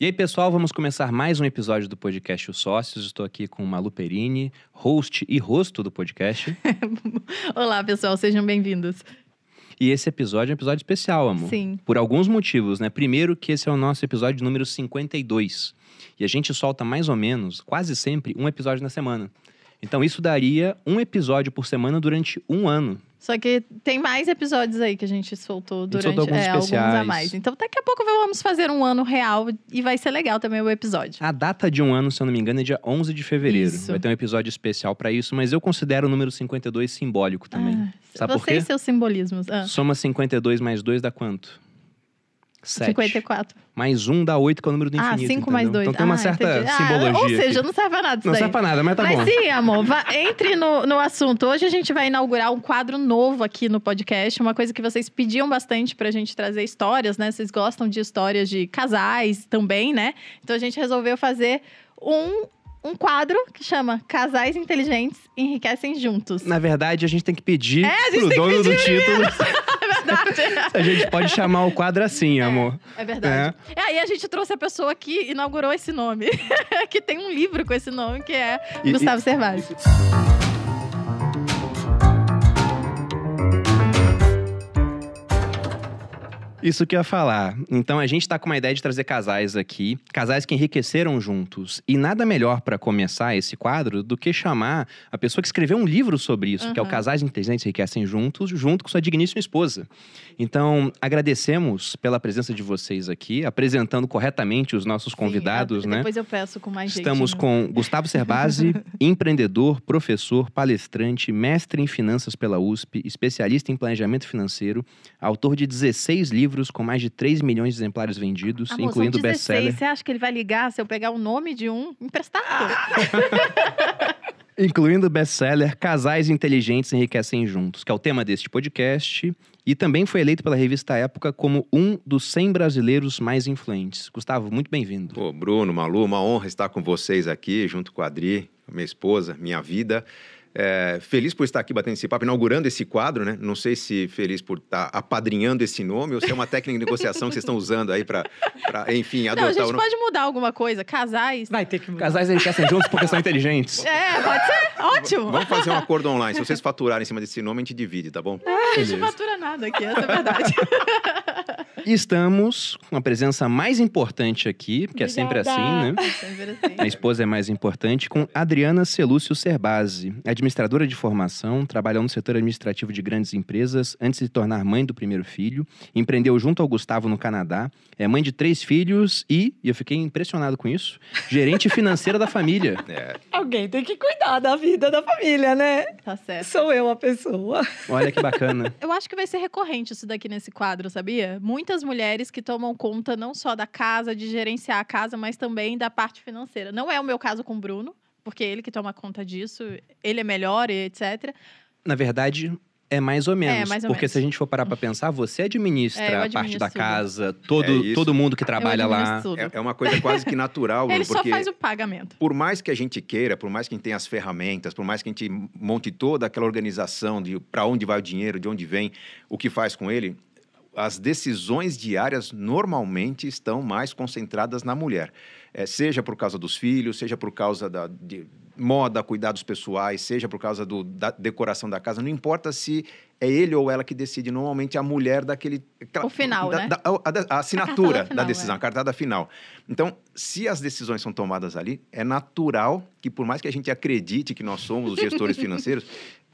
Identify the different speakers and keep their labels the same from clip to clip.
Speaker 1: E aí, pessoal, vamos começar mais um episódio do podcast Os Sócios. Estou aqui com Malu Perini, host e rosto do podcast.
Speaker 2: Olá, pessoal, sejam bem-vindos.
Speaker 1: E esse episódio é um episódio especial, amor.
Speaker 2: Sim.
Speaker 1: Por alguns motivos, né? Primeiro, que esse é o nosso episódio número 52. E a gente solta mais ou menos, quase sempre, um episódio na semana. Então, isso daria um episódio por semana durante um ano.
Speaker 2: Só que tem mais episódios aí que a gente soltou
Speaker 1: gente
Speaker 2: durante
Speaker 1: soltou alguns
Speaker 2: é, alguns a
Speaker 1: especiais.
Speaker 2: mais. Então daqui a pouco vamos fazer um ano real e vai ser legal também o episódio.
Speaker 1: A data de um ano, se eu não me engano, é dia 11 de fevereiro.
Speaker 2: Isso.
Speaker 1: Vai ter um episódio especial para isso, mas eu considero o número 52 simbólico também.
Speaker 2: Ah,
Speaker 1: Sabe por
Speaker 2: você
Speaker 1: quê?
Speaker 2: e seus simbolismos. Ah,
Speaker 1: Soma 52 mais 2 dá quanto? 7.
Speaker 2: 54.
Speaker 1: Mais 1 dá 8, que é o número do
Speaker 2: Ah,
Speaker 1: infinito.
Speaker 2: 5 mais
Speaker 1: entendeu?
Speaker 2: 2.
Speaker 1: Então tem uma certa simbologia.
Speaker 2: ou
Speaker 1: aqui.
Speaker 2: seja, não serve pra nada isso
Speaker 1: não
Speaker 2: daí.
Speaker 1: serve pra nada, mas tá
Speaker 2: Mas
Speaker 1: bom.
Speaker 2: sim, amor, vá- entre no, no assunto. Hoje a gente vai inaugurar um quadro novo aqui no podcast, uma coisa que vocês pediam bastante pra gente trazer histórias, né? Vocês gostam de histórias de casais também, né? Então a gente resolveu fazer um, um quadro que chama Casais Inteligentes Enriquecem Juntos.
Speaker 1: Na verdade, a gente tem que pedir
Speaker 2: É,
Speaker 1: pro dono do
Speaker 2: pedir
Speaker 1: título
Speaker 2: É
Speaker 1: a gente pode chamar o quadro assim, amor.
Speaker 2: É verdade. E aí a gente trouxe a pessoa que inaugurou esse nome, que tem um livro com esse nome, que é
Speaker 1: E-
Speaker 2: Gustavo Servais.
Speaker 1: Isso que eu ia falar. Então a gente tá com uma ideia de trazer casais aqui, casais que enriqueceram juntos. E nada melhor para começar esse quadro do que chamar a pessoa que escreveu um livro sobre isso, que é o
Speaker 2: Uhum.
Speaker 1: Casais Inteligentes Enriquecem Juntos, junto com sua digníssima esposa. Então, agradecemos pela presença de vocês aqui, apresentando corretamente os nossos convidados,
Speaker 2: Sim,
Speaker 1: né?
Speaker 2: Depois eu peço com mais
Speaker 1: Estamos
Speaker 2: jeitinho.
Speaker 1: com Gustavo Cerbasi, empreendedor, professor, palestrante, mestre em finanças pela USP, especialista em planejamento financeiro, autor de 16 livros com mais de 3 milhões de exemplares vendidos,
Speaker 2: Amor,
Speaker 1: incluindo
Speaker 2: são 16.
Speaker 1: best-seller,
Speaker 2: Você acha que ele vai ligar se eu pegar o nome de um emprestado?
Speaker 1: incluindo best-seller Casais Inteligentes Enriquecem Juntos, que é o tema deste podcast, e também foi eleito pela revista Época como um dos 100 brasileiros mais influentes. Gustavo, muito bem-vindo.
Speaker 3: Pô, Bruno, Malu, uma honra estar com vocês aqui, junto com a Adri, minha esposa, minha vida. É, feliz por estar aqui batendo esse papo, inaugurando esse quadro, né? Não sei se feliz por estar apadrinhando esse nome ou se é uma técnica de negociação que vocês estão usando aí para, enfim,
Speaker 2: Não, a
Speaker 3: adotar
Speaker 2: gente
Speaker 3: o nome.
Speaker 2: pode mudar alguma coisa. Casais.
Speaker 4: Vai ter que mudar.
Speaker 1: Casais enriquecem juntos porque são inteligentes.
Speaker 2: É, pode ser. Ótimo.
Speaker 3: Vamos fazer um acordo online. Se vocês faturarem em cima desse nome, a gente divide, tá bom?
Speaker 2: A gente não fatura nada aqui, essa é a verdade.
Speaker 1: Estamos com a presença mais importante aqui, porque é sempre assim,
Speaker 4: Obrigada.
Speaker 1: né?
Speaker 2: Sempre assim.
Speaker 1: A esposa é mais importante, com Adriana Celúcio Cerbasi, administradora de formação, trabalhou no setor administrativo de grandes empresas antes de se tornar mãe do primeiro filho, empreendeu junto ao Gustavo no Canadá, é mãe de três filhos e, e eu fiquei impressionado com isso, gerente financeira da família.
Speaker 3: É,
Speaker 4: Alguém tem que cuidar da vida da família, né?
Speaker 2: Tá certo.
Speaker 4: Sou eu a pessoa.
Speaker 1: Olha que bacana.
Speaker 2: Eu acho que vai ser recorrente isso daqui nesse quadro, sabia? Muitas mulheres que tomam conta não só da casa, de gerenciar a casa, mas também da parte financeira. Não é o meu caso com o Bruno, porque é ele que toma conta disso, ele é melhor e etc.
Speaker 1: Na verdade, é mais ou menos.
Speaker 2: mais ou
Speaker 1: porque
Speaker 2: menos.
Speaker 1: se a gente for parar pra pensar, você administra
Speaker 2: É,
Speaker 1: a parte da
Speaker 2: tudo.
Speaker 1: casa, todo,
Speaker 3: É
Speaker 1: todo mundo que trabalha lá.
Speaker 3: é, é uma coisa quase que natural,
Speaker 2: ele só
Speaker 3: porque
Speaker 2: faz o pagamento.
Speaker 3: por mais que a gente queira, por mais que a gente tenha as ferramentas, por mais que a gente monte toda aquela organização de para onde vai o dinheiro, de onde vem, o que faz com ele, as decisões diárias normalmente estão mais concentradas na mulher. Eh, seja por causa dos filhos, seja por causa da moda, cuidados pessoais, seja por causa do, da decoração da casa, não importa se é ele ou ela que decide, normalmente é a mulher daquele...
Speaker 2: O final,
Speaker 3: da-
Speaker 2: né?
Speaker 3: da- a, a assinatura da
Speaker 2: final,
Speaker 3: decisão,
Speaker 2: é.
Speaker 3: a cartada final. Então, se as decisões são tomadas ali, é natural que, por mais que a gente acredite que nós somos os gestores financeiros,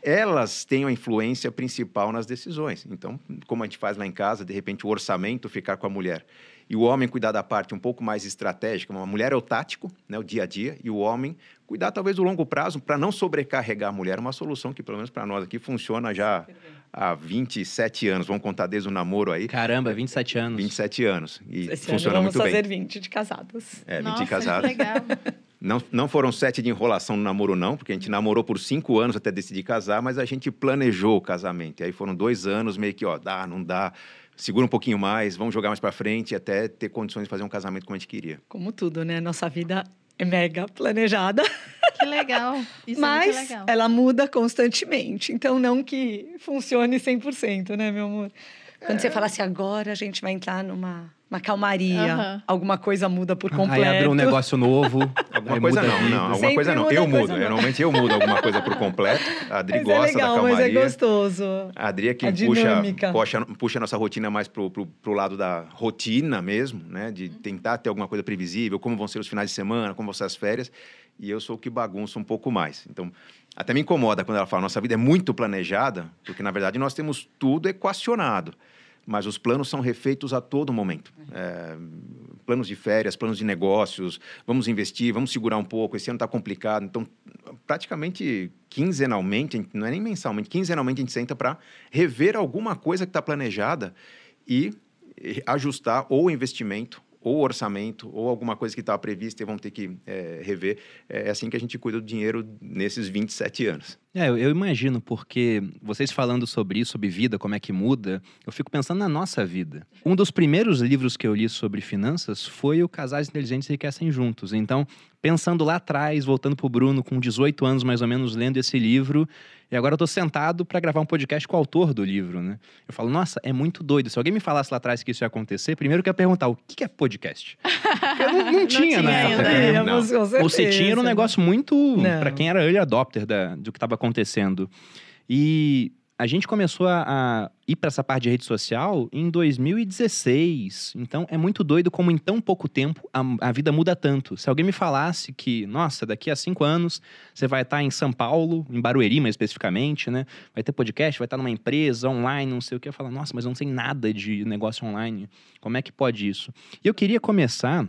Speaker 3: elas tenham a influência principal nas decisões. Então, como a gente faz lá em casa, de repente o orçamento ficar com a mulher e o homem cuidar da parte um pouco mais estratégica. Uma mulher é o tático, né, o dia a dia, e o homem cuidar talvez do longo prazo para não sobrecarregar a mulher. Uma solução que, pelo menos para nós aqui, funciona já há 27 anos. Vamos contar desde o namoro aí.
Speaker 1: Caramba, 27 anos.
Speaker 3: 27 anos. E
Speaker 4: Esse ano
Speaker 3: funciona
Speaker 4: vamos
Speaker 3: muito bem.
Speaker 4: fazer 20 de casados.
Speaker 3: É, 20
Speaker 2: Nossa,
Speaker 3: casados.
Speaker 2: que legal.
Speaker 3: Não, não foram sete de enrolação no namoro, não, porque a gente namorou por cinco anos até decidir casar, mas a gente planejou o casamento. E aí foram dois anos meio que, ó, dá, não dá, segura um pouquinho mais, vamos jogar mais para frente até ter condições de fazer um casamento como a gente queria.
Speaker 4: Como tudo, né? Nossa vida é mega planejada,
Speaker 2: Que legal. Isso é
Speaker 4: mas
Speaker 2: muito legal.
Speaker 4: ela muda constantemente. Então, não que funcione 100%, né, meu amor? Quando você fala assim, agora a gente vai entrar numa, uma calmaria,
Speaker 2: Aham.
Speaker 4: alguma coisa muda por completo.
Speaker 1: Aí abre um negócio novo.
Speaker 3: Alguma coisa não, não. Alguma
Speaker 4: Sempre
Speaker 3: coisa não.
Speaker 4: muda
Speaker 3: Eu mudo. Normalmente eu mudo alguma coisa por completo. A Adri
Speaker 4: Mas é
Speaker 3: gosta
Speaker 4: legal,
Speaker 3: da
Speaker 4: mas
Speaker 3: calmaria.
Speaker 4: é gostoso.
Speaker 3: A Adri é quem
Speaker 4: A
Speaker 3: puxa, puxa, puxa a nossa rotina mais pro, pro, pro lado da rotina mesmo, né? De tentar ter alguma coisa previsível, como vão ser os finais de semana, como vão ser as férias. E eu sou o que bagunça um pouco mais. Então, até me incomoda quando ela fala, nossa vida é muito planejada, porque, na verdade, nós temos tudo equacionado. Mas os planos são refeitos a todo momento. É, planos de férias, planos de negócios, vamos investir, vamos segurar um pouco, esse ano está complicado. Então, praticamente quinzenalmente, não é nem mensalmente, quinzenalmente a gente senta para rever alguma coisa que está planejada e ajustar ou o investimento, ou o orçamento, ou alguma coisa que estava prevista e vão ter que eh, rever. É assim que a gente cuida do dinheiro nesses 27 anos.
Speaker 1: É, eu eu imagino, porque vocês falando sobre isso, sobre vida, como é que muda, eu fico pensando na nossa vida. Um dos primeiros livros que eu li sobre finanças foi o Casais Inteligentes Enriquecem Juntos. Então, pensando lá atrás, voltando pro Bruno, com 18 anos mais ou menos, lendo esse livro, e agora eu tô sentado para gravar um podcast com o autor do livro, né? Eu falo, nossa, é muito doido. Se alguém me falasse lá atrás que isso ia acontecer, primeiro eu ia perguntar, o que é podcast? Eu não, não tinha,
Speaker 2: tinha
Speaker 1: na
Speaker 2: ainda,
Speaker 1: época. Ou se tinha, era um negócio muito.
Speaker 4: Não.
Speaker 1: para quem era early adopter da, do que estava acontecendo. E a gente começou a, a ir para essa parte de rede social em 2016. Então é muito doido como em tão pouco tempo a, a vida muda tanto. Se alguém me falasse que, nossa, daqui a cinco anos você vai estar em São Paulo, em Barueri mais especificamente, né? Vai ter podcast, vai estar numa empresa online, não sei o que. Eu falo, nossa, mas eu não sei nada de negócio online. Como é que pode isso? E eu queria começar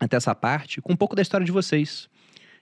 Speaker 1: até essa parte com um pouco da história de vocês,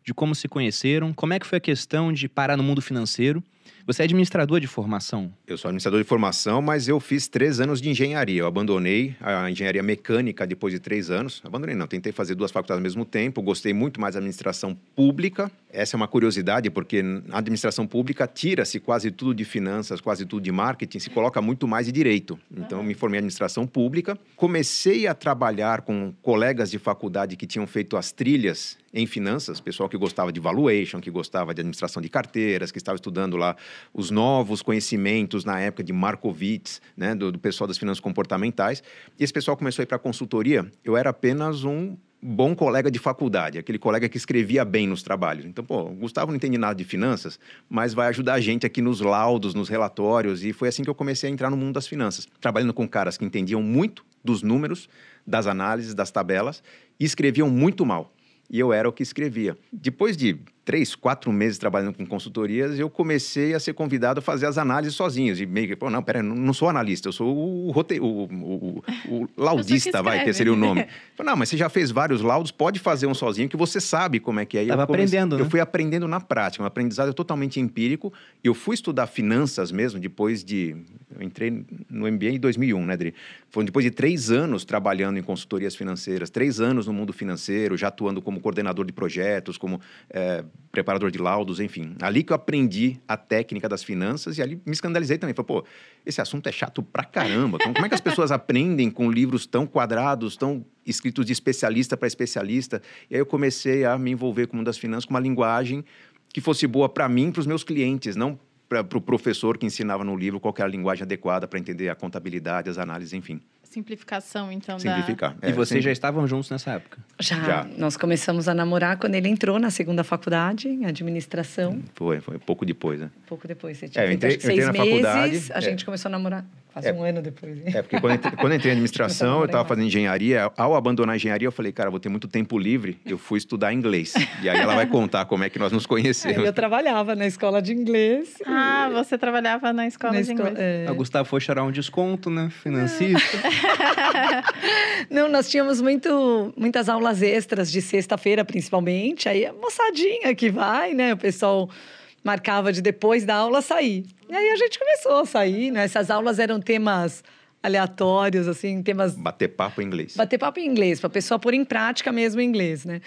Speaker 1: de como se conheceram, como é que foi a questão de parar no mundo financeiro. Você é administrador de formação.
Speaker 3: Eu sou administrador de formação, mas eu fiz três anos de engenharia. Eu abandonei a engenharia mecânica depois de três anos. Abandonei, não. Tentei fazer duas faculdades ao mesmo tempo. Gostei muito mais da administração pública. Essa é uma curiosidade, porque na administração pública tira-se quase tudo de finanças, quase tudo de marketing, se coloca muito mais de direito. Então, eu me formei em administração pública. Comecei a trabalhar com colegas de faculdade que tinham feito as trilhas em finanças, pessoal que gostava de valuation, que gostava de administração de carteiras, que estava estudando lá os novos conhecimentos na época de Markowitz, né, do, do pessoal das finanças comportamentais. E esse pessoal começou a ir para consultoria. Eu era apenas um bom colega de faculdade, aquele colega que escrevia bem nos trabalhos. Então, pô, o Gustavo não entende nada de finanças, mas vai ajudar a gente aqui nos laudos, nos relatórios, e foi assim que eu comecei a entrar no mundo das finanças, trabalhando com caras que entendiam muito dos números, das análises, das tabelas, e escreviam muito mal. E eu era o que escrevia. Depois de três, quatro meses trabalhando com consultorias, eu comecei a ser convidado a fazer as análises sozinhos. E meio que, pô, não, pera, não, não sou analista, eu sou o, rote... o, o, o, o laudista, vai, que seria o nome. Falei, não, mas você já fez vários laudos, pode fazer um sozinho, que você sabe como é que é. E eu
Speaker 1: Tava aprendendo,
Speaker 3: Eu
Speaker 1: né?
Speaker 3: fui aprendendo na prática, um aprendizado totalmente empírico. Eu fui estudar finanças mesmo depois de... Eu entrei no MBA em 2001, né, Adri? Foi depois de três anos trabalhando em consultorias financeiras, três anos no mundo financeiro, já atuando como coordenador de projetos, como eh, preparador de laudos, enfim. Ali que eu aprendi a técnica das finanças e ali me escandalizei também. Falei, pô, esse assunto é chato pra caramba. Como é que as pessoas aprendem com livros tão quadrados, tão escritos de especialista para especialista? E aí eu comecei a me envolver com o mundo das finanças com uma linguagem que fosse boa para mim para os meus clientes, não para o pro professor que ensinava no livro qual era a linguagem adequada para entender a contabilidade, as análises, enfim.
Speaker 2: Simplificação, então, da...
Speaker 3: Simplificar.
Speaker 1: e
Speaker 3: É,
Speaker 1: vocês
Speaker 3: sim.
Speaker 1: já estavam juntos nessa época.
Speaker 4: Já,
Speaker 3: Já.
Speaker 4: nós começamos a namorar quando ele entrou na segunda faculdade, em administração.
Speaker 3: Foi, foi pouco depois, né?
Speaker 4: Pouco depois, você tinha
Speaker 3: É, eu entrei- eu entrei
Speaker 4: seis
Speaker 3: na faculdade,
Speaker 4: meses, a
Speaker 3: é.
Speaker 4: gente começou a namorar quase
Speaker 3: É.
Speaker 4: um ano depois. hein?
Speaker 3: É, porque quando eu entrei, quando eu entrei em administração, eu
Speaker 4: a
Speaker 3: estava fazendo engenharia. Ao abandonar a engenharia, eu falei, cara, vou ter muito tempo livre. Eu fui estudar inglês. E aí ela vai contar como é que nós nos conhecemos.
Speaker 4: Eu trabalhava na escola de inglês.
Speaker 2: Ah, você trabalhava na escola
Speaker 4: na
Speaker 2: de
Speaker 4: escola-
Speaker 2: inglês.
Speaker 4: é.
Speaker 1: O Gustavo foi chorar um desconto, né? Financista.
Speaker 4: Não, nós tínhamos muito, muitas aulas extras de sexta-feira, principalmente. Aí a moçadinha que vai, né? O pessoal marcava de depois da aula sair. E aí a gente começou a sair, né? Essas aulas eram temas aleatórios, assim, temas
Speaker 3: Bater papo em inglês.
Speaker 4: bater papo em inglês, para a pessoa pôr em prática mesmo o inglês, né?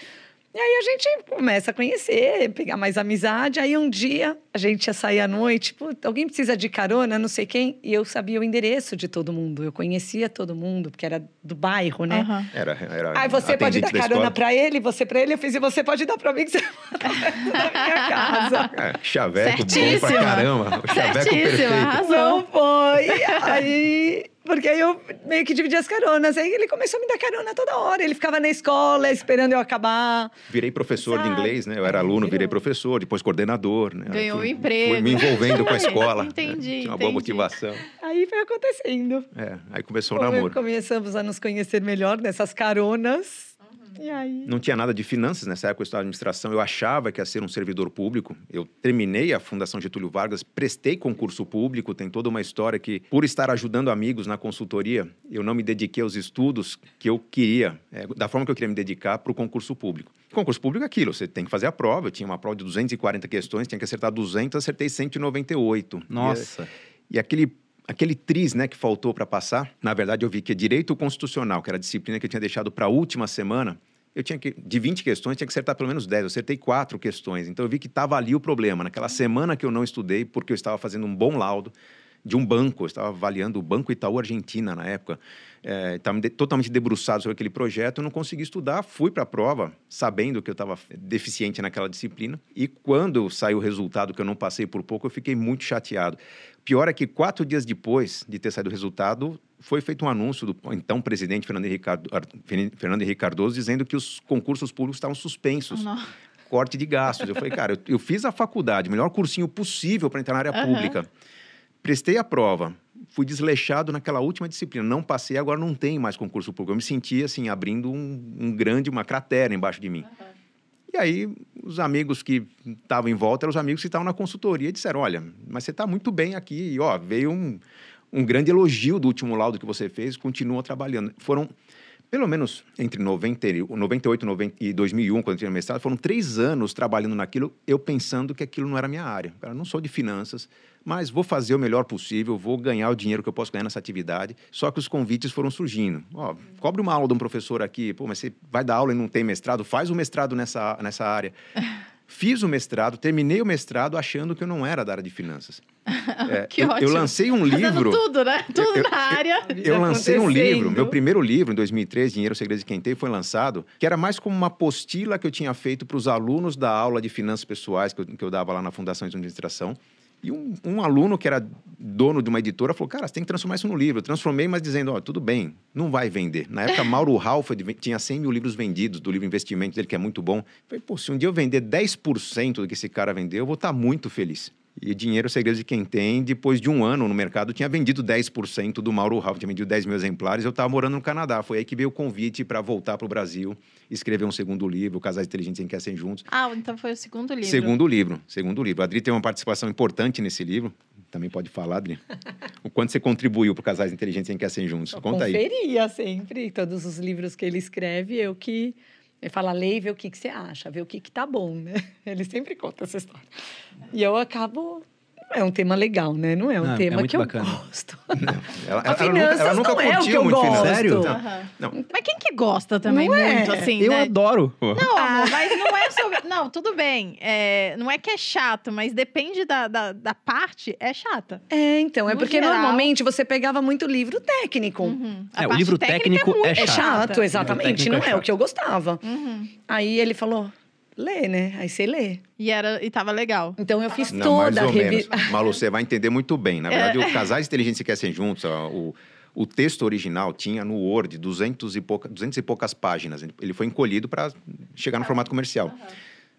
Speaker 4: E aí a gente começa a conhecer, pegar mais amizade. Aí um dia a gente ia sair à noite, Putz, alguém precisa de carona, não sei quem. E eu sabia o endereço de todo mundo, eu conhecia todo mundo, porque era do bairro, né?
Speaker 2: Aham.
Speaker 3: Era, era
Speaker 4: Aí você pode dar
Speaker 3: da
Speaker 4: carona para ele, você para ele, eu fiz, e você pode dar para mim, que você da minha casa.
Speaker 3: É, chaveco bom pra caramba. O chaveco
Speaker 2: Certíssima,
Speaker 3: perfeito.
Speaker 2: arrasou.
Speaker 4: Não foi. Aí Porque aí eu meio que dividi as caronas. Aí ele começou a me dar carona toda hora. Ele ficava na escola esperando eu acabar.
Speaker 3: Virei professor de inglês, né? Eu era aluno, virei professor, depois coordenador, né?
Speaker 2: Ganhou
Speaker 3: Fui-
Speaker 2: um emprego.
Speaker 3: Fui me envolvendo com a escola. né?
Speaker 2: Entendi,
Speaker 3: Tinha uma boa
Speaker 2: entendi.
Speaker 3: motivação.
Speaker 4: Aí foi acontecendo.
Speaker 3: É, aí começou o namoro.
Speaker 4: Começamos a nos conhecer melhor nessas caronas. E aí.
Speaker 3: Não tinha nada de finanças nessa época, eu estudava administração. Eu achava que ia ser um servidor público. Eu terminei a Fundação Getúlio Vargas, prestei concurso público. Tem toda uma história que, por estar ajudando amigos na consultoria, eu não me dediquei aos estudos que eu queria, é, da forma que eu queria me dedicar para o concurso público. Concurso público é aquilo, você tem que fazer a prova. Eu tinha uma prova de 240 questões, tinha que acertar 200, acertei 198.
Speaker 1: Nossa.
Speaker 3: E, e aquele aquele triz, né, que faltou para passar, na verdade eu vi que direito constitucional, que era a disciplina que eu tinha deixado para a última semana, eu tinha que de 20 questões, tinha que acertar pelo menos 10. Eu acertei quatro questões. Então eu vi que estava ali o problema. Naquela semana que eu não estudei, porque eu estava fazendo um bom laudo de um banco, eu estava avaliando o Banco Itaú Argentina na época. É, estava de- totalmente debruçado sobre aquele projeto, eu não consegui estudar, fui para a prova, sabendo que eu estava deficiente naquela disciplina. E quando saiu o resultado, que eu não passei por pouco, eu fiquei muito chateado. Pior é que quatro dias depois de ter saído o resultado, foi feito um anúncio do então presidente Fernando Henrique, Cardo- Ar- Fernando Henrique Cardoso dizendo que os concursos públicos estavam suspensos. Corte de gastos. Eu falei, cara, eu, eu fiz a faculdade, o melhor cursinho possível para entrar na área
Speaker 2: Aham.
Speaker 3: pública. Prestei a prova, fui desleixado naquela última disciplina. Não passei, agora não tem mais concurso público. Eu me senti assim, abrindo um, um grande, uma cratera embaixo de mim. E aí, os amigos que estavam em volta eram os amigos que estavam na consultoria e disseram: Olha, mas você está muito bem aqui. E, ó, veio um, um grande elogio do último laudo que você fez, continua trabalhando. Foram, pelo menos entre 90, e- 98 90 e 2001, quando eu no mestrado, foram três anos trabalhando naquilo, eu pensando que aquilo não era minha área. Eu não sou de finanças, mas vou fazer o melhor possível, vou ganhar o dinheiro que eu posso ganhar nessa atividade. Só que os convites foram surgindo. Ó, cobre uma aula de um professor aqui, pô, mas você vai dar aula e não tem mestrado, faz o mestrado nessa, nessa área. Fiz o mestrado, terminei o mestrado achando que eu não era da área de finanças. É,
Speaker 2: Que
Speaker 3: eu, eu
Speaker 2: ótimo.
Speaker 3: lancei um
Speaker 2: Fazendo
Speaker 3: livro.
Speaker 2: tudo, né? Tudo
Speaker 3: eu-
Speaker 2: na área.
Speaker 3: Eu lancei um livro, meu primeiro livro, em 2013, Dinheiro, Segredos de Quem Tem, foi lançado, que era mais como uma apostila que eu tinha feito para os alunos da aula de finanças pessoais que eu, que eu dava lá na Fundação de Administração. E um, um aluno que era dono de uma editora falou, cara, você tem que transformar isso no livro. Eu transformei, mas dizendo, ó, tudo bem, não vai vender. Na época, Mauro ven- tinha 100 mil livros vendidos do livro Investimento dele, que é muito bom. Eu falei, pô, se um dia eu vender 10% do que esse cara vendeu, eu vou estar muito feliz. E Dinheiro, Segredos de Quem Tem, depois de um ano no mercado, tinha vendido 10% do Mauro Ralph, tinha vendido 10 mil exemplares. Eu estava morando no Canadá. Foi aí que veio o convite para voltar para o Brasil, escrever um segundo livro, Casais Inteligentes em Querem Juntos.
Speaker 2: Ah, então foi o segundo livro.
Speaker 3: Segundo livro, segundo livro. A Adri tem uma participação importante nesse livro. Também pode falar, Adri. o quanto você contribuiu para o Casais Inteligentes em Querem Juntos.
Speaker 4: Eu
Speaker 3: Conta aí.
Speaker 4: conferia sempre todos os livros que ele escreve, eu que ele fala, lê e vê o que, que você acha, vê o que, que tá bom, né? Ele sempre conta essa história. E eu acabo. É um tema legal, né? Não é um
Speaker 1: Ah, é
Speaker 4: tema
Speaker 1: muito
Speaker 4: que eu
Speaker 1: bacana.
Speaker 4: gosto.
Speaker 3: Ela,
Speaker 4: A finanças
Speaker 3: ela nunca
Speaker 4: não é o que eu
Speaker 3: muito
Speaker 4: gosto.
Speaker 3: finanças.
Speaker 1: Sério?
Speaker 3: Então, não.
Speaker 2: Mas quem que gosta também
Speaker 4: Não é?
Speaker 2: muito, assim,
Speaker 1: eu
Speaker 2: né?
Speaker 1: adoro.
Speaker 2: Não, amor, mas não é sobre. Não, tudo bem. É, não é que é chato, mas depende da, da, da parte, é chata.
Speaker 4: É, então, é
Speaker 2: No
Speaker 4: porque
Speaker 2: geral-
Speaker 4: normalmente você pegava muito livro técnico.
Speaker 2: Uhum. A
Speaker 1: É, o
Speaker 2: parte
Speaker 1: livro
Speaker 2: técnica
Speaker 1: técnico é
Speaker 2: muito
Speaker 4: É
Speaker 1: chato.
Speaker 4: chato, exatamente. Não
Speaker 1: é
Speaker 4: é, o
Speaker 1: chato.
Speaker 4: que eu gostava.
Speaker 2: Uhum.
Speaker 4: Aí ele falou, lê, né? Aí você lê.
Speaker 2: E, era, e tava legal.
Speaker 4: Então eu fiz
Speaker 3: Não, mais
Speaker 4: toda a
Speaker 3: ou menos.
Speaker 4: revista.
Speaker 3: Malu, você vai entender muito bem. Na
Speaker 2: É.
Speaker 3: verdade, o Casais Inteligentes Se Querem Juntos, o, o texto original tinha no Word 200 e, pouca, 200 e poucas páginas. Ele foi encolhido para chegar no formato comercial.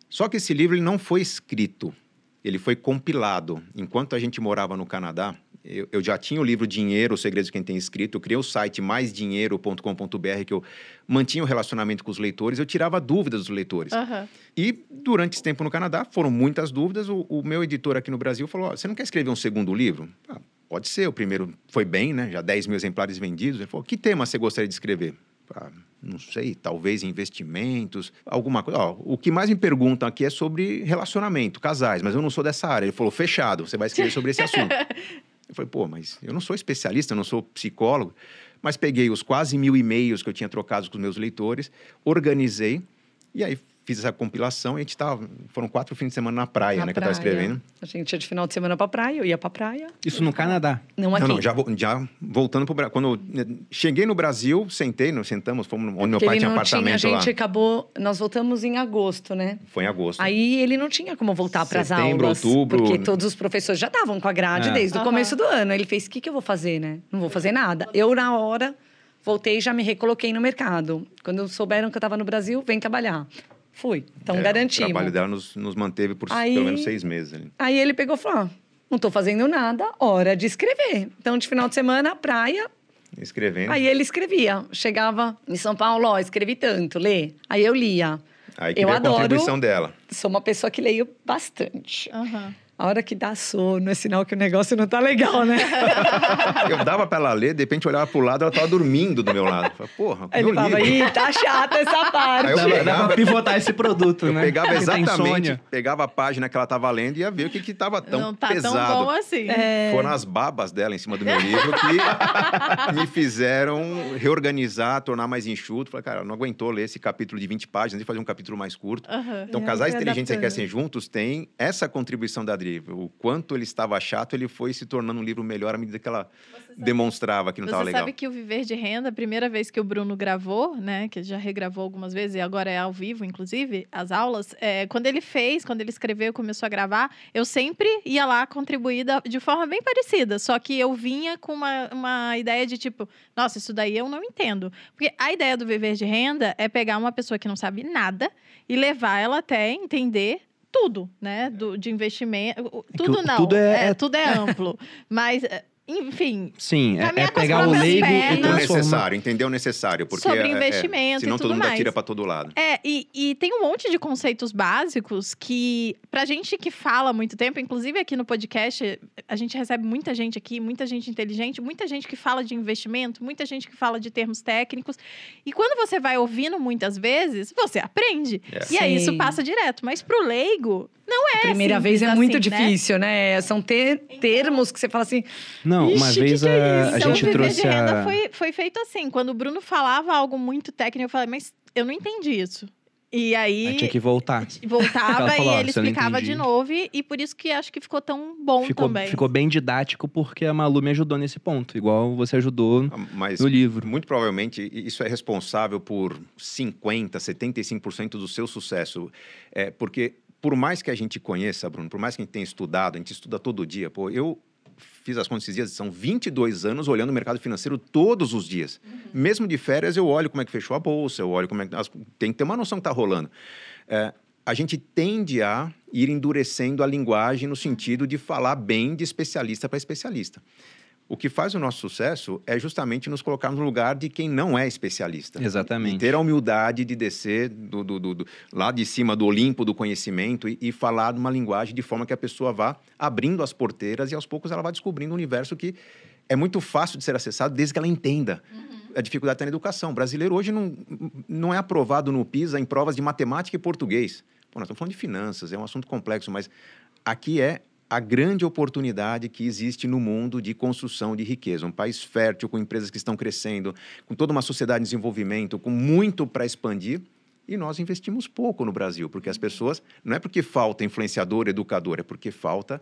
Speaker 3: Só que esse livro ele não foi escrito, ele foi compilado. Enquanto a gente morava no Canadá, eu, eu já tinha o livro Dinheiro, Os Segredos de Quem Tem Escrito, eu criei o site maisdinheiro.com.br, que eu mantinha o relacionamento com os leitores, eu tirava dúvidas dos leitores.
Speaker 2: Aham.
Speaker 3: E durante esse tempo no Canadá, foram muitas dúvidas. O, o meu editor aqui no Brasil falou: "Ó, Você não quer escrever um segundo livro? Ah, pode ser, o primeiro foi bem, né? Já 10 mil exemplares vendidos. Ele falou: Que tema você gostaria de escrever? Ah, não sei, talvez investimentos, alguma coisa. Ó, o que mais me perguntam aqui é sobre relacionamento, casais, mas eu não sou dessa área. Ele falou: Fechado, você vai escrever sobre esse assunto. Eu falei, pô, mas eu não sou especialista, eu não sou psicólogo. Mas peguei os quase mil e-mails que eu tinha trocado com os meus leitores, organizei e aí fiz essa compilação e a gente tava. Foram quatro fins de semana na praia,
Speaker 4: Na
Speaker 3: né? Que eu tava
Speaker 4: praia.
Speaker 3: escrevendo.
Speaker 4: A gente ia de final de semana pra praia, eu ia pra praia.
Speaker 1: Isso no Canadá.
Speaker 4: Não aqui.
Speaker 3: Não, não, já, já voltando pro Brasil. Quando eu né, cheguei no Brasil, sentei, nós sentamos, fomos onde meu
Speaker 4: Porque
Speaker 3: pai
Speaker 4: ele
Speaker 3: tinha
Speaker 4: não tinha, a
Speaker 3: apartamento
Speaker 4: gente
Speaker 3: lá.
Speaker 4: acabou, nós voltamos em agosto, né?
Speaker 3: Foi em agosto.
Speaker 4: Aí ele não tinha como voltar para as
Speaker 3: Setembro,
Speaker 4: aulas.
Speaker 3: outubro.
Speaker 4: Porque todos os professores já estavam com a grade
Speaker 1: É.
Speaker 4: desde o começo do ano. Ele fez: o que, que eu vou fazer, né? Não vou fazer nada. Eu, na hora, voltei e já me recoloquei no mercado. Quando souberam que eu estava no Brasil, vem trabalhar. Fui. Então,
Speaker 3: É,
Speaker 4: garantimos.
Speaker 3: O trabalho dela nos, nos manteve por
Speaker 4: Aí-
Speaker 3: pelo menos seis meses ali.
Speaker 4: Aí ele pegou e falou: ah, não estou fazendo nada, hora de escrever. Então, de final de semana, praia.
Speaker 3: Escrevendo.
Speaker 4: Aí ele escrevia. Chegava em São Paulo, ó, escrevi tanto, lê. Aí eu lia.
Speaker 3: Aí que
Speaker 4: eu
Speaker 3: veio a
Speaker 4: adoro-
Speaker 3: contribuição dela.
Speaker 4: Sou uma pessoa que leio bastante.
Speaker 2: Aham.
Speaker 4: A hora que dá sono é sinal que o negócio não tá legal, né?
Speaker 3: Eu dava pra ela ler, de repente eu olhava pro lado, ela tava dormindo do meu lado. Eu falei, porra,
Speaker 4: Aí
Speaker 3: meu
Speaker 4: ele falava,
Speaker 3: livro.
Speaker 4: ih, tá chata essa parte.
Speaker 3: Aí eu pegava-
Speaker 1: pra pivotar esse produto,
Speaker 3: Eu
Speaker 1: né?
Speaker 3: pegava exatamente, pegava a página que ela tava lendo e ia ver o que que tava tão
Speaker 2: não tá
Speaker 3: pesado.
Speaker 2: tão bom assim.
Speaker 4: É,
Speaker 3: Foram as babas dela em cima do meu livro que me fizeram reorganizar, tornar mais enxuto. Falei, cara, não aguentou ler esse capítulo de 20 páginas e fazer um capítulo mais curto.
Speaker 2: Aham.
Speaker 3: Então,
Speaker 4: E aí
Speaker 3: Casais Inteligentes e
Speaker 4: adaptando.
Speaker 3: Enriquecem Juntos tem essa contribuição da O quanto ele estava chato, ele foi se tornando um livro melhor à medida que ela demonstrava que não estava
Speaker 2: Você
Speaker 3: legal.
Speaker 2: sabe que o Viver de Renda, a primeira vez que o Bruno gravou, né? Que já regravou algumas vezes e agora é ao vivo, inclusive, as aulas. é, quando ele fez, quando ele escreveu e começou a gravar, eu sempre ia lá contribuir da- de forma bem parecida. Só que eu vinha com uma, uma ideia de tipo, nossa, isso daí eu não entendo. Porque a ideia do Viver de Renda é pegar uma pessoa que não sabe nada e levar ela até entender tudo, né? Do, de investimento.
Speaker 1: que
Speaker 2: Tudo não.
Speaker 1: tudo é- é-
Speaker 2: tudo é amplo. Mas, é, enfim,
Speaker 1: Sim, é, é pegar o leigo e
Speaker 3: o
Speaker 1: transformar.
Speaker 3: necessário, entender o necessário. Porque
Speaker 2: Sobre
Speaker 3: é- é,
Speaker 2: investimento e
Speaker 3: senão
Speaker 2: tudo
Speaker 3: todo mundo
Speaker 2: mais.
Speaker 3: atira para todo lado.
Speaker 2: É, e, e tem um monte de conceitos básicos que, pra gente que fala há muito tempo, inclusive aqui no podcast, a gente recebe muita gente aqui, muita gente inteligente, muita gente que fala de investimento, muita gente que fala de termos técnicos. E quando você vai ouvindo muitas vezes, você aprende.
Speaker 3: É.
Speaker 2: E aí isso passa direto. Mas pro leigo, não é
Speaker 4: Primeira
Speaker 2: simples
Speaker 4: vez é muito
Speaker 2: assim, né?
Speaker 4: difícil, né? São ter termos que você fala assim,
Speaker 1: Não, uma
Speaker 4: Ixi, que
Speaker 1: vez
Speaker 4: que é
Speaker 1: a,
Speaker 4: isso?
Speaker 1: a
Speaker 2: Então,
Speaker 1: gente
Speaker 2: o Viver
Speaker 1: trouxe
Speaker 2: de Renda
Speaker 1: a...
Speaker 2: foi, foi feito assim. Quando o Bruno falava algo muito técnico, eu falei, mas eu não entendi isso. E aí,
Speaker 1: Aí tinha que voltar.
Speaker 2: voltava
Speaker 1: falou,
Speaker 2: e
Speaker 1: "Ó,
Speaker 2: ele explicava de
Speaker 1: entendi."
Speaker 2: novo. E, e por isso que acho que ficou tão bom
Speaker 1: Ficou,
Speaker 2: também.
Speaker 1: ficou bem didático porque a Malu me ajudou nesse ponto, igual você ajudou
Speaker 3: Mas
Speaker 1: no livro.
Speaker 3: muito provavelmente isso é responsável por 50, 75% do seu sucesso. É, porque por mais que a gente conheça, Bruno, por mais que a gente tenha estudado, a gente estuda todo dia. Pô, eu fiz as contas esses dias, são 22 anos olhando o mercado financeiro todos os dias. Mesmo de férias, eu olho como é que fechou a bolsa, eu olho como é que... Tem que ter uma noção que está rolando. É, a gente tende a ir endurecendo a linguagem no sentido de falar bem de especialista para especialista. O que faz o nosso sucesso é justamente nos colocar no lugar de quem não é especialista.
Speaker 1: Exatamente.
Speaker 3: E ter a humildade de descer do, do- do- do- lá de cima do Olimpo do conhecimento e, e falar numa linguagem de forma que a pessoa vá abrindo as porteiras e aos poucos ela vai descobrindo um universo que é muito fácil de ser acessado desde que ela entenda. A dificuldade está na educação. O brasileiro hoje não, não é aprovado no PISA em provas de matemática e português. Pô, nós estamos falando de finanças, é um assunto complexo, mas aqui é a grande oportunidade que existe no mundo de construção de riqueza. Um país fértil, com empresas que estão crescendo, com toda uma sociedade em desenvolvimento, com muito para expandir. E nós investimos pouco no Brasil, porque as pessoas. Não é porque falta influenciador, educador, é porque falta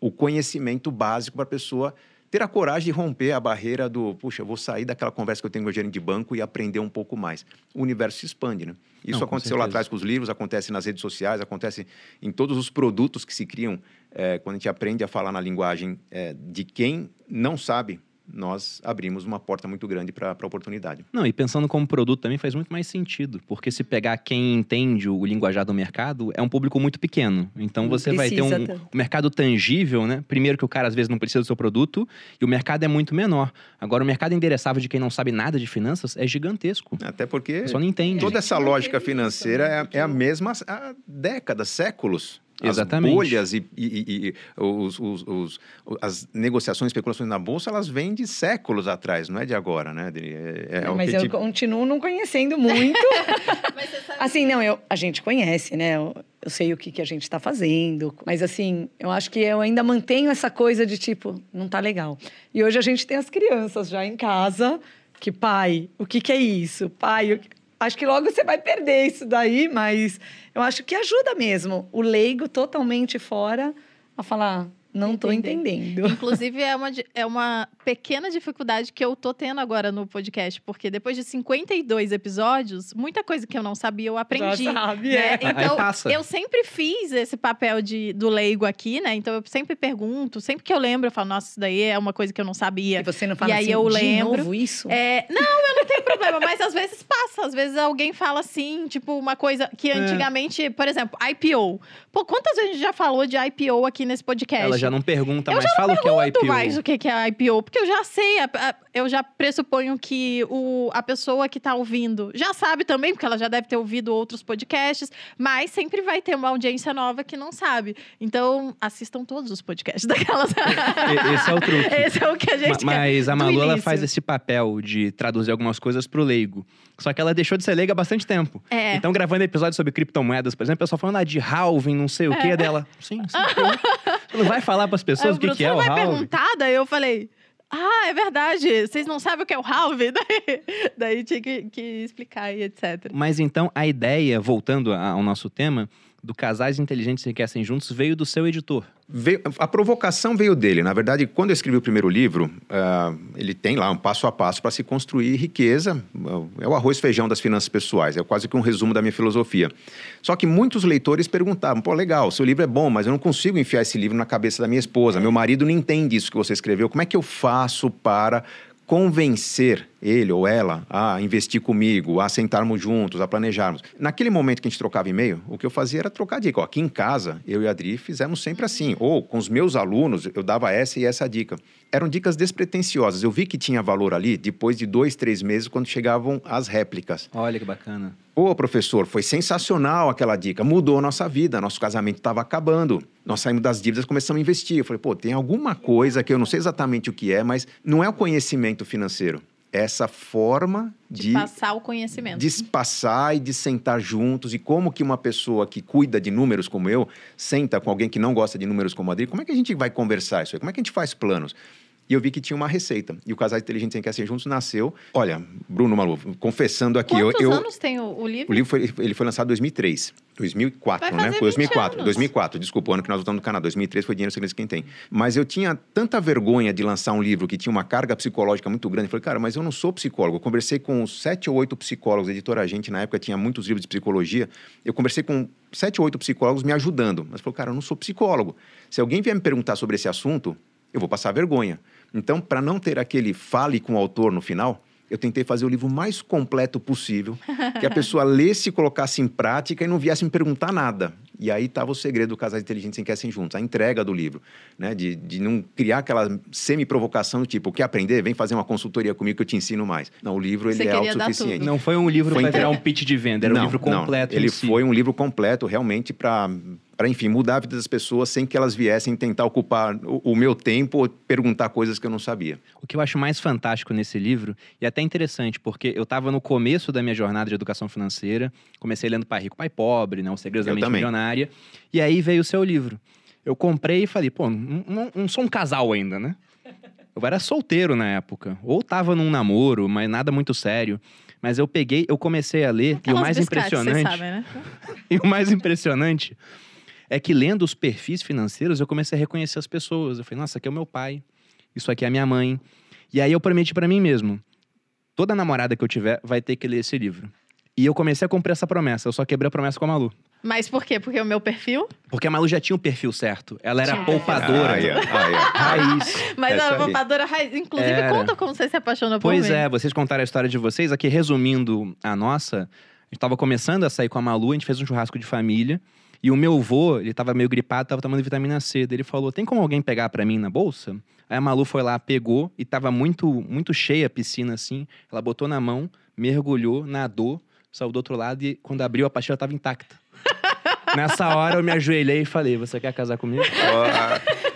Speaker 3: o conhecimento básico para a pessoa ter a coragem de romper a barreira do, puxa, eu vou sair daquela conversa que eu tenho com o gerente de banco e aprender um pouco mais. O universo se expande, né? Isso
Speaker 1: Não,
Speaker 3: aconteceu lá atrás com os livros, acontece nas redes sociais, acontece em todos os produtos que se criam. eh, quando a gente aprende a falar na linguagem eh, de quem não sabe, nós abrimos uma porta muito grande para a oportunidade.
Speaker 1: Não, e pensando como produto também faz muito mais sentido, porque se pegar quem entende o linguajar do mercado, é um público muito pequeno. Então você vai ter
Speaker 4: precisa
Speaker 1: um, um mercado tangível, né? Primeiro que o cara às vezes não precisa do seu produto e o mercado é muito menor. Agora o mercado endereçável de quem não sabe nada de finanças é gigantesco.
Speaker 3: Até porque
Speaker 1: Só não entende.
Speaker 3: toda essa lógica financeira
Speaker 2: né?
Speaker 3: é,
Speaker 2: Porque
Speaker 3: é a mesma há décadas, séculos. As
Speaker 1: Exatamente.
Speaker 3: bolhas e, e- e- e os- os- os- as negociações, especulações na bolsa, elas vêm de séculos atrás, não é de agora, né? Adri? É, é o
Speaker 4: mas
Speaker 3: que
Speaker 4: eu
Speaker 3: te-
Speaker 4: continuo não conhecendo muito. assim, não, eu, a gente conhece, né? Eu, eu sei o que, que a gente está fazendo. Mas, assim, eu acho que eu ainda mantenho essa coisa de tipo, não tá legal. E hoje a gente tem as crianças já em casa, que, pai, o que, que é isso? Pai, o que... Acho que logo você vai perder isso daí, mas eu acho que ajuda mesmo. O leigo totalmente fora a falar, não estou entendendo.
Speaker 2: Inclusive, é uma, é uma pequena dificuldade que eu tô tendo agora no podcast, porque depois de 52 episódios, muita coisa que eu não sabia eu aprendi.
Speaker 4: Já sabe,
Speaker 2: né?
Speaker 4: é.
Speaker 2: Então, eu sempre fiz esse papel de, do leigo aqui, né? Então, eu sempre pergunto, sempre que eu lembro, eu falo, nossa, isso daí é uma coisa que eu não sabia.
Speaker 4: E você não fala
Speaker 2: E aí
Speaker 4: assim,
Speaker 2: eu
Speaker 4: de
Speaker 2: lembro.
Speaker 4: novo isso?
Speaker 2: É, não, eu não problema, mas às vezes passa. Às vezes alguém fala assim, tipo, uma coisa que
Speaker 1: É.
Speaker 2: antigamente, por exemplo, IPO. Pô, quantas vezes a gente já falou de IPO aqui nesse podcast?
Speaker 1: Ela já não pergunta
Speaker 2: Eu
Speaker 1: mais. Fala o que é o IPO.
Speaker 2: mais o que que é IPO, porque eu já sei, a- a- eu já pressuponho que o, a pessoa que tá ouvindo já sabe também, porque ela já deve ter ouvido outros podcasts, mas sempre vai ter uma audiência nova que não sabe. Então, assistam todos os podcasts daquelas.
Speaker 1: Esse é o truque.
Speaker 2: Esse é o que a
Speaker 1: Ma-
Speaker 2: gente quer.
Speaker 1: Mas a Malu, ela faz esse papel de traduzir algumas coisas pro leigo. Só que ela deixou de ser leiga há bastante tempo.
Speaker 2: É.
Speaker 1: Então, gravando episódios sobre criptomoedas, por exemplo, o pessoal falando ah, de halving, não sei o quê, dela. Sim, sim. Não vai falar pras
Speaker 2: Aí
Speaker 1: pessoas o que,
Speaker 2: Bruno,
Speaker 1: que é
Speaker 2: "Você
Speaker 1: o
Speaker 2: não vai
Speaker 1: halving?
Speaker 2: perguntar? Daí eu falei... Ah, é verdade. Vocês não sabem o que é o halving? Daí, daí tinha que, que explicar e etc.
Speaker 1: Mas então, a ideia, voltando ao nosso tema, do Casais Inteligentes Enriquecem Juntos, veio do seu editor.
Speaker 3: Veio- a provocação veio dele. Na verdade, quando eu escrevi o primeiro livro, ah, ele tem lá um passo a passo para se construir riqueza. É o arroz feijão das finanças pessoais. É quase que um resumo da minha filosofia. Só que muitos leitores perguntavam: pô, legal, seu livro é bom, mas eu não consigo enfiar esse livro na cabeça da minha esposa. Meu marido não entende isso que você escreveu. Como é que eu faço para convencer ele ou ela a investir comigo, a sentarmos juntos, a planejarmos. Naquele momento que a gente trocava e-mail, o que eu fazia era trocar dica. Ó, aqui em casa, eu e a Adri fizemos sempre assim. Ou com os meus alunos, eu dava essa e essa dica. Eram dicas despretensiosas. Eu vi que tinha valor ali depois de dois, três meses, quando chegavam as réplicas.
Speaker 1: Olha que bacana.
Speaker 3: Ô, professor, foi sensacional aquela dica. Mudou a nossa vida. Nosso casamento estava acabando. Nós saímos das dívidas, começamos a investir. Eu falei, pô, tem alguma coisa que eu não sei exatamente o que é, mas não é o conhecimento financeiro. Essa forma
Speaker 2: De,
Speaker 3: de,
Speaker 2: passar o conhecimento.
Speaker 3: de passar e de sentar juntos. E como que uma pessoa que cuida de números como eu, senta com alguém que não gosta de números como a Adri, como é que a gente vai conversar isso aí? Como é que a gente faz planos? E eu vi que tinha uma receita. E o Casais Inteligentes Sem Quer Ser Juntos nasceu... Olha, Bruno Malu, confessando aqui... eu-
Speaker 2: Quantos
Speaker 3: eu,
Speaker 2: anos tem o, o livro?
Speaker 3: o livro foi, ele foi lançado em 2003. 2004,
Speaker 2: Vai
Speaker 3: né? Foi
Speaker 2: 20
Speaker 3: 2004.
Speaker 2: anos.
Speaker 3: 2004, desculpa, o ano que nós voltamos do Canadá. 2003 foi Dinheiro Segredo Quem Tem. Mas eu tinha tanta vergonha de lançar um livro que tinha uma carga psicológica muito grande. Eu falei, cara, mas eu não sou psicólogo. Eu conversei com sete ou oito psicólogos, a editora Gente, na época tinha muitos livros de psicologia. Eu conversei com sete ou oito psicólogos me ajudando. Mas falou, cara, eu não sou psicólogo. Se alguém vier me perguntar sobre esse assunto, eu vou passar vergonha. Então, para não ter aquele fale com o autor no final, eu tentei fazer o livro mais completo possível, que a pessoa lesse e colocasse em prática e não viesse me perguntar nada. E aí estava o segredo do Casais Inteligentes Sem Querem Juntos, a entrega do livro, né? De, de não criar aquela semi-provocação do tipo, quer aprender? Vem fazer uma consultoria comigo que eu te ensino mais. Não, o livro ele
Speaker 2: Você
Speaker 3: é autossuficiente.
Speaker 1: Não foi um livro
Speaker 3: Foi
Speaker 1: para virar um pitch de venda, era um
Speaker 3: Não,
Speaker 1: livro
Speaker 3: não.
Speaker 1: completo.
Speaker 3: Ele
Speaker 1: em si.
Speaker 3: foi um livro completo, realmente, para, para, enfim, mudar a vida das pessoas sem que elas viessem tentar ocupar o, o meu tempo ou perguntar coisas que eu não sabia.
Speaker 1: O que eu acho mais fantástico nesse livro, e até interessante, porque eu estava no começo da minha jornada de educação financeira, comecei lendo Pai Rico, Pai Pobre, né, Os Segredos da Mente. Milionária, e aí veio o seu livro. Eu comprei e falei, pô, não, não- não sou um casal ainda, né? Eu era solteiro na época, ou tava num namoro, mas nada muito sério. Mas eu peguei, eu comecei a ler, e o
Speaker 2: Aquelas
Speaker 1: mais impressionante...
Speaker 2: sabem, né?
Speaker 1: E o mais impressionante é que lendo os perfis financeiros, eu comecei a reconhecer as pessoas. Eu falei, nossa, aqui é o meu pai, isso aqui é a minha mãe. E aí eu prometi pra mim mesmo, toda namorada que eu tiver vai ter que ler esse livro. E eu comecei a cumprir essa promessa, eu só quebrei a promessa com a Malu.
Speaker 2: Mas por quê? Porque o meu perfil?
Speaker 1: Porque a Malu já tinha o perfil certo. Ela era
Speaker 2: Tinha.
Speaker 1: poupadora.
Speaker 3: Ah, é, ah, é.
Speaker 1: Raiz.
Speaker 2: Mas
Speaker 3: Essa
Speaker 2: a
Speaker 3: aí.
Speaker 2: poupadora raiz. Inclusive,
Speaker 1: Era.
Speaker 2: conta como você se apaixonou por
Speaker 1: Pois
Speaker 2: mim.
Speaker 1: é, vocês contaram a história de vocês. Aqui, resumindo a nossa, a gente tava começando a sair com a Malu, a gente fez um churrasco de família. E o meu avô, ele tava meio gripado, tava tomando vitamina C. Daí ele falou: tem como alguém pegar pra mim na bolsa? Aí a Malu foi lá, pegou e tava muito, muito cheia a piscina assim. Ela botou na mão, mergulhou, nadou, saiu do outro lado e quando abriu a pastilha tava intacta. Nessa hora eu me ajoelhei e falei: Você quer casar comigo?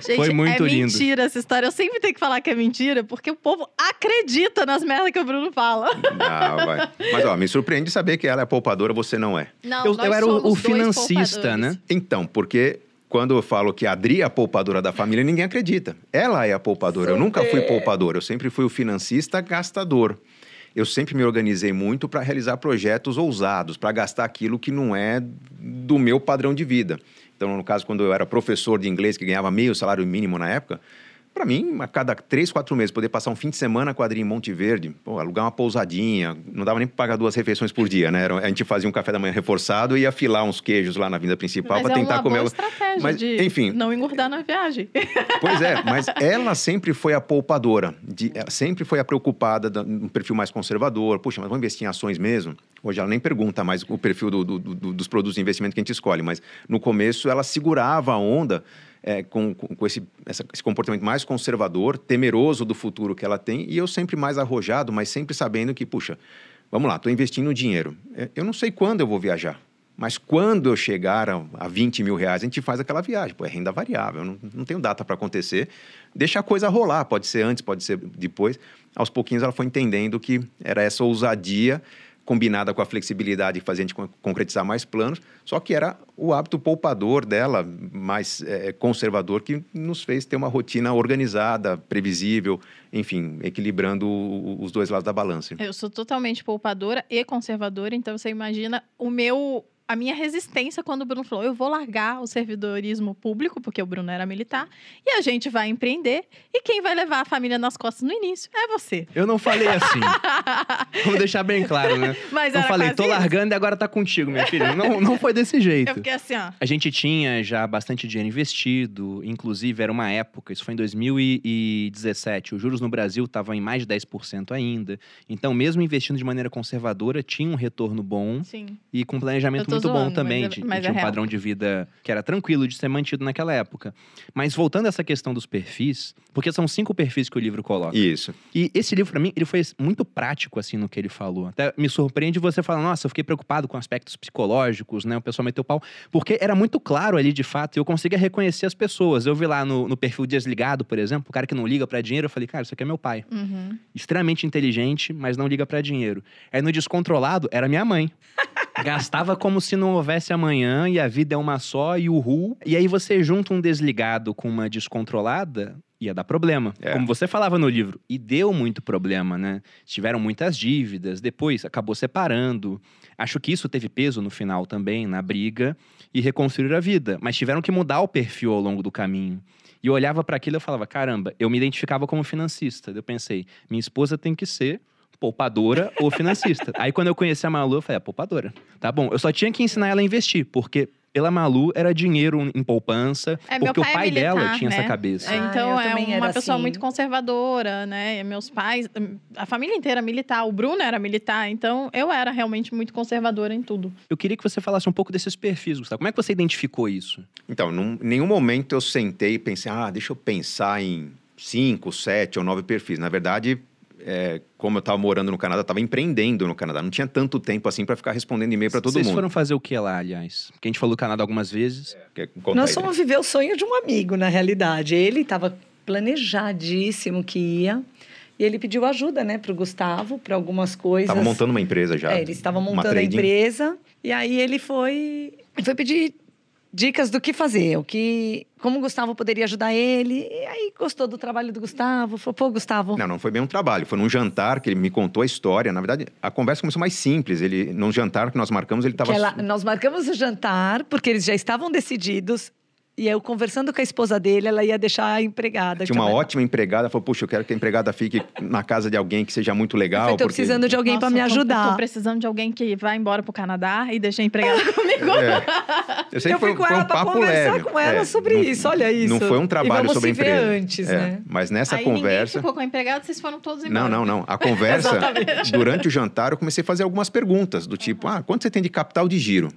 Speaker 2: Gente,
Speaker 1: Foi muito
Speaker 2: é
Speaker 1: lindo.
Speaker 2: mentira essa história. Eu sempre tenho que falar que é mentira, porque o povo acredita nas merdas que o Bruno fala.
Speaker 3: Ah, vai. Mas, ó, me surpreende saber que ela é poupadora, você não é.
Speaker 2: Não,
Speaker 1: Eu-
Speaker 2: nós
Speaker 1: eu era o-
Speaker 2: somos
Speaker 1: o financista, né?
Speaker 3: Então, porque quando eu falo que a Adri é a poupadora da família, ninguém acredita. Ela é a poupadora. Eu nunca fui poupador, eu sempre fui o financista gastador. eu sempre me organizei muito para realizar projetos ousados, para gastar aquilo que não é do meu padrão de vida. Então, no caso, quando eu era professor de inglês, que ganhava meio salário mínimo na época, para mim, a cada três, quatro meses, poder passar um fim de semana quadrinho em Monte Verde, pô, alugar uma pousadinha, não dava nem para pagar duas refeições por dia, né? A gente fazia um café da manhã reforçado e ia afilar uns queijos lá na vinda principal para
Speaker 2: é
Speaker 3: tentar
Speaker 2: uma
Speaker 3: comer.
Speaker 2: Boa estratégia
Speaker 3: mas,
Speaker 2: de
Speaker 3: enfim,
Speaker 2: não engordar na viagem.
Speaker 3: Pois é, mas ela sempre foi a poupadora, de, sempre foi a preocupada no perfil mais conservador. Puxa, mas vamos investir em ações mesmo? Hoje ela nem pergunta mais o perfil do, do, do, dos produtos de investimento que a gente escolhe, mas no começo ela segurava a onda é, com, com esse, essa, esse, comportamento mais conservador, temeroso do futuro que ela tem, e eu sempre mais arrojado, mas sempre sabendo que, puxa, vamos lá, estou investindo dinheiro. É, eu não sei quando eu vou viajar, mas quando eu chegar a, a 20 mil reais, a gente faz aquela viagem. Pô, é renda variável, não, não tenho data para acontecer. Deixa a coisa rolar, pode ser antes, pode ser depois. Aos pouquinhos ela foi entendendo que era essa ousadia combinada com a flexibilidade que fazia a gente concretizar mais planos, só que era o hábito poupador dela, mais é, conservador, que nos fez ter uma rotina organizada, previsível, enfim, equilibrando os dois lados da balança.
Speaker 2: Eu sou totalmente poupadora e conservadora, então você imagina o meu a minha resistência quando o Bruno falou: eu vou largar o servidorismo público, porque o Bruno era militar, e a gente vai empreender. E quem vai levar a família nas costas no início é você.
Speaker 1: Eu não falei assim. Vamos deixar bem claro, né?
Speaker 2: Mas
Speaker 1: eu falei, tô
Speaker 2: isso.
Speaker 1: largando e agora tá contigo, minha filha. Não, não foi desse jeito.
Speaker 2: Eu fiquei assim, ó.
Speaker 1: A gente tinha já bastante dinheiro investido, inclusive era uma época, isso foi em 2017, os juros no Brasil estavam em mais de 10% ainda. Então, mesmo investindo de maneira conservadora, tinha um retorno bom
Speaker 2: Sim.
Speaker 1: e com planejamento muito
Speaker 2: zoando,
Speaker 1: bom também.
Speaker 2: mas é-
Speaker 1: de,
Speaker 2: mas
Speaker 1: tinha
Speaker 2: é
Speaker 1: um
Speaker 2: real.
Speaker 1: padrão de vida que era tranquilo de ser mantido naquela época. Mas voltando a essa questão dos perfis, porque são cinco perfis que o livro coloca.
Speaker 3: Isso.
Speaker 1: E esse livro, pra mim, ele foi muito prático, assim, no que ele falou. Até me surpreende você falar, nossa, eu fiquei preocupado com aspectos psicológicos, né? O pessoal meteu pau. Porque era muito claro ali, de fato, e eu conseguia reconhecer as pessoas. Eu vi lá no, no perfil desligado, por exemplo, o cara que não liga pra dinheiro, eu falei, cara, isso aqui é meu pai.
Speaker 2: Uhum.
Speaker 1: Extremamente inteligente, mas não liga pra dinheiro. Aí no descontrolado, era minha mãe. Gastava como se não houvesse amanhã e a vida é uma só e o ru. E aí você junta um desligado com uma descontrolada, ia dar problema.
Speaker 3: É.
Speaker 1: Como você falava no livro. E deu muito problema, né? Tiveram muitas dívidas, depois acabou separando. Acho que isso teve peso no final também, na briga e reconstruir a vida. Mas tiveram que mudar o perfil ao longo do caminho. E eu olhava para aquilo e eu falava, caramba, eu me identificava como financista. Eu pensei, minha esposa tem que ser poupadora ou financista. Aí quando eu conheci a Malu, eu falei, é poupadora. Tá bom, eu só tinha que ensinar ela a investir, porque pela Malu era dinheiro em poupança,
Speaker 2: É, meu
Speaker 1: porque o
Speaker 2: pai é
Speaker 1: pai dela
Speaker 2: militar,
Speaker 1: tinha
Speaker 2: né?
Speaker 1: essa cabeça.
Speaker 2: É,
Speaker 4: Ah,
Speaker 2: então é uma pessoa
Speaker 4: assim.
Speaker 2: muito conservadora, né? E meus pais, a família inteira militar, o Bruno era militar, então eu era realmente muito conservadora em tudo.
Speaker 1: Eu queria que você falasse um pouco desses perfis, Gustavo. Como é que você identificou isso?
Speaker 3: Então, em nenhum momento eu sentei e pensei, ah, deixa eu pensar em cinco, sete ou nove perfis. Na verdade, é, como eu estava morando no Canadá, estava empreendendo no Canadá. Não tinha tanto tempo assim para ficar respondendo e-mail para todo
Speaker 1: Vocês
Speaker 3: mundo.
Speaker 1: foram fazer o que lá, aliás? Porque a gente falou do Canadá algumas vezes.
Speaker 3: Contar
Speaker 4: Nós
Speaker 3: aí,
Speaker 4: fomos
Speaker 3: né?
Speaker 4: viver o sonho de um amigo, na realidade. Ele estava planejadíssimo que ia. E ele pediu ajuda, né, para o Gustavo, para algumas coisas.
Speaker 3: Tava montando uma empresa já.
Speaker 4: É, eles estavam
Speaker 3: uma
Speaker 4: montando a empresa. E aí ele foi, foi pedir dicas do que fazer, o que, como o Gustavo poderia ajudar ele. E aí gostou do trabalho do Gustavo. Falou, pô, Gustavo.
Speaker 3: Não, não foi bem um trabalho. Foi num jantar que ele me contou a história. Na verdade, a conversa começou mais simples. Ele, num jantar que nós marcamos, ele estava...
Speaker 4: nós marcamos o jantar, porque eles já estavam decididos. E eu conversando com a esposa dele, ela ia deixar a empregada.
Speaker 3: Tinha uma
Speaker 4: que
Speaker 3: ótima empregada. Falou, puxa, eu quero que a empregada fique na casa de alguém que seja muito legal.
Speaker 4: Eu tô
Speaker 3: porque...
Speaker 4: precisando de alguém para me
Speaker 2: tô-
Speaker 4: ajudar.
Speaker 2: Eu tô precisando de alguém que vá embora pro Canadá e deixe a empregada comigo.
Speaker 3: É. Eu sei
Speaker 4: eu
Speaker 3: que foi,
Speaker 4: fui com
Speaker 3: foi
Speaker 4: ela
Speaker 3: um
Speaker 4: pra
Speaker 3: papo
Speaker 4: conversar
Speaker 3: leve.
Speaker 4: com ela
Speaker 3: É,
Speaker 4: sobre
Speaker 3: não-
Speaker 4: isso, olha isso.
Speaker 3: Não foi um
Speaker 4: E
Speaker 3: trabalho
Speaker 4: vamos
Speaker 3: sobre a empresa.
Speaker 4: antes,
Speaker 3: É,
Speaker 4: né?
Speaker 3: Mas nessa
Speaker 2: Aí
Speaker 3: conversa...
Speaker 2: ninguém ficou com a empregada, vocês foram todos embora.
Speaker 3: Não, não, não. A conversa, durante o jantar, eu comecei a fazer algumas perguntas, do tipo, ah, quanto você tem de capital de giro?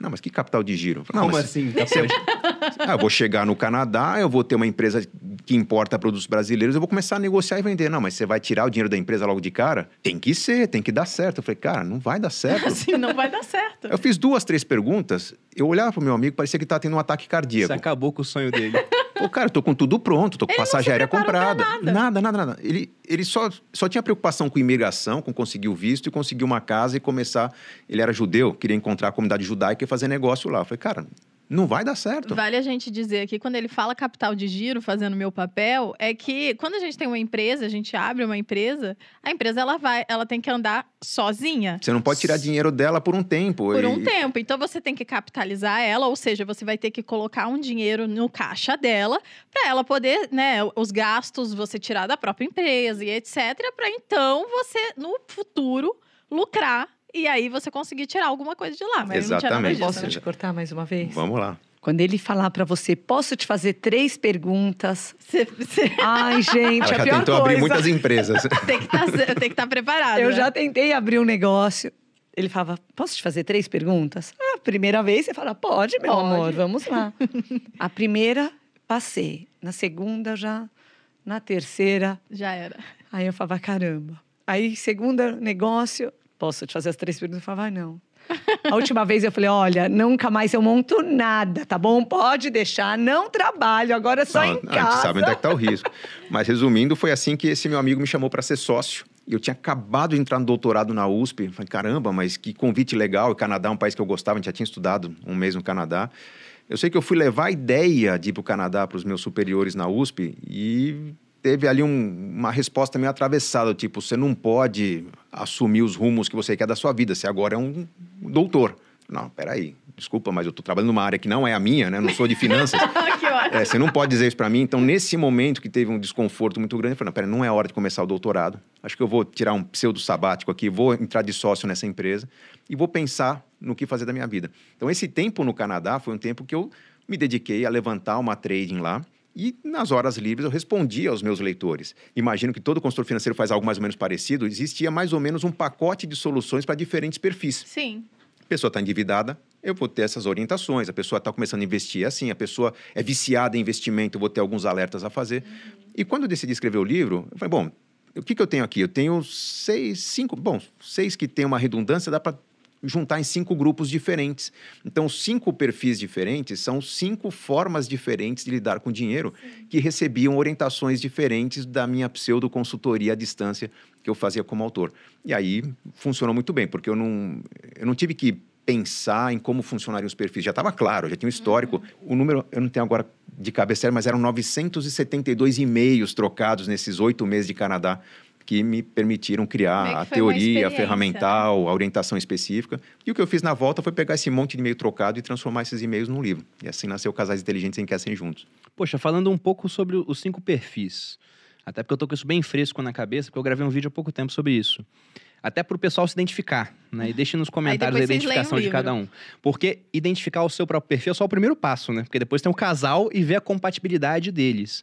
Speaker 3: Não, mas que capital de giro? Eu falei,
Speaker 1: Como
Speaker 3: "Não, mas
Speaker 1: assim?
Speaker 3: você- Ah, eu vou chegar no Canadá, eu vou ter uma empresa que importa produtos brasileiros, eu vou começar a negociar e vender. Não, mas você vai tirar o dinheiro da empresa logo de cara? Tem que ser, tem que dar certo. Eu falei, cara, não vai dar certo.
Speaker 2: Assim não vai dar certo.
Speaker 3: Eu fiz duas, três perguntas, eu olhava pro meu amigo, parecia que ele tava tendo um ataque
Speaker 1: Você
Speaker 3: cardíaco.
Speaker 1: acabou com o sonho dele.
Speaker 3: Pô, cara, eu tô com tudo pronto, tô com
Speaker 2: Ele
Speaker 3: passagem aérea comprada.
Speaker 2: nada.
Speaker 3: Nada, nada, nada. Ele, ele só, só tinha preocupação com imigração, com conseguir o visto e conseguir uma casa e começar. Ele era judeu, queria encontrar a comunidade judaica e fazer negócio lá. Eu falei, cara, Não vai dar certo.
Speaker 2: Vale a gente dizer aqui, quando ele fala capital de giro, fazendo meu papel, é que quando a gente tem uma empresa, a gente abre uma empresa, a empresa ela vai, ela tem que andar sozinha.
Speaker 3: Você não pode tirar dinheiro dela por um tempo.
Speaker 2: Por
Speaker 3: e-
Speaker 2: um tempo. Então você tem que capitalizar ela, ou seja, você vai ter que colocar um dinheiro no caixa dela para ela poder, né, os gastos você tirar da própria empresa e etc, para então você no futuro lucrar e aí você conseguir tirar alguma coisa de lá. Mas
Speaker 3: Exatamente.
Speaker 2: disso.
Speaker 4: Posso
Speaker 2: né?
Speaker 4: te cortar mais uma vez?
Speaker 3: Vamos lá.
Speaker 4: Quando ele falar pra você, posso te fazer três perguntas?
Speaker 2: Você, você
Speaker 4: Ai, gente,
Speaker 3: Ela
Speaker 4: a
Speaker 3: já
Speaker 4: pior
Speaker 3: tentou
Speaker 4: coisa.
Speaker 3: abrir muitas empresas.
Speaker 2: tem que tá, estar preparado.
Speaker 4: Eu
Speaker 2: né?
Speaker 4: já tentei abrir um negócio. Ele falava, posso te fazer três perguntas? Ah, primeira vez você fala, pode, meu
Speaker 2: Pode.
Speaker 4: amor, vamos lá. a primeira, passei. Na segunda, já. Na terceira,
Speaker 2: Já era.
Speaker 4: aí eu falava, caramba. Aí, segunda negócio, posso te fazer as três perguntas? Eu falava, ah, não. A última vez eu falei, olha, nunca mais eu monto nada, tá bom? Pode deixar, não trabalho, agora é só
Speaker 3: Não,
Speaker 4: em
Speaker 3: a gente
Speaker 4: casa.
Speaker 3: sabe onde é que está o risco. Mas resumindo, foi assim que esse meu amigo me chamou para ser sócio. Eu tinha acabado de entrar no doutorado na USP. Falei, caramba, mas que convite legal. O Canadá é um país que eu gostava, a gente já tinha estudado um mês no Canadá. Eu sei que eu fui levar a ideia de ir para o Canadá para os meus superiores na USP e teve ali um- uma resposta meio atravessada, tipo, você não pode assumir os rumos que você quer da sua vida, você agora é um doutor. Não, peraí, desculpa, mas eu estou trabalhando numa área que não é a minha, né? Não sou de finanças.
Speaker 2: que ótimo.
Speaker 3: É, você não pode dizer isso para mim. Então, nesse momento que teve um desconforto muito grande, eu falei, não, pera, não é hora de começar o doutorado. Acho que eu vou tirar um pseudo sabático aqui, vou entrar de sócio nessa empresa e vou pensar no que fazer da minha vida. Então, esse tempo no Canadá foi um tempo que eu me dediquei a levantar uma trading lá e nas horas livres eu respondia aos meus leitores. Imagino que todo consultor financeiro faz algo mais ou menos parecido. Existia mais ou menos um pacote de soluções para diferentes perfis.
Speaker 2: Sim.
Speaker 3: A pessoa está endividada, eu vou ter essas orientações. A pessoa está começando a investir assim, a pessoa é viciada em investimento, eu vou ter alguns alertas a fazer. E quando eu decidi escrever o livro, eu falei, bom, o que, que eu tenho aqui? Eu tenho seis, cinco, bom, seis que tem uma redundância, dá para juntar em cinco grupos diferentes. Então, cinco perfis diferentes são cinco formas diferentes de lidar com dinheiro que recebiam orientações diferentes da minha pseudo-consultoria à distância que eu fazia como autor. E aí funcionou muito bem, porque eu não, eu não tive que pensar em como funcionariam os perfis. Já estava claro, já tinha um histórico. O número, eu não tenho agora de cabeça, mas eram 972 e-mails trocados nesses oito meses de Canadá que me permitiram criar a teoria
Speaker 2: experiência,
Speaker 3: ferramental, a orientação específica. E o que eu fiz na volta foi pegar esse monte de e-mail trocado e transformar esses e-mails num livro. E assim nasceu Casais Inteligentes em Querem Juntos.
Speaker 1: Poxa, falando um pouco sobre os cinco perfis. Até porque eu tô com isso bem fresco na cabeça, porque eu gravei um vídeo há pouco tempo sobre isso. Até para o pessoal se identificar, né? E deixe nos comentários a identificação de cada um. Porque identificar o seu próprio perfil é só o primeiro passo, né? Porque depois tem o casal e ver a compatibilidade deles.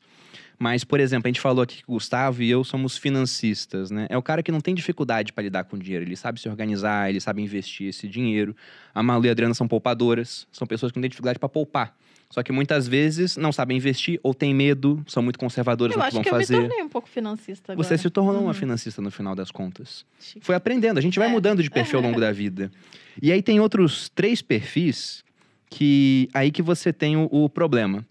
Speaker 1: Mas, por exemplo, a gente falou aqui que o Gustavo e eu somos financistas, né? É o cara que não tem dificuldade para lidar com dinheiro. Ele sabe se organizar, ele sabe investir esse dinheiro. A Malu e a Adriana são poupadoras, são pessoas que não têm dificuldade para poupar. Só que muitas vezes não sabem investir ou têm medo, são muito conservadores
Speaker 2: Eu
Speaker 1: no que
Speaker 2: acho
Speaker 1: vão
Speaker 2: que eu
Speaker 1: fazer.
Speaker 2: me tornei um pouco financista agora.
Speaker 1: Você se tornou uma
Speaker 2: Uhum.
Speaker 1: financista no final das contas.
Speaker 2: Chique.
Speaker 1: Foi aprendendo, a gente vai
Speaker 2: É.
Speaker 1: mudando de perfil ao longo da vida. E aí tem outros três perfis que aí que você tem o, o problema.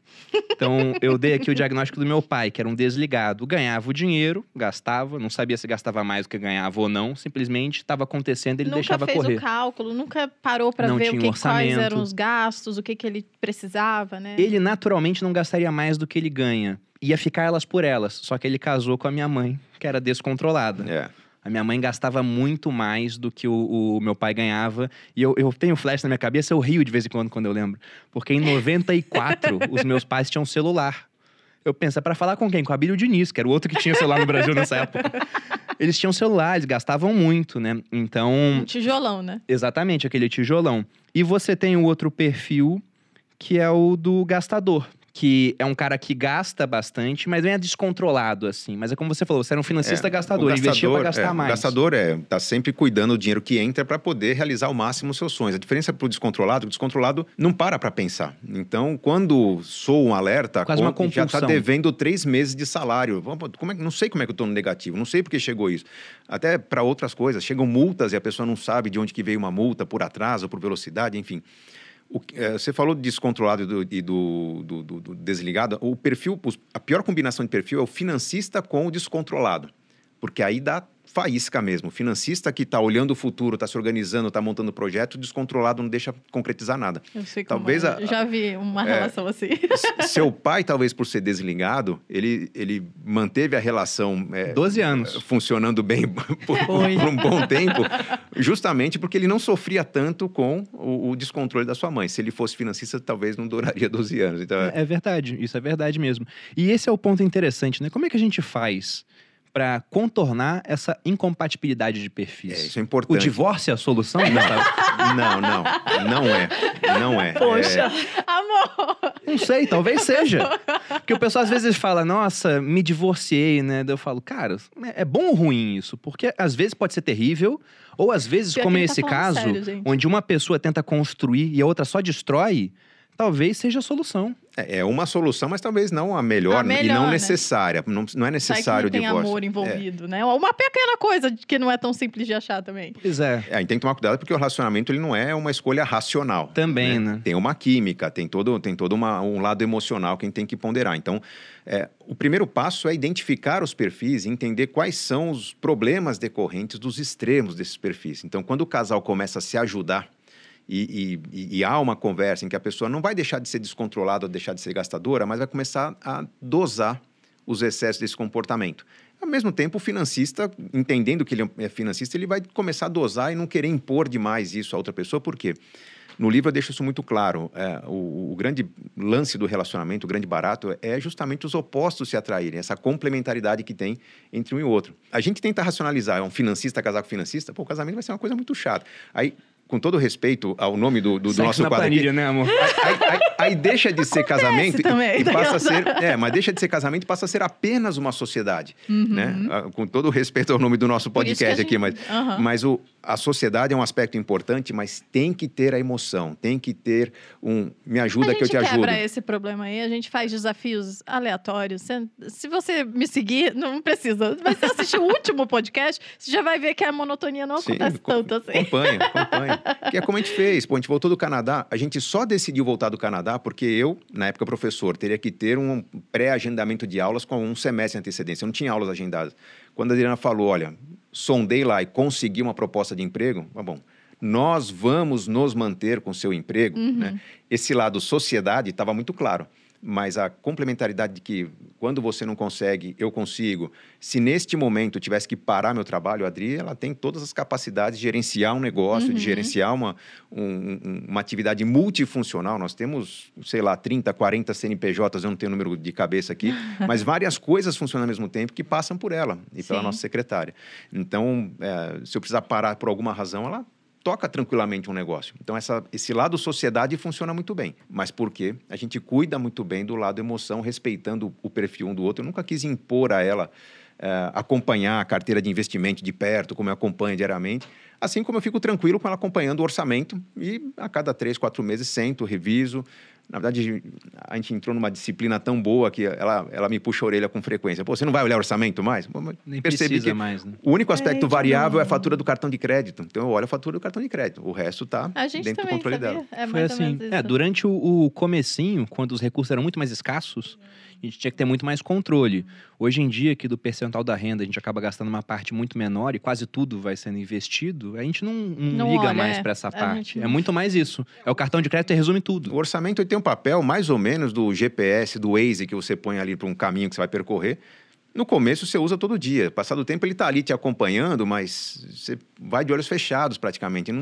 Speaker 1: Então, eu dei aqui o diagnóstico do meu pai, que era um desligado. Ganhava o dinheiro, gastava, não sabia se gastava mais do que ganhava ou não, simplesmente estava acontecendo, ele
Speaker 2: nunca
Speaker 1: deixava
Speaker 2: fez
Speaker 1: correr.
Speaker 2: o cálculo, nunca parou para ver o que,
Speaker 1: um
Speaker 2: quais
Speaker 1: orçamento.
Speaker 2: eram os gastos, o que, que ele precisava, né?
Speaker 1: Ele naturalmente não gastaria mais do que ele ganha. Ia ficar elas por elas. Só que ele casou com a minha mãe, que era descontrolada.
Speaker 3: É.
Speaker 1: A minha mãe gastava muito mais do que o, o meu pai ganhava. E eu, eu tenho flash na minha cabeça, eu rio de vez em quando quando eu lembro. Porque em 94, os meus pais tinham celular. Eu penso, é pra falar com quem? Com a Bíblia Diniz, que era o outro que tinha celular no Brasil nessa época. Eles tinham celular, eles gastavam muito, né? Então,
Speaker 2: Um tijolão, né?
Speaker 1: exatamente, aquele tijolão. E você tem o outro perfil, que é o do gastador. Que é um cara que gasta bastante, mas não é descontrolado, assim. Mas é como você falou, você era um financista
Speaker 3: É,
Speaker 1: gastador,
Speaker 3: o
Speaker 1: investia pra gastar
Speaker 3: é,
Speaker 1: mais.
Speaker 3: O gastador é, tá sempre cuidando do dinheiro que entra para poder realizar ao máximo os seus sonhos. A diferença pro descontrolado, o descontrolado não para para pensar. Então, quando sou um alerta,
Speaker 1: Quase uma
Speaker 3: já está devendo três meses de salário. Como é, não sei como é que eu estou no negativo, não sei por que chegou isso. Até para outras coisas, chegam multas e a pessoa não sabe de onde que veio uma multa, por atraso, por velocidade, enfim. O eh, você falou de descontrolado e do, do- do- do- do desligado. O perfil, a pior combinação de perfil é o financista com o descontrolado. Porque aí dá faísca mesmo. O financista que está olhando o futuro, está se organizando, está montando projeto, descontrolado não deixa concretizar nada.
Speaker 2: Eu sei
Speaker 3: Talvez
Speaker 2: como é.
Speaker 3: a-
Speaker 2: Já vi uma
Speaker 3: é.
Speaker 2: relação assim.
Speaker 3: Seu pai, talvez por ser desligado, ele, ele manteve a relação é,
Speaker 1: 12 anos.
Speaker 3: funcionando bem por, por um bom tempo, justamente porque ele não sofria tanto com o, o descontrole da sua mãe. Se ele fosse financista, talvez não duraria 12 anos. Então, é-
Speaker 1: É verdade, isso é verdade mesmo. E esse é o ponto interessante, né? Como é que a gente faz para contornar essa incompatibilidade de
Speaker 3: é,
Speaker 1: perfis?
Speaker 3: isso é
Speaker 1: o
Speaker 3: importante.
Speaker 1: divórcio é a solução? Gustavo?
Speaker 3: Não, não, não é. Não é.
Speaker 4: Poxa,
Speaker 2: Amor!
Speaker 1: Não sei, talvez seja. Porque o pessoal às vezes fala, nossa, me divorciei, né? Daí eu falo, cara, é bom ou ruim isso? Porque às vezes pode ser terrível, ou às vezes,
Speaker 2: Pior
Speaker 1: como
Speaker 2: tá
Speaker 1: esse caso,
Speaker 2: sério,
Speaker 1: onde uma pessoa tenta construir e a outra só destrói, talvez seja a solução.
Speaker 3: É, é uma solução, mas talvez não a melhor,
Speaker 2: A
Speaker 3: e
Speaker 2: melhor,
Speaker 3: não
Speaker 2: né?
Speaker 3: necessária. Não, não é
Speaker 2: Sai que
Speaker 3: necessário
Speaker 2: não
Speaker 3: o
Speaker 2: tem
Speaker 3: divórcio.
Speaker 2: amor envolvido, né? Uma pequena coisa que não é tão simples de achar também.
Speaker 1: Pois é.
Speaker 3: É, a gente tem que tomar cuidado porque o relacionamento ele não é uma escolha racional.
Speaker 1: Também, né?
Speaker 3: Tem uma química, tem todo, tem todo uma- um lado emocional que a gente tem que ponderar. Então, é, o primeiro passo é identificar os perfis e entender quais são os problemas decorrentes dos extremos desses perfis. Então, quando o casal começa a se ajudar e, e- e- há uma conversa em que a pessoa não vai deixar de ser descontrolada ou deixar de ser gastadora, mas vai começar a dosar os excessos desse comportamento. Ao mesmo tempo, o financista, entendendo que ele é financista, ele vai começar a dosar e não querer impor demais isso a outra pessoa, por quê? No livro eu deixo isso muito claro. É, o, o grande lance do relacionamento, o grande barato, é justamente os opostos se atraírem, essa complementaridade que tem entre um e outro. A gente tenta racionalizar, é um financista casar com financista, pô, o casamento vai ser uma coisa muito chata. Aí, com todo respeito ao nome do, do, do nosso
Speaker 1: na
Speaker 3: quadro aqui,
Speaker 1: planilha, né, amor?
Speaker 3: Aí, aí- aí deixa de ser casamento e-
Speaker 2: também,
Speaker 3: e,
Speaker 2: tá
Speaker 3: passa a ser. É, mas deixa de ser casamento e passa a ser apenas uma sociedade. Né? Ah, Com todo o respeito ao nome do nosso
Speaker 2: Uhum. A
Speaker 3: podcast aqui, mas,
Speaker 2: gente- Aham.
Speaker 3: mas o, a sociedade é um aspecto importante, mas tem que ter a emoção, tem que ter um. Me ajuda
Speaker 2: a
Speaker 3: que eu
Speaker 2: gente
Speaker 3: te ajudo.
Speaker 2: quebra esse problema aí, a gente faz desafios aleatórios. Se, você me seguir, não precisa. Mas se assistir o último podcast, você já vai ver que a monotonia não
Speaker 3: Sim,
Speaker 2: acontece
Speaker 3: co-
Speaker 2: tanto assim.
Speaker 3: Acompanha, acompanha. Que é como a gente fez. Pô, a gente voltou do Canadá. A gente só decidiu voltar do Canadá porque eu, na época professor, teria que ter um pré-agendamento de aulas com um semestre de antecedência. Eu não tinha aulas agendadas. Quando a Adriana falou, olha, sondei lá e consegui uma proposta de emprego, bom. Nós vamos nos manter com seu emprego,
Speaker 2: Uhum.
Speaker 3: né? Esse lado sociedade estava muito claro. Mas a complementaridade de que quando você não consegue, eu consigo. Se neste momento eu tivesse que parar meu trabalho, a Adri, ela tem todas as capacidades de gerenciar um negócio,
Speaker 2: Uhum.
Speaker 3: de gerenciar uma, um- um- uma atividade multifuncional. Nós temos, sei lá, 30, 40 CNPJs, eu não tenho o número de cabeça aqui, mas várias coisas funcionam ao mesmo tempo que passam por ela e pela
Speaker 2: Sim.
Speaker 3: nossa secretária. Então, é, se eu precisar parar por alguma razão, ela toca tranquilamente um negócio. Então, essa, esse lado sociedade funciona muito bem. Mas por quê? A gente cuida muito bem do lado emoção, respeitando o perfil um do outro. Eu nunca quis impor a ela eh, acompanhar a carteira de investimento de perto, como eu acompanho diariamente. Assim como eu fico tranquilo com ela acompanhando o orçamento e a cada três, quatro meses sento, reviso. Na verdade, a gente entrou numa disciplina tão boa que ela, ela me puxa a orelha com frequência. Pô, você não vai olhar orçamento mais?
Speaker 1: Nem
Speaker 3: percebi
Speaker 1: precisa
Speaker 3: que
Speaker 1: mais, né?
Speaker 3: o único aspecto
Speaker 4: Gente,
Speaker 3: variável é a
Speaker 4: não.
Speaker 3: fatura do cartão de crédito. Então eu olho a fatura do cartão de crédito. O resto está dentro do controle
Speaker 2: sabia?
Speaker 3: dela.
Speaker 2: É
Speaker 1: Foi assim. É, durante o, o comecinho, quando os recursos eram muito mais escassos, a gente tinha que ter muito mais controle. Hoje em dia, que do percentual da renda a gente acaba gastando uma parte muito menor e quase tudo vai sendo investido, a gente não, não
Speaker 2: Não
Speaker 1: liga
Speaker 2: olha,
Speaker 1: mais
Speaker 2: é.
Speaker 1: para essa
Speaker 2: A
Speaker 1: parte.
Speaker 2: gente
Speaker 1: É muito mais isso. É o cartão de crédito e resume tudo.
Speaker 3: O orçamento ele tem um papel mais ou menos do GPS, do Waze que você põe ali para um caminho que você vai percorrer. No começo você usa todo dia. Passado o tempo ele está ali te acompanhando, mas você vai de olhos fechados praticamente.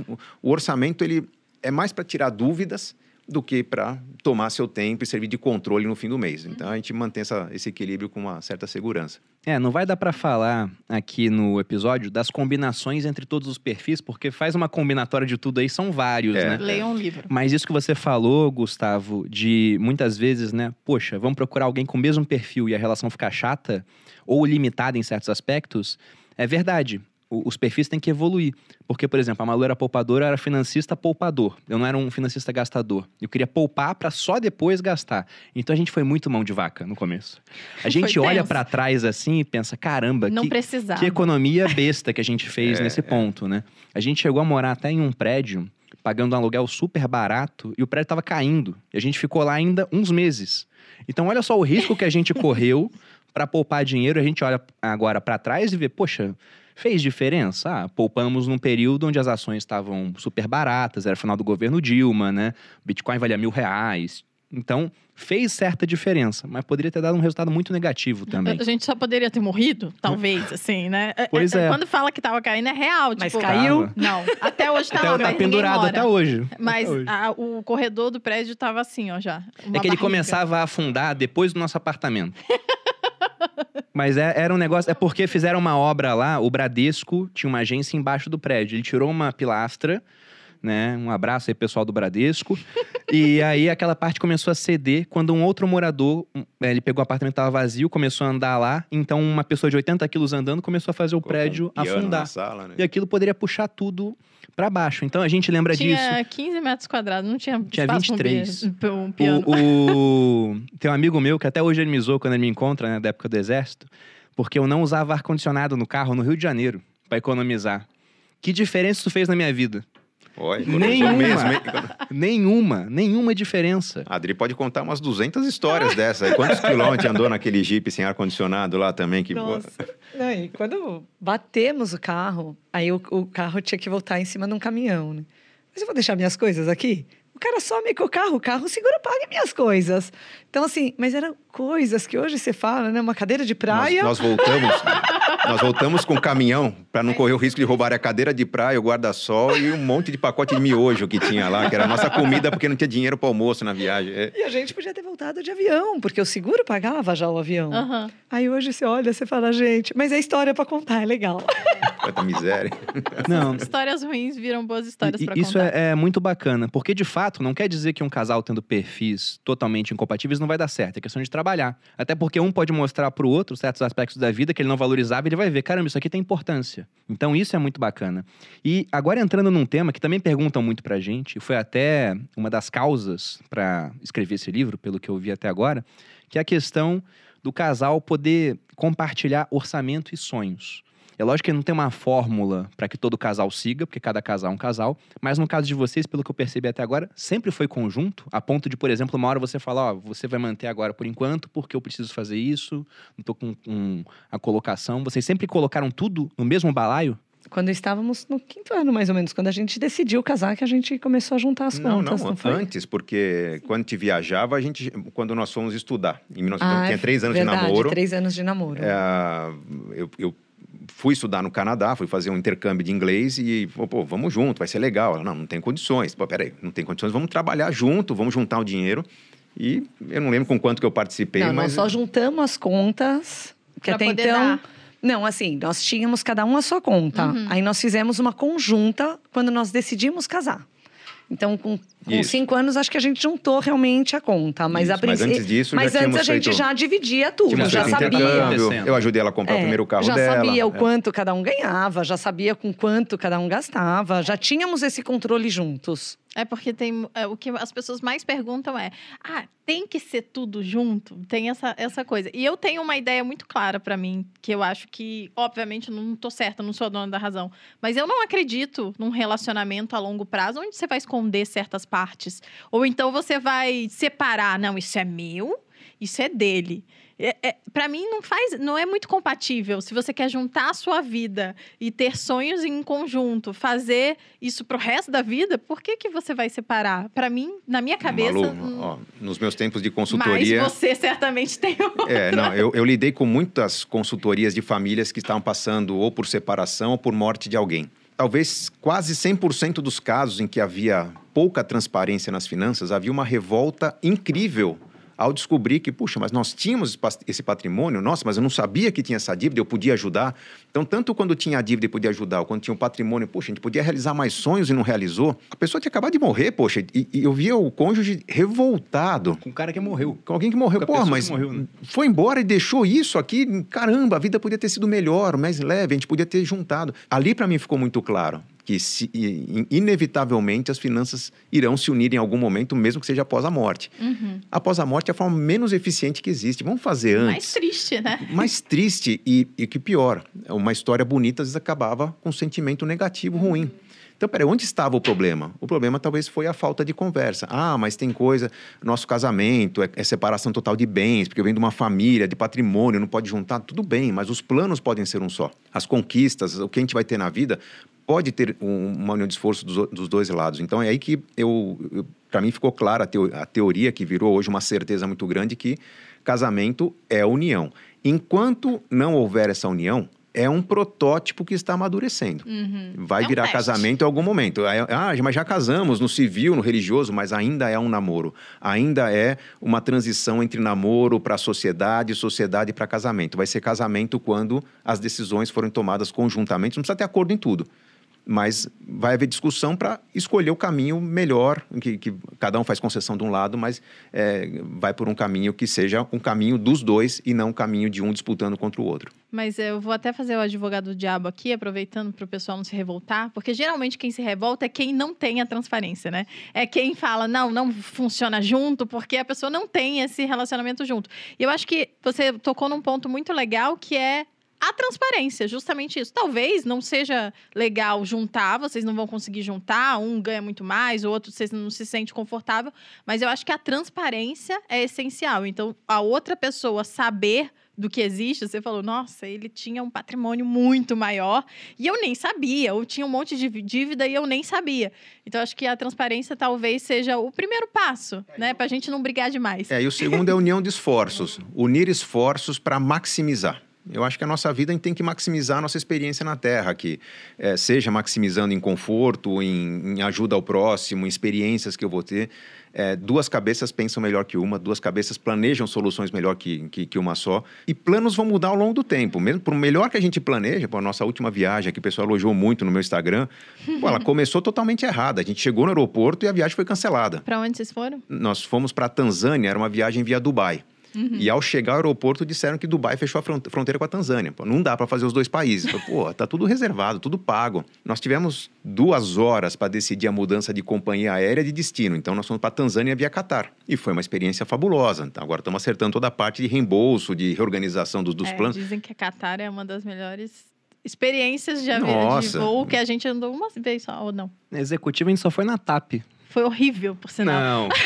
Speaker 3: O orçamento ele é mais para tirar dúvidas do que para tomar seu tempo e servir de controle no fim do mês. Então a gente mantém essa- esse equilíbrio com uma certa segurança.
Speaker 1: É, não vai dar para falar aqui no episódio das combinações entre todos os perfis, porque faz uma combinatória de tudo aí, são vários,
Speaker 3: É.
Speaker 1: né?
Speaker 2: Leia um livro.
Speaker 1: Mas isso que você falou, Gustavo, de muitas vezes, né? Poxa, vamos procurar alguém com o mesmo perfil e a relação ficar chata ou limitada em certos aspectos, é verdade. Os perfis têm que evoluir. Porque, por exemplo, a Malu era poupadora, eu era financista poupador. Eu não era um financista gastador. Eu queria poupar para só depois gastar. Então a gente foi muito mão de vaca no começo. A gente olha para trás assim e pensa: caramba,
Speaker 2: Não
Speaker 1: que,
Speaker 2: precisava.
Speaker 1: que economia besta que a gente fez
Speaker 3: É,
Speaker 1: nesse ponto, né? A gente chegou a morar até em um prédio, pagando um aluguel super barato, e o prédio estava caindo. E a gente ficou lá ainda uns meses. Então, olha só o risco que a gente correu para poupar dinheiro. A gente olha agora para trás e vê, poxa, Fez diferença? Ah, poupamos num período onde as ações estavam super baratas, era final do governo Dilma, né? Bitcoin valia mil reais. Então, fez certa diferença, mas poderia ter dado um resultado muito negativo também.
Speaker 2: A gente só poderia ter morrido, talvez, assim, né?
Speaker 1: Pois é.
Speaker 2: Quando fala que tava caindo, é real.
Speaker 4: Mas
Speaker 2: tipo,
Speaker 4: caiu?
Speaker 2: Não, até hoje tá
Speaker 1: Até,
Speaker 2: lá,
Speaker 1: tá pendurado
Speaker 2: mora.
Speaker 1: até hoje.
Speaker 2: Mas
Speaker 1: Até hoje.
Speaker 2: a- o corredor do prédio tava assim, ó, já.
Speaker 1: É que ele
Speaker 2: barriga.
Speaker 1: começava a afundar depois do nosso apartamento. Mas é- era um negócio. É porque fizeram uma obra lá, o Bradesco tinha uma agência embaixo do prédio. Ele tirou uma pilastra, né? Um abraço aí, pessoal do Bradesco. e aí aquela parte começou a ceder quando um outro morador, é, ele pegou o apartamento tava vazio, começou a andar lá. Então uma pessoa de 80 quilos andando começou a fazer o prédio afundar.
Speaker 3: Sala, né?
Speaker 1: E aquilo poderia puxar tudo pra baixo. Então a gente lembra disso.
Speaker 2: Tinha 15 metros quadrados, não tinha,
Speaker 1: Tinha
Speaker 2: espaço pra um
Speaker 1: 23.
Speaker 2: pi- pra um piano.
Speaker 1: O, o- Tem um amigo meu que até hoje ele me zoou quando ele me encontra, né, da época do exército, porque eu não usava ar-condicionado no carro no Rio de Janeiro pra economizar. Que diferença isso fez na minha vida?
Speaker 3: Olha,
Speaker 1: Nenhuma.
Speaker 3: mesmo?
Speaker 1: Nenhuma, nenhuma diferença.
Speaker 3: A Adri pode contar umas 200 histórias dessas. aí. Quantos quilômetros andou naquele Jipe sem ar-condicionado lá também? Que...
Speaker 4: Nossa. Não, e quando batemos o carro, aí o, o carro tinha que voltar em cima de um caminhão, né? Mas eu vou deixar minhas coisas aqui? O cara some com o carro, o carro segura, paga minhas coisas. Então, assim, mas eram coisas que hoje você fala, né? Uma cadeira de praia.
Speaker 3: Nós, nós voltamos, nós voltamos com o caminhão para não correr o risco de roubar a cadeira de praia, o guarda-sol e um monte de pacote de miojo que tinha lá, que era a nossa comida porque não tinha dinheiro para almoço na viagem. É,
Speaker 4: E a gente podia ter voltado de avião, porque o seguro pagava já o avião.
Speaker 2: Aham.
Speaker 4: Aí hoje você olha, você fala, gente, mas é história pra contar, é legal.
Speaker 3: quanta miséria.
Speaker 1: Não.
Speaker 2: Histórias ruins viram boas histórias
Speaker 1: E-
Speaker 2: pra
Speaker 1: isso
Speaker 2: contar.
Speaker 1: é, é muito bacana, porque de fato não quer dizer que um casal tendo perfis totalmente incompatíveis não vai dar certo. É questão de trabalhar. Até porque um pode mostrar pro outro certos aspectos da vida que ele não valorizava e ele vai ver, caramba, isso aqui tem importância. Então isso é muito bacana. E agora entrando num tema que também perguntam muito pra gente, foi até uma das causas pra escrever esse livro, pelo que eu vi até agora, que é a questão do casal poder compartilhar orçamento e sonhos. É lógico que não tem uma fórmula para que todo casal siga, porque cada casal é um casal, mas no caso de vocês, pelo que eu percebi até agora, sempre foi conjunto, a ponto de, por exemplo, uma hora você falar, ó, você vai manter agora por enquanto, porque eu preciso fazer isso, não tô com, com a colocação. Vocês sempre colocaram tudo no mesmo balaio?
Speaker 4: Quando estávamos no quinto ano, mais ou menos, quando a gente decidiu casar, que a gente começou a juntar as
Speaker 3: Não,
Speaker 4: contas,
Speaker 3: não,
Speaker 4: não, foi?
Speaker 3: antes, porque quando a gente viajava, a gente, quando nós fomos estudar, em 19...
Speaker 4: Ah,
Speaker 3: tinha três anos
Speaker 4: verdade,
Speaker 3: de namoro.
Speaker 4: três anos de namoro.
Speaker 3: É, eu, eu fui estudar no Canadá, fui fazer um intercâmbio de inglês e, pô, pô, vamos junto, vai ser legal. Ela, não, não tem condições. Pô, peraí, não tem condições, vamos trabalhar junto, vamos juntar o dinheiro. E eu não lembro com quanto que eu participei,
Speaker 4: não,
Speaker 3: mas...
Speaker 4: nós só juntamos as contas, que
Speaker 2: Pra
Speaker 4: até
Speaker 2: poder
Speaker 4: então...
Speaker 2: dar.
Speaker 4: Não, assim, nós tínhamos cada um a sua conta.
Speaker 2: Uhum.
Speaker 4: Aí nós fizemos uma conjunta quando nós decidimos casar. Então, com, com cinco anos, acho que a gente juntou realmente a conta. Mas,
Speaker 3: Isso,
Speaker 4: a
Speaker 3: mas
Speaker 4: princípio.
Speaker 3: antes disso,
Speaker 4: Mas
Speaker 3: já
Speaker 4: antes a gente
Speaker 3: feito-
Speaker 4: já dividia tudo, já
Speaker 3: feito
Speaker 4: sabia.
Speaker 3: eu ajudei ela a comprar
Speaker 4: É,
Speaker 3: o primeiro carro
Speaker 4: já
Speaker 3: dela.
Speaker 4: sabia o
Speaker 3: é.
Speaker 4: quanto cada um ganhava, já sabia com quanto cada um gastava, já tínhamos esse controle juntos.
Speaker 2: É porque tem é, o que as pessoas mais perguntam é: ah, tem que ser tudo junto? Tem essa, essa coisa. E eu tenho uma ideia muito clara pra mim, que eu acho que, obviamente, não tô certa, não sou a dona da razão, mas eu não acredito num relacionamento a longo prazo onde você vai esconder certas partes. Ou então você vai separar, não, isso é meu, isso é dele. É, é, para mim não faz, não é muito compatível. Se você quer juntar a sua vida e ter sonhos em conjunto, fazer isso pro resto da vida, por que que você vai separar? Para mim, na minha cabeça,
Speaker 3: Malu,
Speaker 2: hum,
Speaker 3: ó, nos meus tempos de
Speaker 2: mas
Speaker 3: consultoria...
Speaker 2: você certamente tem um...
Speaker 3: É, não, eu, eu lidei com muitas consultorias de famílias que estavam passando ou por separação ou por morte de alguém. Talvez quase 100% dos casos em que havia pouca transparência nas finanças, havia uma revolta incrível ao descobrir que, puxa, mas nós tínhamos esse patrimônio, nossa, mas eu não sabia que tinha essa dívida, eu podia ajudar. Então, tanto quando tinha a dívida e podia ajudar, ou quando tinha o patrimônio, puxa, a gente podia realizar mais sonhos e não realizou. A pessoa tinha acabado de morrer, poxa, e, e eu via o cônjuge revoltado.
Speaker 1: Com o cara que morreu.
Speaker 3: Com alguém que morreu.
Speaker 1: Com
Speaker 3: Pô, mas
Speaker 1: morreu, né?
Speaker 3: foi embora e deixou isso aqui. Caramba, a vida podia ter sido melhor, mais leve, a gente podia ter juntado. Ali, para mim, ficou muito claro que, se, inevitavelmente, as finanças irão se unir em algum momento, mesmo que seja após a morte.
Speaker 2: Uhum.
Speaker 3: Após a morte é a forma menos eficiente que existe. Vamos fazer
Speaker 2: Mais
Speaker 3: antes.
Speaker 2: triste, né?
Speaker 3: Mais triste e, e que pior, uma história bonita às vezes acabava com um sentimento negativo ruim. Então, peraí, onde estava o problema? O problema talvez foi a falta de conversa. Ah, mas tem coisa, nosso casamento é, é separação total de bens, porque eu venho de uma família, de patrimônio, não pode juntar, tudo bem, mas os planos podem ser um só. As conquistas, o que a gente vai ter na vida, pode ter um, uma união de esforço dos, dos, dois lados. Então, é aí que eu, eu para mim ficou clara a, teo, a teoria que virou hoje uma certeza muito grande que casamento é união. Enquanto não houver essa união, é um protótipo que está amadurecendo.
Speaker 2: Uhum.
Speaker 3: Vai
Speaker 2: É
Speaker 3: virar casamento em algum momento. Ah, mas já casamos no civil, no religioso, mas ainda é um namoro. Ainda é uma transição entre namoro para sociedade, sociedade para casamento. Vai ser casamento quando as decisões forem tomadas conjuntamente. Não precisa ter acordo em tudo. Mas vai haver discussão para escolher o caminho melhor, que, que cada um faz concessão de um lado, mas é, vai por um caminho que seja um caminho dos dois e não um caminho de um disputando contra o outro.
Speaker 2: Mas eu vou até fazer o advogado do diabo aqui, aproveitando para o pessoal não se revoltar, porque geralmente quem se revolta é quem não tem a transparência, né? É quem fala, não, não funciona junto, porque a pessoa não tem esse relacionamento junto. E eu acho que você tocou num ponto muito legal que é a transparência, justamente isso. Talvez não seja legal juntar, vocês não vão conseguir juntar, um ganha muito mais, o outro vocês não se sente confortável, mas eu acho que a transparência é essencial. Então, a outra pessoa saber do que existe, você falou, nossa, ele tinha um patrimônio muito maior e eu nem sabia, ou tinha um monte de dívida e eu nem sabia. Então, acho que a transparência talvez seja o primeiro passo, né, pra gente não brigar demais.
Speaker 3: É, e o segundo é a união de esforços. Unir esforços para maximizar. Eu acho que a nossa vida a gente tem que maximizar a nossa experiência na Terra aqui. É, seja maximizando em conforto, em, em ajuda ao próximo, em experiências que eu vou ter. É, duas cabeças pensam melhor que uma, duas cabeças planejam soluções melhor que, que, que uma só. E planos vão mudar ao longo do tempo. Mesmo por melhor que a gente planeja, pô, a nossa última viagem, que o pessoal elogiou muito no meu Instagram, pô, ela começou totalmente errada. A gente chegou no aeroporto e a viagem foi cancelada.
Speaker 2: Pra onde vocês foram?
Speaker 3: Nós fomos para a Tanzânia, era uma viagem via Dubai. E ao chegar ao aeroporto, disseram que Dubai fechou a fron- fronteira com a Tanzânia. Pô, não dá para fazer os dois países. Pô, tá tudo reservado, tudo pago. Nós tivemos duas horas para decidir a mudança de companhia aérea de destino. Então, nós fomos para a Tanzânia via Catar. E foi uma experiência fabulosa. Então, agora estamos acertando toda a parte de reembolso, de reorganização dos, dos
Speaker 2: É,
Speaker 3: planos.
Speaker 2: Dizem que a Qatar é uma das melhores experiências de, avi- de
Speaker 3: Nossa.
Speaker 2: voo que a gente andou uma vez só, ou não.
Speaker 1: Na executiva a gente só foi na TAP.
Speaker 2: Foi horrível, por sinal.
Speaker 1: Não.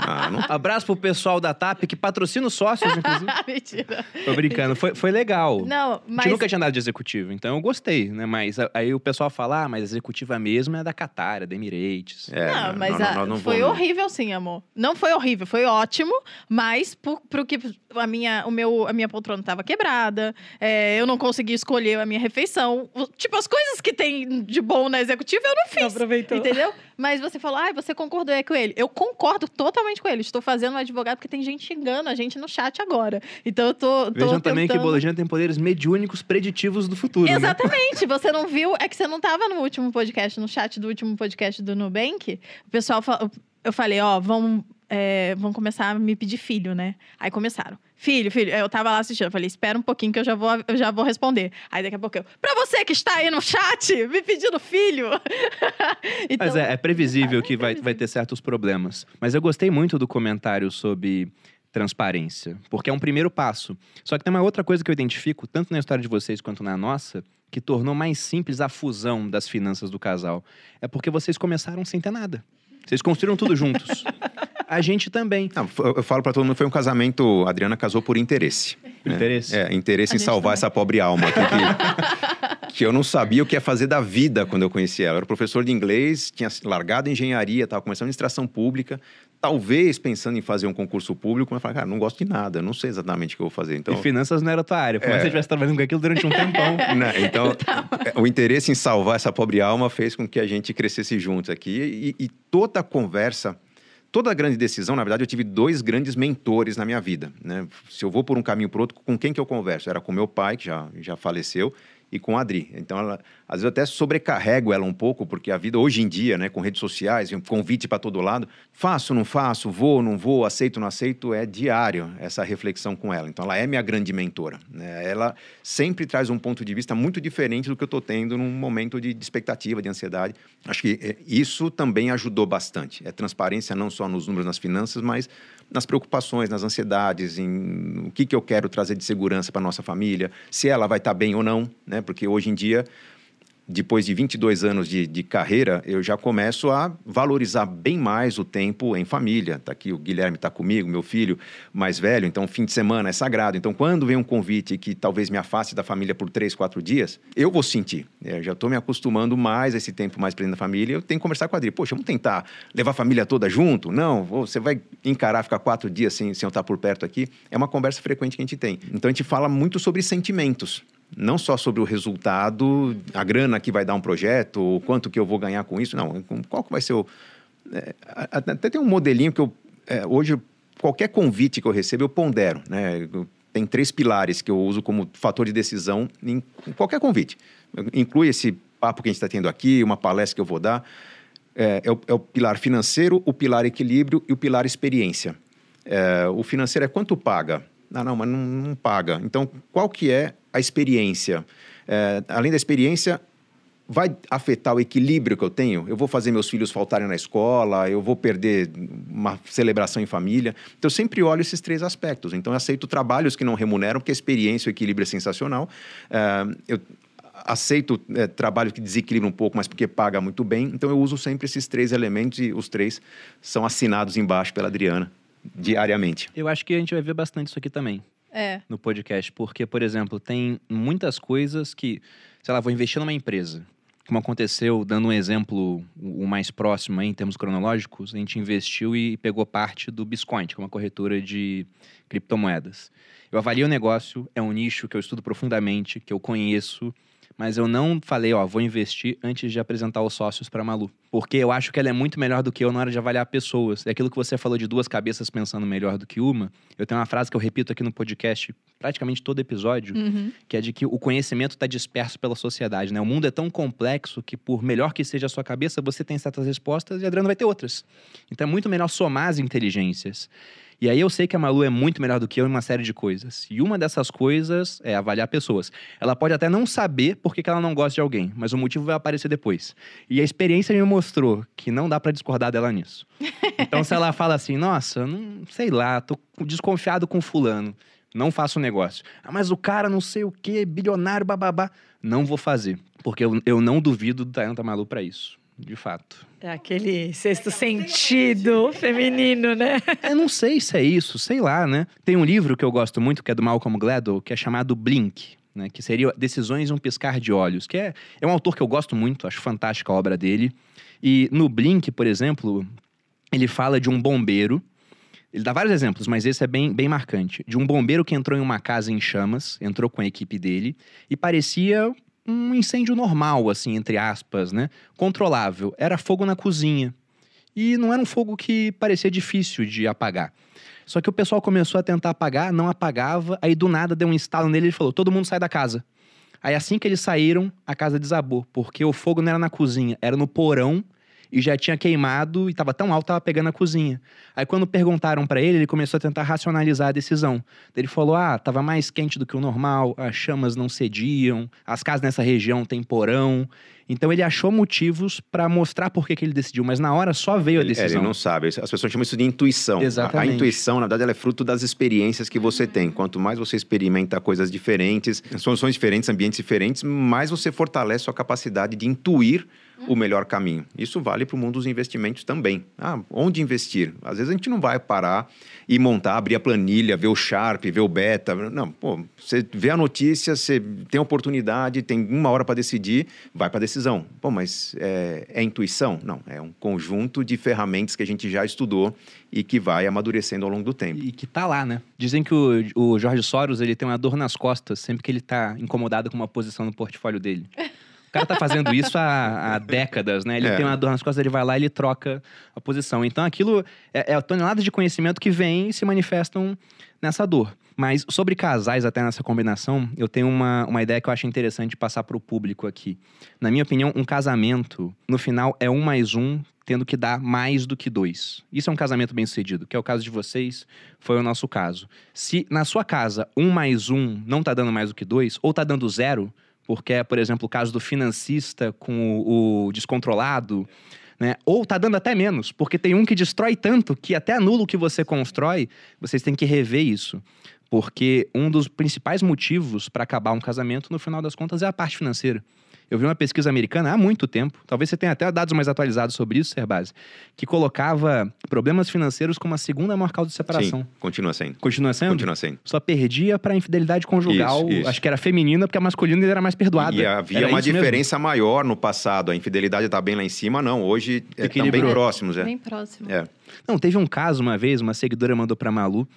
Speaker 3: Ah, não
Speaker 1: Abraço pro pessoal da TAP, que patrocina os sócios, inclusive.
Speaker 2: Mentira.
Speaker 1: Tô brincando. Foi, foi legal.
Speaker 2: Não,
Speaker 1: A gente
Speaker 2: mas
Speaker 1: nunca tinha andado de executivo, então eu gostei, né? Mas a- aí o pessoal fala, ah, mas a executiva mesmo é da Qatar, é da Emirates.
Speaker 3: É,
Speaker 2: não, mas
Speaker 3: não,
Speaker 2: a-
Speaker 3: não, não
Speaker 2: foi
Speaker 3: vou-
Speaker 2: horrível sim, amor. Não foi horrível, foi ótimo, mas por, pro que a minha, o meu, a minha poltrona tava quebrada, é, eu não consegui escolher a minha refeição. Tipo, as coisas que tem de bom na executiva eu não fiz.
Speaker 4: Aproveitou.
Speaker 2: Entendeu? Mas você falou, ah, você concordou é com ele. Eu concordo totalmente com ele. Estou fazendo um advogado porque tem gente xingando a gente no chat agora. Então eu tô. tô
Speaker 1: Vejam também que o
Speaker 2: tentando-
Speaker 1: Bologina tem poderes mediúnicos preditivos do futuro, né?
Speaker 2: Exatamente, você não viu? É que você não tava no último podcast, no chat do último podcast do Nubank. O pessoal falou. Eu falei, ó, vão, é, vão começar a me pedir filho, né? Aí começaram. Filho, filho. Eu tava lá assistindo. Eu falei, espera um pouquinho que eu já vou, eu já vou responder. Aí daqui a pouco eu. Pra você que está aí no chat, me pedindo filho. então,
Speaker 1: Mas é, é previsível
Speaker 2: É
Speaker 1: que vai, vai ter certos problemas. Mas eu gostei muito do comentário sobre transparência, porque é um primeiro passo. Só que tem uma outra coisa que eu identifico, tanto na história de vocês quanto na nossa, que tornou mais simples a fusão das finanças do casal. É porque vocês começaram sem ter nada. Vocês construíram tudo juntos. A gente também.
Speaker 3: Não, eu falo para todo mundo, foi um casamento. A Adriana casou por interesse. né?
Speaker 1: Interesse?
Speaker 3: É, interesse
Speaker 2: A
Speaker 3: em salvar
Speaker 2: também.
Speaker 3: essa pobre alma. Que, que eu não sabia o que ia fazer da vida quando eu conheci ela. Eu era professor de inglês, tinha largado a engenharia, estava começando administração pública. Talvez pensando em fazer um concurso público, mas eu falei, cara, não gosto de nada, não sei exatamente o que eu vou fazer. Então,
Speaker 1: E finanças não era a tua área. Como
Speaker 3: É.
Speaker 1: se você estivesse trabalhando com aquilo durante um tempão.
Speaker 3: né, então, o interesse em salvar essa pobre alma fez com que a gente crescesse juntos aqui. E, e toda a conversa, toda grande decisão, na verdade, eu tive dois grandes mentores na minha vida. Né? Se eu vou por um caminho por outro, com quem que eu converso? Era com meu pai, que já, já faleceu, e com a Adri. Então, ela, às vezes eu até sobrecarrego ela um pouco, porque a vida hoje em dia, né, com redes sociais, um convite para todo lado, faço, não faço, vou, não vou, aceito, não aceito, é diário essa reflexão com ela. Então, ela é minha grande mentora. Né? Ela sempre traz um ponto de vista muito diferente do que eu estou tendo num momento de, de expectativa, de ansiedade. Acho que eh, isso também ajudou bastante. É transparência não só nos números, nas finanças, mas nas preocupações, nas ansiedades, em o que, que eu quero trazer de segurança para nossa família, se ela vai estar bem ou não, né? Porque hoje em dia depois de 22 anos de, de carreira, eu já começo a valorizar bem mais o tempo em família. Tá aqui o Guilherme está comigo, meu filho mais velho, então fim de semana é sagrado. Então, quando vem um convite que talvez me afaste da família por três, quatro dias, eu vou sentir. Eu já estou me acostumando mais a esse tempo mais presente da família. Eu tenho que conversar com a Adri. Poxa, vamos tentar levar a família toda junto? Não, você vai encarar ficar quatro dias sem, sem eu estar por perto aqui. É uma conversa frequente que a gente tem. Então, a gente fala muito sobre sentimentos não só sobre o resultado, a grana que vai dar um projeto, o quanto que eu vou ganhar com isso, não. Qual que vai ser o. É, até tem um modelinho que eu. É, hoje, qualquer convite que eu recebo, eu pondero. Né? Tem três pilares que eu uso como fator de decisão em, qualquer convite. Inclui esse papo que a gente está tendo aqui, uma palestra que eu vou dar. É, é, o, é, o, pilar financeiro, o pilar equilíbrio e o pilar experiência. É, o financeiro é quanto paga? Ah, não, mas não, não paga. Então, qual que é a experiência. É, além da experiência, vai afetar o equilíbrio que eu tenho? Eu vou fazer meus filhos faltarem na escola, eu vou perder uma celebração em família. Então, eu sempre olho esses três aspectos. Então, eu aceito trabalhos que não remuneram, porque a experiência o equilíbrio é sensacional. É, eu aceito é, trabalhos que desequilibram um pouco, mas porque paga muito bem. Então, eu uso sempre esses três elementos e os três são assinados embaixo pela Adriana, diariamente.
Speaker 1: Eu acho que a gente vai ver bastante isso aqui também
Speaker 2: é.
Speaker 1: no podcast. Porque, por exemplo, tem muitas coisas que, sei lá, vou investir numa empresa. Como aconteceu, dando um exemplo o mais próximo aí, em termos cronológicos, a gente investiu e pegou parte do Bitcoin, que é uma corretora de criptomoedas. Eu avalio o negócio, é um nicho que eu estudo profundamente, que eu conheço, mas eu não falei, ó, vou investir antes de apresentar os sócios para Malu. Porque eu acho que ela é muito melhor do que eu na hora de avaliar pessoas. É aquilo que você falou de duas cabeças pensando melhor do que uma. Eu tenho uma frase que eu repito aqui no podcast praticamente todo episódio,
Speaker 2: uhum.
Speaker 1: que é de que o conhecimento está disperso pela sociedade, né? O mundo é tão complexo que por melhor que seja a sua cabeça, você tem certas respostas e a Adriana vai ter outras. Então é muito melhor somar as inteligências. E aí eu sei que a Malu é muito melhor do que eu em uma série de coisas. E uma dessas coisas é avaliar pessoas. Ela pode até não saber por que ela não gosta de alguém, mas o motivo vai aparecer depois. E a experiência me mostrou que não dá para discordar dela nisso. Então se ela fala assim, nossa, não sei lá, tô desconfiado com fulano, não faço negócio. Ah, mas o cara não sei o que, bilionário, bababá. Não vou fazer, porque eu, eu não duvido da Anta Malu para isso de fato.
Speaker 4: É aquele sexto sentido feminino, né?
Speaker 1: Eu não sei se é isso, sei lá, né? Tem um livro que eu gosto muito, que é do Malcolm Gladwell, que é chamado Blink, né? Que seria Decisões um Piscar de Olhos, que é, é um autor que eu gosto muito, acho fantástica a obra dele. E no Blink, por exemplo, ele fala de um bombeiro ele dá vários exemplos, mas esse é bem, bem marcante. De um bombeiro que entrou em uma casa em chamas, entrou com a equipe dele, e parecia um incêndio normal, assim, entre aspas, né? Controlável. Era fogo na cozinha. E não era um fogo que parecia difícil de apagar. Só que o pessoal começou a tentar apagar, não apagava, aí do nada deu um estalo nele e falou: todo mundo sai da casa. Aí assim que eles saíram, a casa desabou, porque o fogo não era na cozinha, era no porão e já tinha queimado e estava tão alto, estava pegando a cozinha. Aí quando perguntaram para ele, ele começou a tentar racionalizar a decisão. Ele falou: "Ah, estava mais quente do que o normal, as chamas não cediam, as casas nessa região têm porão". Então ele achou motivos para mostrar por que, que ele decidiu, mas na hora só veio a decisão.
Speaker 3: É, ele não sabe. As pessoas chamam isso de intuição.
Speaker 1: Exatamente.
Speaker 3: A, a intuição, na verdade, ela é fruto das experiências que você tem. Quanto mais você experimenta coisas diferentes, soluções diferentes, ambientes diferentes, mais você fortalece sua capacidade de intuir o melhor caminho. Isso vale para o mundo dos investimentos também. Ah, onde investir? Às vezes a gente não vai parar e montar, abrir a planilha, ver o Sharp, ver o Beta. Não, pô, você vê a notícia, você tem a oportunidade, tem uma hora para decidir, vai para a decisão. Pô, mas é, é intuição? Não, é um conjunto de ferramentas que a gente já estudou e que vai amadurecendo ao longo do tempo.
Speaker 1: E que tá lá, né? Dizem que o, o Jorge Soros ele tem uma dor nas costas sempre que ele está incomodado com uma posição no portfólio dele. O cara tá fazendo isso há, há décadas, né? Ele é. tem uma dor nas costas, ele vai lá e ele troca a posição. Então aquilo é, é toneladas de conhecimento que vem e se manifestam nessa dor. Mas sobre casais, até nessa combinação, eu tenho uma, uma ideia que eu acho interessante passar para o público aqui. Na minha opinião, um casamento, no final, é um mais um tendo que dar mais do que dois. Isso é um casamento bem sucedido, que é o caso de vocês, foi o nosso caso. Se na sua casa um mais um não tá dando mais do que dois, ou tá dando zero, porque é, por exemplo, o caso do financista com o, o descontrolado, né? Ou tá dando até menos, porque tem um que destrói tanto que até anula o que você constrói, vocês têm que rever isso. Porque um dos principais motivos para acabar um casamento, no final das contas, é a parte financeira. Eu vi uma pesquisa americana há muito tempo, talvez você tenha até dados mais atualizados sobre isso, Serbase, que colocava problemas financeiros como a segunda maior causa de separação.
Speaker 3: Sim, continua sendo.
Speaker 1: Continua sendo?
Speaker 3: Continua sendo.
Speaker 1: Só perdia para infidelidade conjugal,
Speaker 3: Isso, isso.
Speaker 1: acho que era feminina, porque a masculina era mais perdoada.
Speaker 3: E havia
Speaker 1: Era
Speaker 3: uma
Speaker 1: isso mesmo.
Speaker 3: diferença maior no passado. A infidelidade está bem lá em cima, não. Hoje estão bem
Speaker 1: Equilibrou.
Speaker 3: próximos. É.
Speaker 2: Bem próximo.
Speaker 3: É.
Speaker 1: Não, teve um caso uma vez, uma seguidora mandou pra Malu.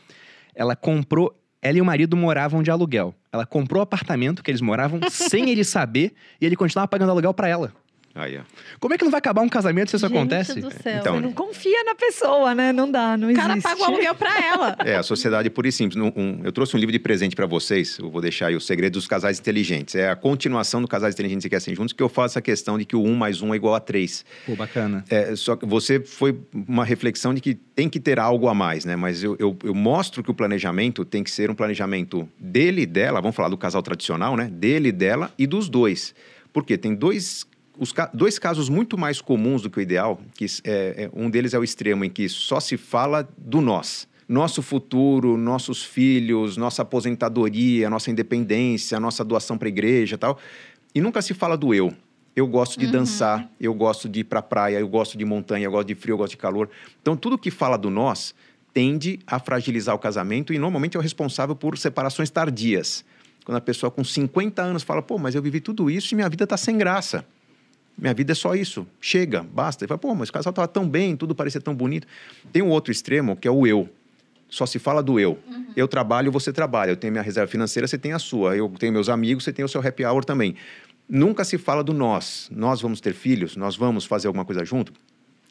Speaker 1: Ela comprou. Ela e o marido moravam de aluguel. Ela comprou o apartamento que eles moravam sem ele saber e ele continuava pagando aluguel pra ela.
Speaker 3: Aí, ó.
Speaker 1: Como é que não vai acabar um casamento se isso
Speaker 2: Gente
Speaker 1: acontece?
Speaker 2: do céu.
Speaker 3: Então,
Speaker 4: Você não confia na pessoa, né? Não dá, não
Speaker 2: o cara
Speaker 4: existe.
Speaker 2: paga o aluguel pra ela.
Speaker 3: É, a sociedade pura e simples. Um- um- eu trouxe um livro de presente para vocês. Eu vou deixar aí o segredo dos casais inteligentes. É a continuação do Casais Inteligentes e Querem Juntos, que eu faço essa questão de que o um mais um é igual a três.
Speaker 1: Pô, bacana.
Speaker 3: É, só que você foi uma reflexão de que tem que ter algo a mais, né? Mas eu, eu, eu mostro que o planejamento tem que ser um planejamento dele e dela, vamos falar do casal tradicional, né? Dele e dela e dos dois. Porque tem dois, os, dois casos muito mais comuns do que o ideal, que é, é- um deles é o extremo em que só se fala do nós. Nosso futuro, nossos filhos, nossa aposentadoria, nossa independência, nossa doação para a igreja e tal. E nunca se fala do eu. Eu gosto de dançar, eu gosto de ir para praia, eu gosto de montanha, eu gosto de frio, eu gosto de calor. Então, tudo que fala do nós tende a fragilizar o casamento e normalmente é o responsável por separações tardias. Quando a pessoa com 50 anos fala, pô, mas eu vivi tudo isso e minha vida está sem graça. Minha vida é só isso. Chega, basta. E fala, pô, mas o casal estava tão bem, tudo parecia tão bonito. Tem um outro extremo que é o eu. Só se fala do eu. Eu trabalho, você trabalha. Eu tenho minha reserva financeira, você tem a sua. Eu tenho meus amigos, você tem o seu happy hour também. Nunca se fala do nós. Nós vamos ter filhos, nós vamos fazer alguma coisa junto.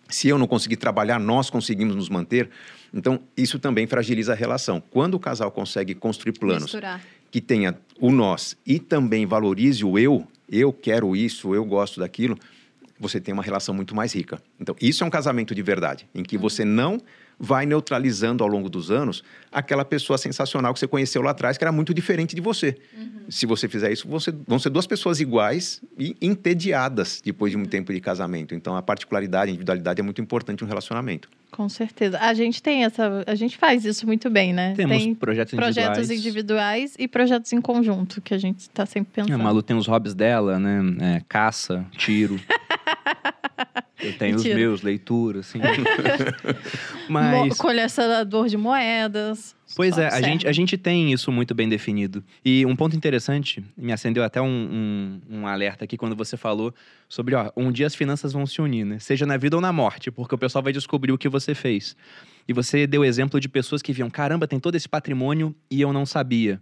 Speaker 3: Se eu não conseguir trabalhar, nós conseguimos nos manter. Então, isso também fragiliza a relação. Quando o casal consegue construir planos
Speaker 2: Misturar.
Speaker 3: que tenha o nós e também valorize o eu, eu quero isso, eu gosto daquilo, você tem uma relação muito mais rica. Então, isso é um casamento de verdade, em que você não vai neutralizando ao longo dos anos aquela pessoa sensacional que você conheceu lá atrás, que era muito diferente de você. Se você fizer isso, você, vão ser duas pessoas iguais e entediadas depois de um tempo de casamento. Então, a particularidade, a individualidade é muito importante no relacionamento.
Speaker 2: Com certeza. A gente tem essa. A gente faz isso muito bem, né?
Speaker 1: Temos
Speaker 2: tem
Speaker 1: projetos
Speaker 2: projetos
Speaker 1: individuais.
Speaker 2: individuais e projetos em conjunto, que a gente está sempre
Speaker 1: A
Speaker 2: pensando.
Speaker 1: Malu tem os hobbies dela, né? É, caça, tiro. Eu tenho
Speaker 2: Mentira.
Speaker 1: os meus, leitura, assim. Mas.
Speaker 2: Colecionador de moedas.
Speaker 1: Pois é, a gente, a gente tem isso muito bem definido. E um ponto interessante, me acendeu até um, um, um alerta aqui quando você falou sobre, ó, um dia as finanças vão se unir, né? Seja na vida ou na morte, porque o pessoal vai descobrir o que você fez. E você deu exemplo de pessoas que viam, caramba, tem todo esse patrimônio e eu não sabia.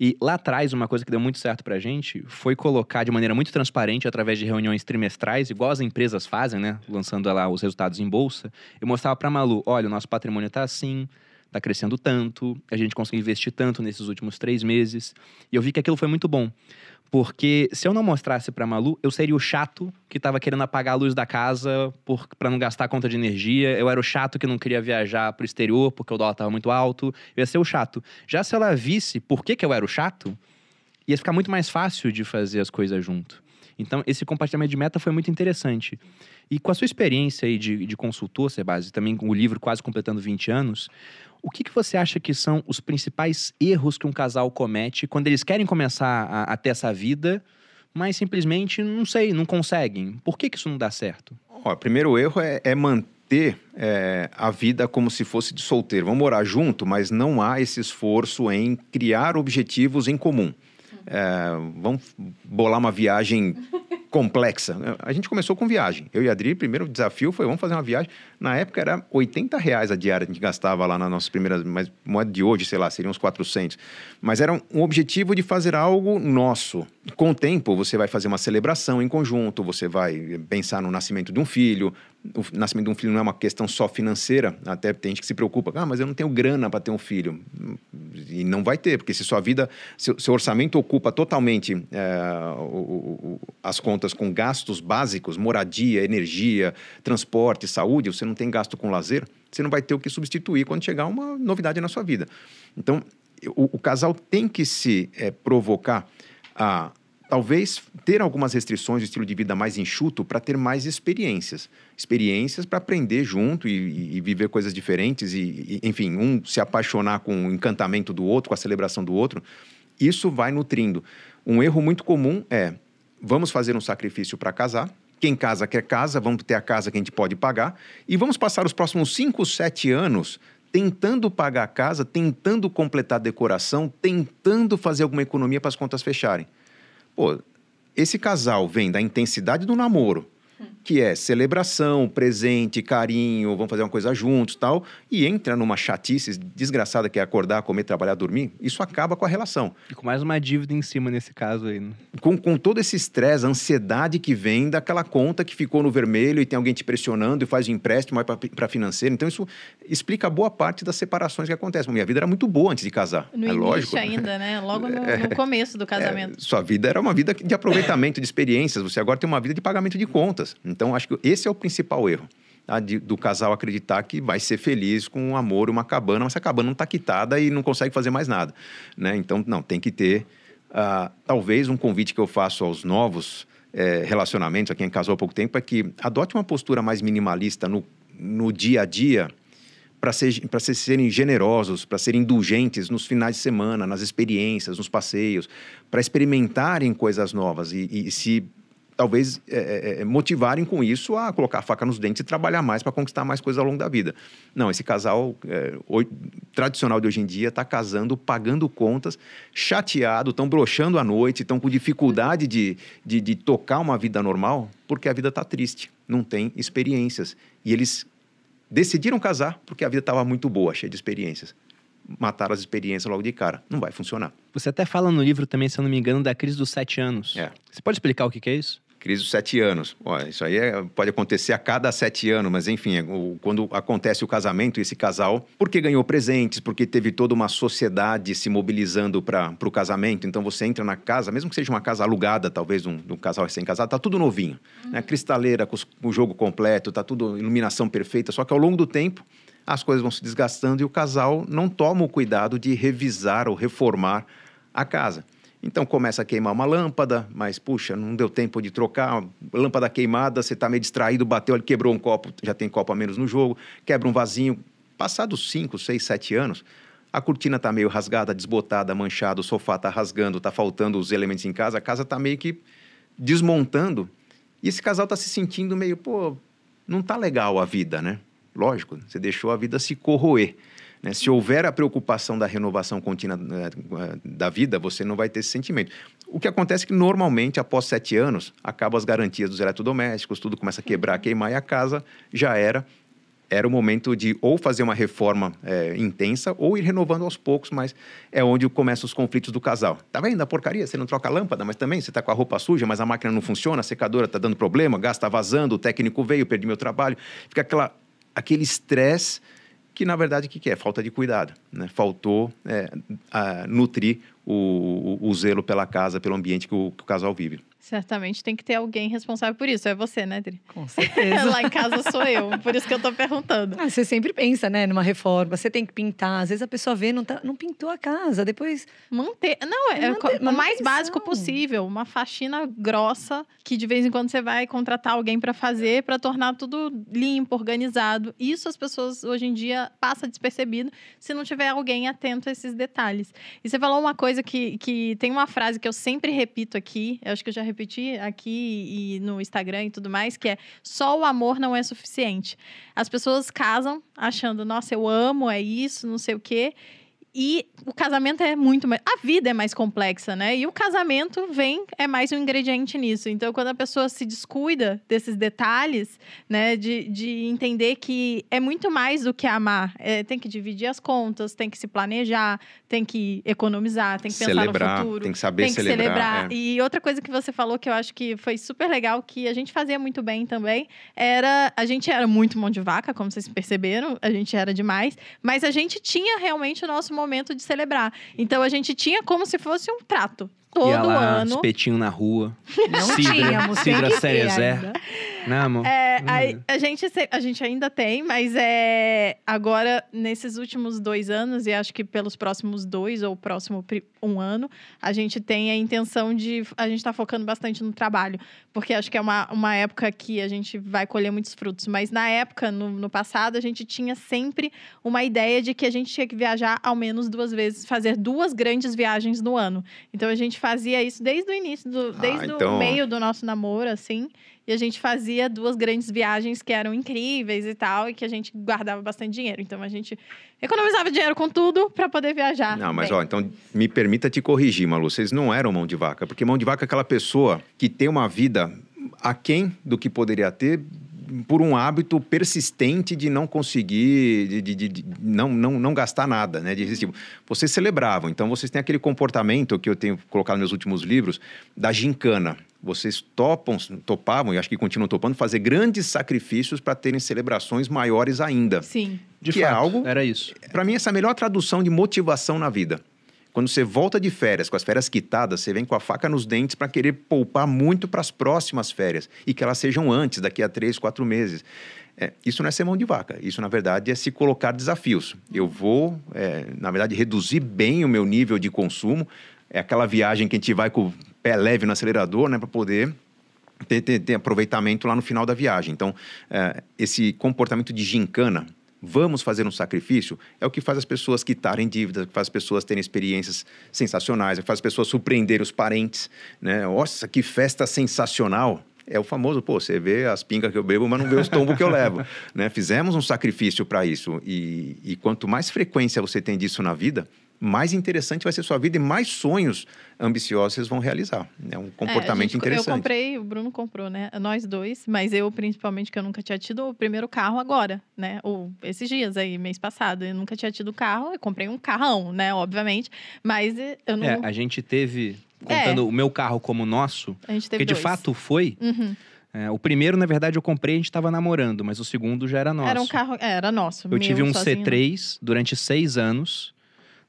Speaker 1: E lá atrás, uma coisa que deu muito certo pra gente foi colocar de maneira muito transparente, através de reuniões trimestrais, igual as empresas fazem, né? Lançando lá os resultados em bolsa. Eu mostrava pra Malu: olha, o nosso patrimônio tá assim, tá crescendo tanto, a gente conseguiu investir tanto nesses últimos três meses. E eu vi que aquilo foi muito bom. Porque se eu não mostrasse pra Malu, eu seria o chato que tava querendo apagar a luz da casa por, pra não gastar a conta de energia. Eu era o chato que não queria viajar pro exterior porque o dólar tava muito alto. Eu ia ser o chato. Já se ela visse por que, que eu era o chato, ia ficar muito mais fácil de fazer as coisas junto. Então, esse compartilhamento de meta foi muito interessante. E com a sua experiência aí de, de consultor, Sebase, também com o livro quase completando 20 anos, o que, que você acha que são os principais erros que um casal comete quando eles querem começar a, a ter essa vida, mas simplesmente, não sei, não conseguem? Por que, que isso não dá certo?
Speaker 3: Ó, primeiro erro é, é manter é, a vida como se fosse de solteiro. Vamos morar junto, mas não há esse esforço em criar objetivos em comum. É, vamos bolar uma viagem complexa. A gente começou com viagem. Eu e a Adri, primeiro desafio foi vamos fazer uma viagem. Na época era 80 reais a diária que a gente gastava lá nas nossas primeiras, mas moeda de hoje, sei lá, seriam uns 400. Mas era um, objetivo de fazer algo nosso. Com o tempo, você vai fazer uma celebração em conjunto, você vai pensar no nascimento de um filho. O nascimento de um filho não é uma questão só financeira, até tem gente que se preocupa, ah, mas eu não tenho grana para ter um filho. E não vai ter, porque se sua vida, seu, seu orçamento ocupa totalmente é, o- o- as contas com gastos básicos, moradia, energia, transporte, saúde, você não tem gasto com lazer, você não vai ter o que substituir quando chegar uma novidade na sua vida. Então, o, o casal tem que se é, provocar a talvez ter algumas restrições de estilo de vida mais enxuto para ter mais experiências. Experiências para aprender junto e, e, viver coisas diferentes e, e, enfim, um se apaixonar com o encantamento do outro, com a celebração do outro. Isso vai nutrindo. Um erro muito comum é: vamos fazer um sacrifício para casar. Quem casa quer casa, vamos ter a casa que a gente pode pagar. E vamos passar os próximos 5, 7 anos tentando pagar a casa, tentando completar a decoração, tentando fazer alguma economia para as contas fecharem. Pô, esse casal vem da intensidade do namoro, que é celebração, presente, carinho, vamos fazer uma coisa juntos tal, e entra numa chatice desgraçada que é acordar, comer, trabalhar, dormir, isso acaba com a relação.
Speaker 1: E com mais uma dívida em cima nesse caso aí. Né?
Speaker 3: Com, com todo esse estresse, a ansiedade que vem daquela conta que ficou no vermelho e tem alguém te pressionando e faz um empréstimo para financeiro. Então, isso explica boa parte das separações que acontecem. Minha vida era muito boa antes de casar.
Speaker 2: No
Speaker 3: é
Speaker 2: início
Speaker 3: lógico.
Speaker 2: ainda, né? Logo no, no começo do casamento.
Speaker 3: É, sua vida era uma vida de aproveitamento de experiências. Você agora tem uma vida de pagamento de contas. Então, acho que esse é o principal erro. Tá? Do casal acreditar que vai ser feliz com um amor, uma cabana, mas a cabana não está quitada e não consegue fazer mais nada. Né? Então, não, tem que ter. Uh, talvez um convite que eu faço aos novos é, relacionamentos, a quem casou há pouco tempo, é que adote uma postura mais minimalista no, no dia a dia para ser, ser, serem generosos, para serem indulgentes nos finais de semana, nas experiências, nos passeios, para experimentarem coisas novas e, e se talvez é, é, é, motivarem com isso a colocar a faca nos dentes e trabalhar mais para conquistar mais coisas ao longo da vida. Não, esse casal é, o, tradicional de hoje em dia está casando, pagando contas, chateado, estão broxando à noite, estão com dificuldade de, de, de tocar uma vida normal porque a vida está triste, não tem experiências. E eles decidiram casar porque a vida estava muito boa, cheia de experiências matar as experiências logo de cara. Não vai funcionar.
Speaker 1: Você até fala no livro também, se eu não me engano, da crise dos sete anos.
Speaker 3: É.
Speaker 1: Você pode explicar o que, que é isso?
Speaker 3: Crise dos sete anos. Olha, isso aí é, pode acontecer a cada sete anos, mas enfim, é, quando acontece o casamento, esse casal, porque ganhou presentes, porque teve toda uma sociedade se mobilizando para o casamento, então você entra na casa, mesmo que seja uma casa alugada, talvez um, um casal recém-casado, tá tudo novinho. Uhum. Né? Cristaleira, com, com o jogo completo, tá tudo iluminação perfeita, só que ao longo do tempo as coisas vão se desgastando e o casal não toma o cuidado de revisar ou reformar a casa. Então começa a queimar uma lâmpada, mas puxa, não deu tempo de trocar, lâmpada queimada, você está meio distraído, bateu, ele quebrou um copo, já tem copo a menos no jogo, quebra um vasinho. Passados 5, 6, 7 anos, a cortina está meio rasgada, desbotada, manchada, o sofá está rasgando, está faltando os elementos em casa, a casa está meio que desmontando. E esse casal está se sentindo meio, pô, não tá legal a vida, né? Lógico, você deixou a vida se corroer. Né? Se houver a preocupação da renovação contínua né, da vida, você não vai ter esse sentimento. O que acontece é que, normalmente, após sete anos, acabam as garantias dos eletrodomésticos, tudo começa a quebrar, queimar, e a casa já era. Era o momento de ou fazer uma reforma é, intensa ou ir renovando aos poucos, mas é onde começam os conflitos do casal. Tá vendo a porcaria? Você não troca a lâmpada, mas também você tá com a roupa suja, mas a máquina não funciona, a secadora tá dando problema, gás tá vazando, o técnico veio, perdi meu trabalho. Fica aquela, aquele estresse que na verdade o que, que é? Falta de cuidado. Né? Faltou é, nutrir o, o, o, zelo pela casa, pelo ambiente que o, que o casal vive.
Speaker 2: Certamente tem que ter alguém responsável por isso. É você, né, Dri?
Speaker 4: Com certeza.
Speaker 2: Lá em casa sou eu, por isso que eu tô perguntando.
Speaker 4: Ah, você sempre pensa, né, numa reforma. Você tem que pintar. Às vezes a pessoa vê, não, tá, não pintou a casa. Depois.
Speaker 2: Manter. Não, é manter, o mais básico possível. Uma faxina grossa que de vez em quando você vai contratar alguém para fazer, para tornar tudo limpo, organizado. Isso as pessoas hoje em dia passa despercebido se não tiver alguém atento a esses detalhes. E você falou uma coisa que, que tem uma frase que eu sempre repito aqui, eu acho que eu já repetir aqui e no Instagram e tudo mais, que é só o amor não é suficiente. As pessoas casam achando, nossa, eu amo, é isso, não sei o quê. E o casamento é muito mais. A vida é mais complexa, né? E o casamento vem, é mais um ingrediente nisso. Então, quando a pessoa se descuida desses detalhes, né? De, de entender que é muito mais do que amar. É, tem que dividir as contas, tem que se planejar, tem que economizar, tem que pensar
Speaker 3: celebrar,
Speaker 2: no futuro.
Speaker 3: Tem que saber tem que celebrar. celebrar.
Speaker 2: É. E outra coisa que você falou que eu acho que foi super legal, que a gente fazia muito bem também, era. A gente era muito mão de vaca, como vocês perceberam, a gente era demais, mas a gente tinha realmente o nosso momento de celebrar. Então a gente tinha como se fosse um trato. Todo
Speaker 1: Ia lá,
Speaker 2: ano.
Speaker 1: espetinho na rua.
Speaker 4: Não
Speaker 1: Cidra,
Speaker 4: tínhamos,
Speaker 1: Cidra Cerezé. Né, amor?
Speaker 2: É,
Speaker 1: Hum.
Speaker 2: aí a, gente, a gente ainda tem, mas é agora, nesses últimos dois anos, e acho que pelos próximos dois ou próximo um ano, a gente tem a intenção de. A gente está focando bastante no trabalho, porque acho que é uma, uma época que a gente vai colher muitos frutos. Mas na época, no, no passado, a gente tinha sempre uma ideia de que a gente tinha que viajar ao menos duas vezes, fazer duas grandes viagens no ano. Então a gente fazia isso desde o início, do,
Speaker 3: Ah,
Speaker 2: desde
Speaker 3: então-
Speaker 2: o meio do nosso namoro, assim. E a gente fazia duas grandes viagens que eram incríveis e tal, e que a gente guardava bastante dinheiro. Então a gente economizava dinheiro com tudo para poder viajar.
Speaker 3: Não, mas
Speaker 2: bem.
Speaker 3: ó, então me permita te corrigir, Malu. Vocês não eram mão de vaca, porque mão de vaca é aquela pessoa que tem uma vida aquém do que poderia ter por um hábito persistente de não conseguir, de, de- de- de não, não, não gastar nada, né? De, tipo, vocês celebravam, então vocês têm aquele comportamento que eu tenho colocado nos meus últimos livros, da gincana. Vocês topam, topavam, e acho que continuam topando, fazer grandes sacrifícios para terem celebrações maiores ainda.
Speaker 2: Sim.
Speaker 1: De
Speaker 3: que é
Speaker 1: fato,
Speaker 3: algo-
Speaker 1: Era isso.
Speaker 3: Para mim, essa é a melhor tradução de motivação na vida. Quando você volta de férias, com as férias quitadas, você vem com a faca nos dentes para querer poupar muito para as próximas férias e que elas sejam antes, daqui a três, quatro meses. É, isso não é ser mão de vaca, isso, na verdade, é se colocar desafios. Eu vou, é, na verdade, reduzir bem o meu nível de consumo. É aquela viagem que a gente vai com o pé leve no acelerador, né, para poder ter, aproveitamento lá no final da viagem. Então, é, esse comportamento de gincana, vamos fazer um sacrifício, é o que faz as pessoas quitarem dívidas, é que faz as pessoas terem experiências sensacionais, é que faz as pessoas surpreender os parentes. Né? Nossa, que festa sensacional! É o famoso, pô, você vê as pingas que eu bebo, mas não vê os tombos que eu levo. Né? Fizemos um sacrifício para isso. E, e quanto mais frequência você tem disso na vida, mais interessante vai ser sua vida e mais sonhos ambiciosos vocês vão realizar. É um
Speaker 2: É, a
Speaker 3: comportamento
Speaker 2: gente-
Speaker 3: interessante.
Speaker 2: Eu comprei, o Bruno comprou, né? Nós dois, mas eu, principalmente, que eu nunca tinha tido o primeiro carro agora, né? Ou esses dias aí, mês passado. Eu nunca tinha tido carro, eu comprei um carrão, né? Obviamente. Mas eu não.
Speaker 1: É, a gente teve, contando o meu carro como nosso,
Speaker 2: a gente teve
Speaker 1: porque de
Speaker 2: dois.
Speaker 1: fato foi.
Speaker 2: Uhum.
Speaker 1: é, o primeiro, na verdade, eu comprei, a gente estava namorando, mas o segundo já era nosso.
Speaker 2: Era um carro. é, Era nosso.
Speaker 1: Eu
Speaker 2: meu
Speaker 1: tive um
Speaker 2: sozinho, não.
Speaker 1: C3 durante seis anos,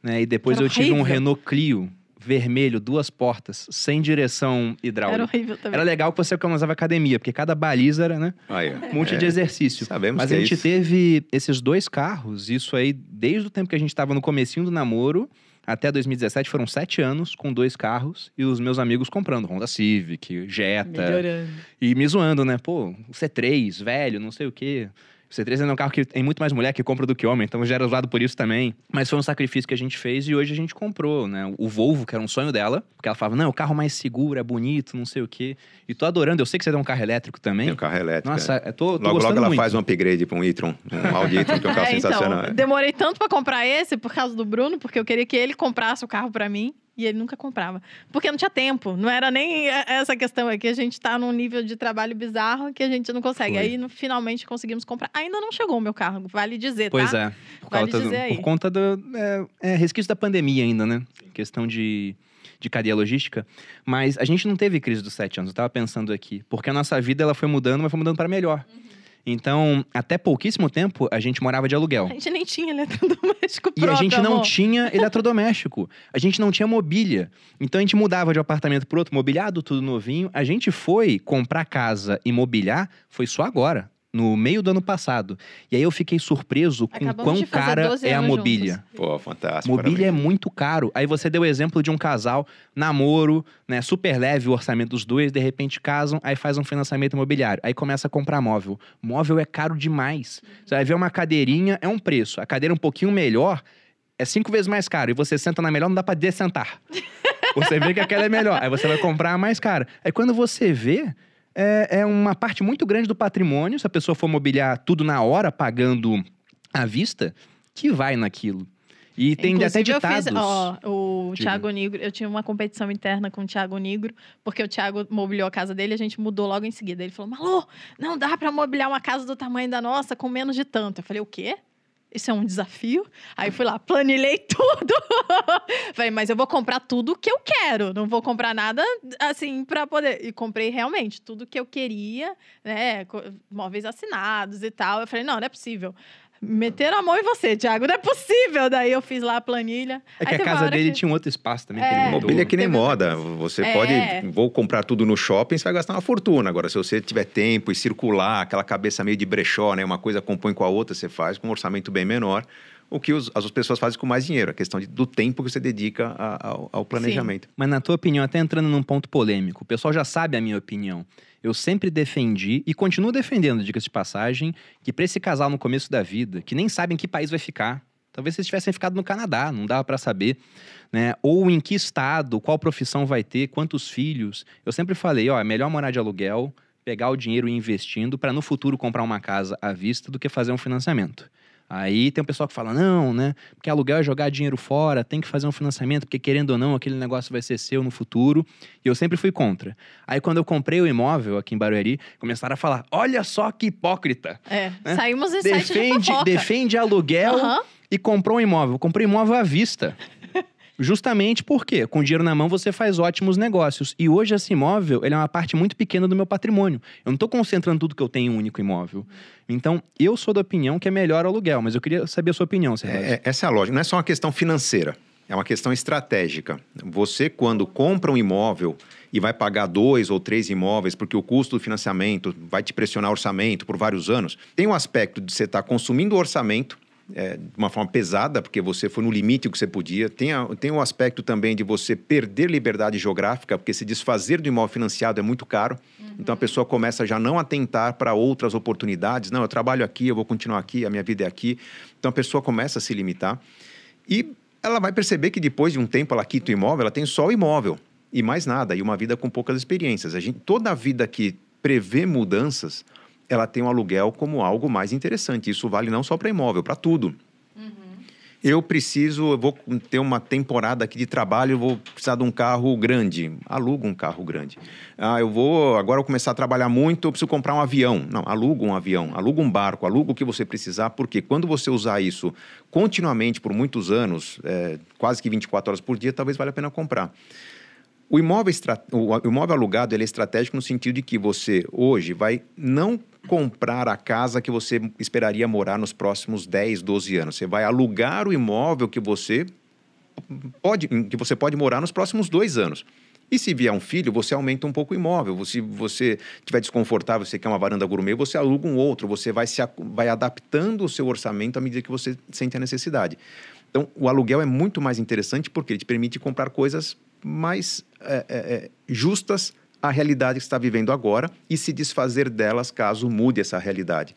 Speaker 1: né? E depois
Speaker 2: Era
Speaker 1: eu tive um
Speaker 2: horrível.
Speaker 1: Renault Clio vermelho, duas portas, sem direção
Speaker 2: Era
Speaker 1: hidráulica.
Speaker 2: horrível também.
Speaker 1: Era legal que você economizava academia, porque cada baliza era, né?
Speaker 3: Aí, ó.
Speaker 1: Um monte
Speaker 3: É,
Speaker 1: de exercício.
Speaker 3: Sabemos
Speaker 1: Mas
Speaker 3: que
Speaker 1: a
Speaker 3: é
Speaker 1: gente
Speaker 3: isso.
Speaker 1: teve esses dois carros, isso aí, desde o tempo que a gente estava no comecinho do namoro, até 2017, foram sete anos com dois carros, e os meus amigos comprando Honda Civic, Jetta,
Speaker 4: Melhorando.
Speaker 1: e me zoando, né? Pô, o C3, velho, não sei o quê. O C3 é um carro que tem muito mais mulher que compra do que homem, então já era usado por isso também. Mas foi um sacrifício que a gente fez e hoje a gente comprou, né? O Volvo, que era um sonho dela, porque ela falava, não, o carro mais seguro, é bonito, não sei o quê. E tô adorando, eu sei que você tem um carro elétrico também.
Speaker 3: Tem um carro elétrico.
Speaker 1: Nossa,
Speaker 3: é.
Speaker 1: tô, tô
Speaker 3: Logo,
Speaker 1: gostando
Speaker 3: logo ela
Speaker 1: muito.
Speaker 3: faz um upgrade para um e-tron, um Audi e-tron, que é um carro
Speaker 2: É,
Speaker 3: sensacional.
Speaker 2: Então, demorei tanto pra comprar esse por causa do Bruno, porque eu queria que ele comprasse o carro pra mim. E ele nunca comprava. Porque não tinha tempo. Não era nem essa questão aqui. A gente tá num nível de trabalho bizarro que a gente não consegue.
Speaker 1: Foi.
Speaker 2: Aí, no- finalmente, conseguimos comprar. Ainda não chegou o meu carro, vale dizer,
Speaker 1: Pois
Speaker 2: tá?
Speaker 1: é. Por,
Speaker 2: Vale
Speaker 1: causa do-
Speaker 2: dizer aí.
Speaker 1: por conta do. É, é, resquício da pandemia ainda, né? Questão de, de cadeia logística. Mas a gente não teve crise dos sete anos, eu tava pensando aqui. Porque a nossa vida ela foi mudando, mas foi mudando para melhor.
Speaker 2: Uhum.
Speaker 1: Então, até pouquíssimo tempo, a gente morava de aluguel.
Speaker 2: A gente nem tinha eletrodoméstico
Speaker 1: E
Speaker 2: próprio,
Speaker 1: a gente não
Speaker 2: amor.
Speaker 1: tinha eletrodoméstico. A gente não tinha mobília. Então a gente mudava de um apartamento para outro, mobiliado, tudo novinho. A gente foi comprar casa e mobiliar, foi só agora, no meio do ano passado. E aí eu fiquei surpreso com
Speaker 2: Acabamos
Speaker 1: quão cara
Speaker 2: 12
Speaker 1: é a mobília.
Speaker 2: juntos.
Speaker 3: Pô, fantástico.
Speaker 1: Mobília é muito caro. Aí você deu o exemplo de um casal, namoro, né? Super leve o orçamento dos dois, de repente casam, aí faz um financiamento imobiliário. Aí começa a comprar móvel. Móvel é caro demais. Você vai ver uma cadeirinha, é um preço. A cadeira um pouquinho melhor é cinco vezes mais caro. E você senta na melhor, não dá pra dessentar. você vê que aquela é melhor. Aí você vai comprar a mais cara. Aí quando você vê. É, é uma parte muito grande do patrimônio, se a pessoa for mobiliar tudo na hora, pagando à vista, que vai naquilo. E tem até
Speaker 2: Inclusive, eu
Speaker 1: ditados.
Speaker 2: fiz, ó, o
Speaker 1: Diga.
Speaker 2: Thiago Negro, eu tinha uma competição interna com o Thiago Negro, porque o Thiago mobiliou a casa dele e a gente mudou logo em seguida. Ele falou: Malu, não dá pra mobiliar uma casa do tamanho da nossa com menos de tanto. Eu falei: o quê? Isso é um desafio? Aí fui lá, planilhei tudo. Falei, mas eu vou comprar tudo que eu quero. Não vou comprar nada assim pra poder. E comprei realmente tudo que eu queria, né? Móveis assinados e tal. Eu falei, não, não é possível. Meteram a mão em você, Thiago. Não é possível. Daí eu fiz lá a planilha.
Speaker 1: É que
Speaker 2: Aí
Speaker 1: a casa dele
Speaker 2: que-
Speaker 1: tinha um outro espaço também que
Speaker 2: É.
Speaker 3: Mobília é que nem
Speaker 2: Teve
Speaker 3: moda.
Speaker 2: outra
Speaker 3: Você
Speaker 2: É.
Speaker 3: pode, vou comprar tudo no shopping, você vai gastar uma fortuna. Agora, se você tiver tempo e circular, aquela cabeça meio de brechó, né? Uma coisa compõe com a outra, você faz com um orçamento bem menor. O que os- as pessoas fazem com mais dinheiro, a questão de- do tempo que você dedica a- ao, ao planejamento.
Speaker 1: Mas na tua opinião, até entrando num ponto polêmico, o pessoal já sabe a minha opinião. Eu sempre defendi e continuo defendendo, diga-se de passagem, que para esse casal no começo da vida, que nem sabe em que país vai ficar, talvez vocês tivessem ficado no Canadá, não dava para saber, né? Ou em que estado, qual profissão vai ter, quantos filhos. Eu sempre falei, ó, é melhor morar de aluguel, pegar o dinheiro e investindo para no futuro comprar uma casa à vista do que fazer um financiamento. Aí tem um pessoal que fala, não, né? Porque aluguel é jogar dinheiro fora, tem que fazer um financiamento, porque querendo ou não, aquele negócio vai ser seu no futuro. E eu sempre fui contra. Aí quando eu comprei o imóvel aqui em Barueri, começaram a falar: olha só que hipócrita.
Speaker 2: É,
Speaker 1: né?
Speaker 2: saímos em site de
Speaker 1: Defende, defende aluguel
Speaker 2: Aham.
Speaker 1: e comprou um imóvel. Comprei imóvel à vista. Justamente porque, com dinheiro na mão, você faz ótimos negócios. E hoje esse imóvel ele é uma parte muito pequena do meu patrimônio. Eu não estou concentrando tudo que eu tenho em um único imóvel. Então, eu sou da opinião que é melhor aluguel, mas eu queria saber a sua opinião, Sérgio.
Speaker 3: É, essa é a lógica. Não é só uma questão financeira, é uma questão estratégica. Você, quando compra um imóvel e vai pagar dois ou três imóveis, porque o custo do financiamento vai te pressionar o orçamento por vários anos, tem o aspecto de você estar consumindo o orçamento. É, de uma forma pesada, porque você foi no limite que você podia. Tem, a- tem o aspecto também de você perder liberdade geográfica, porque se desfazer do imóvel financiado é muito caro. Então a pessoa começa já não a tentar para outras oportunidades. Não, eu trabalho aqui, eu vou continuar aqui, a minha vida é aqui. Então a pessoa começa a se limitar. E ela vai perceber que depois de um tempo ela quita o imóvel, ela tem só o imóvel e mais nada, e uma vida com poucas experiências. A gente, toda a vida que prevê mudanças, ela tem o aluguel como algo mais interessante. Isso vale não só para imóvel, para tudo. Eu preciso, eu vou ter uma temporada aqui de trabalho, eu vou precisar de um carro grande. Aluga um carro grande. Ah, eu vou, agora eu começar a trabalhar muito, eu preciso comprar um avião. Não, aluga um avião, aluga um barco, aluga o que você precisar, porque quando você usar isso continuamente por muitos anos, é, quase que 24 horas por dia, talvez valha a pena comprar. O imóvel, o imóvel alugado é estratégico no sentido de que você, hoje, vai não comprar a casa que você esperaria morar nos próximos 10, 12 anos. Você vai alugar o imóvel que você pode, que você pode morar nos próximos dois anos. E se vier um filho, você aumenta um pouco o imóvel. Se você estiver desconfortável, você quer uma varanda gourmet, você aluga um outro. Você vai, se, vai adaptando o seu orçamento à medida que você sente a necessidade. Então, o aluguel é muito mais interessante porque ele te permite comprar coisas mais é, é, justas à realidade que está vivendo agora e se desfazer delas caso mude essa realidade.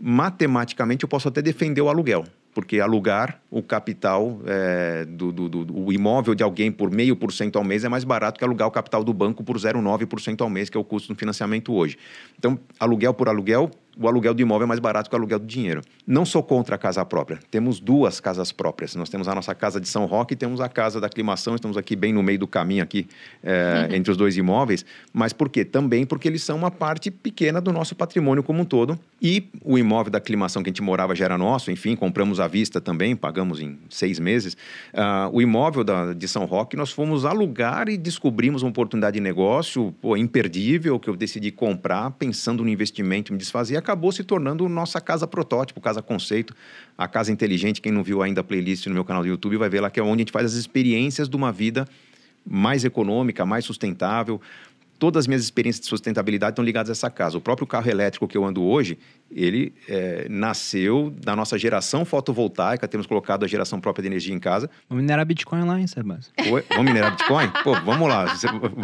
Speaker 3: Matematicamente, eu posso até defender o aluguel, porque alugar o capital é, do, do, do- imóvel de alguém por meio por cento ao mês é mais barato que alugar o capital do banco por 0,9% ao mês, que é o custo do financiamento hoje. Então, aluguel por aluguel, o aluguel do imóvel é mais barato que o aluguel do dinheiro. Não sou contra a casa própria. Temos duas casas próprias. Nós temos a nossa casa de São Roque e temos a casa da aclimação. Estamos aqui bem no meio do caminho aqui é, entre os dois imóveis. Mas por quê? Também porque eles são uma parte pequena do nosso patrimônio como um todo. E o imóvel da aclimação que a gente morava já era nosso. Enfim, compramos à vista também, pagamos em seis meses. Ah, o imóvel da, de São Roque nós fomos alugar e descobrimos uma oportunidade de negócio pô, imperdível que eu decidi comprar pensando no investimento, me desfazer. Acabou se tornando nossa casa protótipo, casa conceito, a casa inteligente. Quem não viu ainda a playlist no meu canal do YouTube vai ver lá que é onde a gente faz as experiências de uma vida mais econômica, mais sustentável. Todas as minhas experiências de sustentabilidade estão ligadas a essa casa. O próprio carro elétrico que eu ando hoje, ele eh, nasceu da nossa geração fotovoltaica, temos colocado a geração própria de energia em casa.
Speaker 1: Vamos minerar Bitcoin lá, hein, Sebas?
Speaker 3: Oi, vamos minerar Bitcoin? Pô, vamos lá,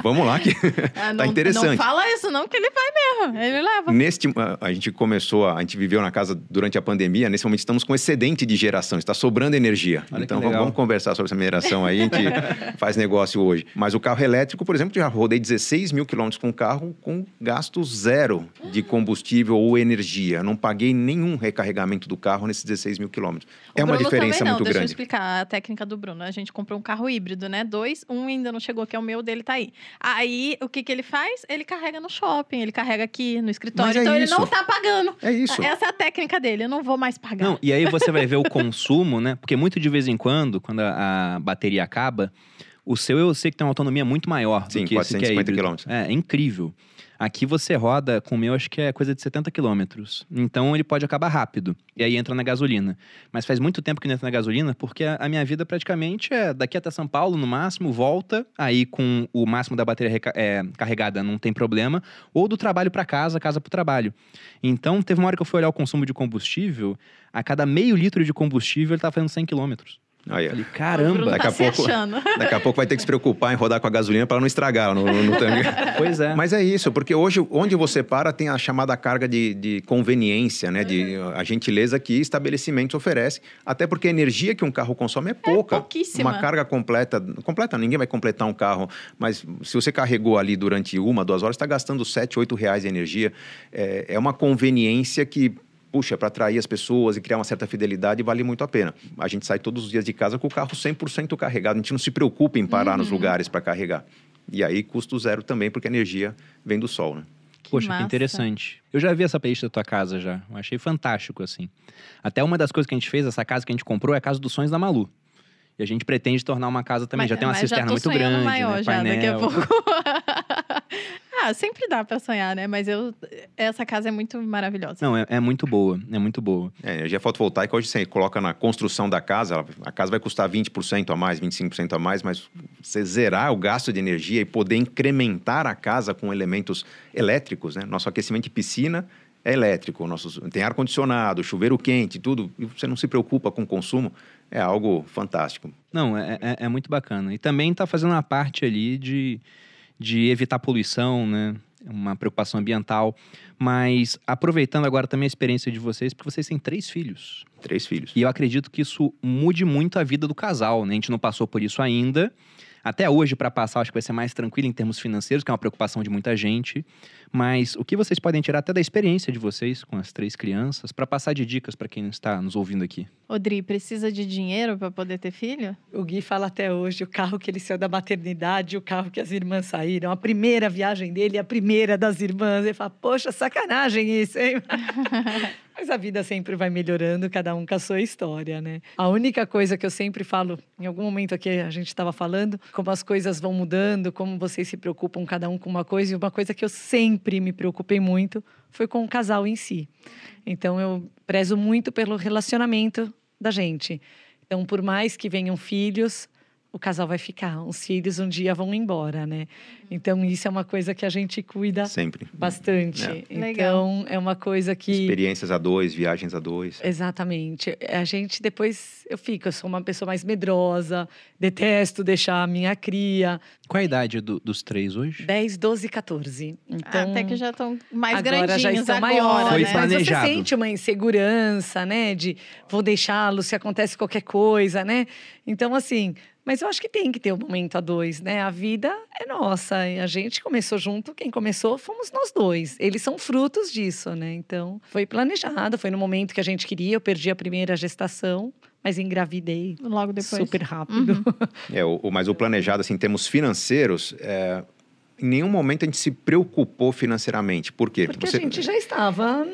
Speaker 3: vamos lá que
Speaker 2: Ah,
Speaker 3: tá
Speaker 2: não,
Speaker 3: interessante.
Speaker 2: Não fala isso não, que ele vai mesmo. Ele leva.
Speaker 3: Neste, a- a gente começou, a, a gente viveu na casa durante a pandemia, nesse momento estamos com excedente de geração, está sobrando energia.
Speaker 1: Olha
Speaker 3: então vamos, vamos conversar sobre essa mineração aí, a gente faz negócio hoje. Mas o carro elétrico, por exemplo, já rodei 16 mil quilômetros com o carro com gasto zero de combustível ou energia. Não paguei nenhum recarregamento do carro nesses 16 mil quilômetros. É uma
Speaker 2: Bruno
Speaker 3: diferença
Speaker 2: também não.
Speaker 3: muito
Speaker 2: Deixa eu
Speaker 3: grande.
Speaker 2: explicar a técnica do Bruno. A gente comprou um carro híbrido, né? Dois, um ainda não chegou, que é o meu, dele tá aí. Aí, o que que ele faz? Ele carrega no shopping, ele carrega aqui no escritório.
Speaker 3: Mas é
Speaker 2: então, ele
Speaker 3: isso.
Speaker 2: não tá pagando.
Speaker 3: É isso.
Speaker 2: Essa é a técnica dele. Eu não vou mais pagar.
Speaker 1: Não, e aí você vai ver o consumo, né? Porque muito de vez em quando, quando a, a bateria acaba, O seu eu sei que tem uma autonomia muito maior
Speaker 3: Sim,
Speaker 1: do que esse que é
Speaker 3: 450
Speaker 1: híbrido.
Speaker 3: quilômetros.
Speaker 1: É, é incrível. Aqui você roda com o meu, acho que é coisa de 70 quilômetros. Então ele pode acabar rápido. E aí entra na gasolina. Mas faz muito tempo que não entra na gasolina, porque a, minha vida praticamente é daqui até São Paulo, no máximo, volta. Aí com o máximo da bateria é, carregada não tem problema. Ou do trabalho para casa, casa para o trabalho. Então teve uma hora que eu fui olhar o consumo de combustível. A cada meio litro de combustível ele tá fazendo 100 quilômetros.
Speaker 3: Aí.
Speaker 1: Falei, caramba.
Speaker 3: Daqui
Speaker 2: tá
Speaker 3: a pouco-
Speaker 2: achando.
Speaker 3: Daqui a pouco vai ter que se preocupar em rodar com a gasolina para não estragar no, no tanque.
Speaker 1: Pois é.
Speaker 3: Mas é isso, porque hoje, onde você para, tem a chamada carga de, de conveniência, né? De a gentileza que estabelecimentos oferecem. Até porque a energia que um carro consome é pouca.
Speaker 2: pouquíssima.
Speaker 3: Uma carga completa. Completa, ninguém vai completar um carro. Mas se você carregou ali durante uma, duas horas, está gastando 7, 8 reais de energia. É, é uma conveniência que. Puxa, para atrair as pessoas e criar uma certa fidelidade, vale muito a pena. A gente sai todos os dias de casa com o carro 100% carregado. A gente não se preocupa em parar nos lugares para carregar. E aí, custo zero também, porque a energia vem do sol, né?
Speaker 1: Poxa,
Speaker 2: massa.
Speaker 1: que interessante. Eu já vi essa playlist da tua casa já. Eu achei fantástico, assim. Até uma das coisas que a gente fez, essa casa que a gente comprou, é a casa dos sonhos da Malu. E a gente pretende tornar uma casa também.
Speaker 2: Mas-
Speaker 1: já tem uma cisterna
Speaker 2: tô
Speaker 1: muito grande,
Speaker 2: maior
Speaker 1: né?
Speaker 2: já, daqui a
Speaker 1: Painel.
Speaker 2: pouco. ah, sempre dá pra sonhar, né? Mas eu, essa casa é muito maravilhosa.
Speaker 1: Não, é, é muito boa. É muito boa.
Speaker 3: É, a energia fotovoltaica, hoje você coloca na construção da casa, ela- a casa vai custar 20% a mais, 25% a mais, mas você zerar o gasto de energia e poder incrementar a casa com elementos elétricos, né? Nosso aquecimento de piscina é elétrico, nossos, tem ar-condicionado, chuveiro quente, tudo, e você não se preocupa com o consumo, é algo fantástico.
Speaker 1: Não, é, é, é muito bacana. E também tá fazendo uma parte ali de, de evitar poluição, né? Uma preocupação ambiental. Mas aproveitando agora também a experiência de vocês, porque vocês têm três filhos.
Speaker 3: Três filhos.
Speaker 1: E eu acredito que isso mude muito a vida do casal, né? A gente não passou por isso ainda. Até hoje, para passar, acho que vai ser mais tranquilo em termos financeiros, que é uma preocupação de muita gente. Mas o que vocês podem tirar até da experiência de vocês com as três crianças, para passar de dicas para quem está nos ouvindo aqui?
Speaker 2: Odri, precisa de dinheiro pra poder ter filho?
Speaker 4: O Gui fala até hoje o carro que ele saiu da maternidade, o carro que as irmãs saíram. A primeira viagem dele, a primeira das irmãs. Ele fala, poxa, sacanagem isso, hein? Mas a vida sempre vai melhorando, cada um com a sua história, né? A única coisa que eu sempre falo, em algum momento aqui a gente estava falando, como as coisas vão mudando, como vocês se preocupam cada um com uma coisa, e uma coisa que eu sempre me preocupei muito foi com o casal em si. Então eu prezo muito pelo relacionamento da gente. Então, por mais que venham filhos, o casal vai ficar. Os filhos um dia vão embora, né? Então, isso é uma coisa que a gente cuida
Speaker 3: Sempre.
Speaker 4: bastante.
Speaker 3: É.
Speaker 4: Então,
Speaker 2: Legal.
Speaker 4: é uma coisa que.
Speaker 3: Experiências a dois, viagens a dois.
Speaker 4: Exatamente. A gente depois eu fico, eu sou uma pessoa mais medrosa, detesto deixar a minha cria.
Speaker 1: Qual a idade do- dos três hoje?
Speaker 4: 10, 12, 14. Então,
Speaker 2: Até que já estão mais
Speaker 4: agora
Speaker 2: grandinhos
Speaker 4: já estão
Speaker 2: agora,
Speaker 4: maiores,
Speaker 1: Foi
Speaker 2: né?
Speaker 4: mas você
Speaker 1: planejado.
Speaker 4: sente uma insegurança, né? De vou deixá-lo se acontece qualquer coisa, né? Então, assim, mas eu acho que tem que ter um momento a dois, né? A vida é nossa. E a gente começou junto, quem começou fomos nós dois. Eles são frutos disso, né? Então, foi planejado, foi no momento que a gente queria. Eu perdi a primeira gestação, mas engravidei
Speaker 2: Logo depois.
Speaker 4: super rápido.
Speaker 3: É, o, o- mas o planejado, assim, em termos financeiros, é, em nenhum momento a gente se preocupou financeiramente. Por quê?
Speaker 4: Porque
Speaker 3: Você-
Speaker 4: a gente já estava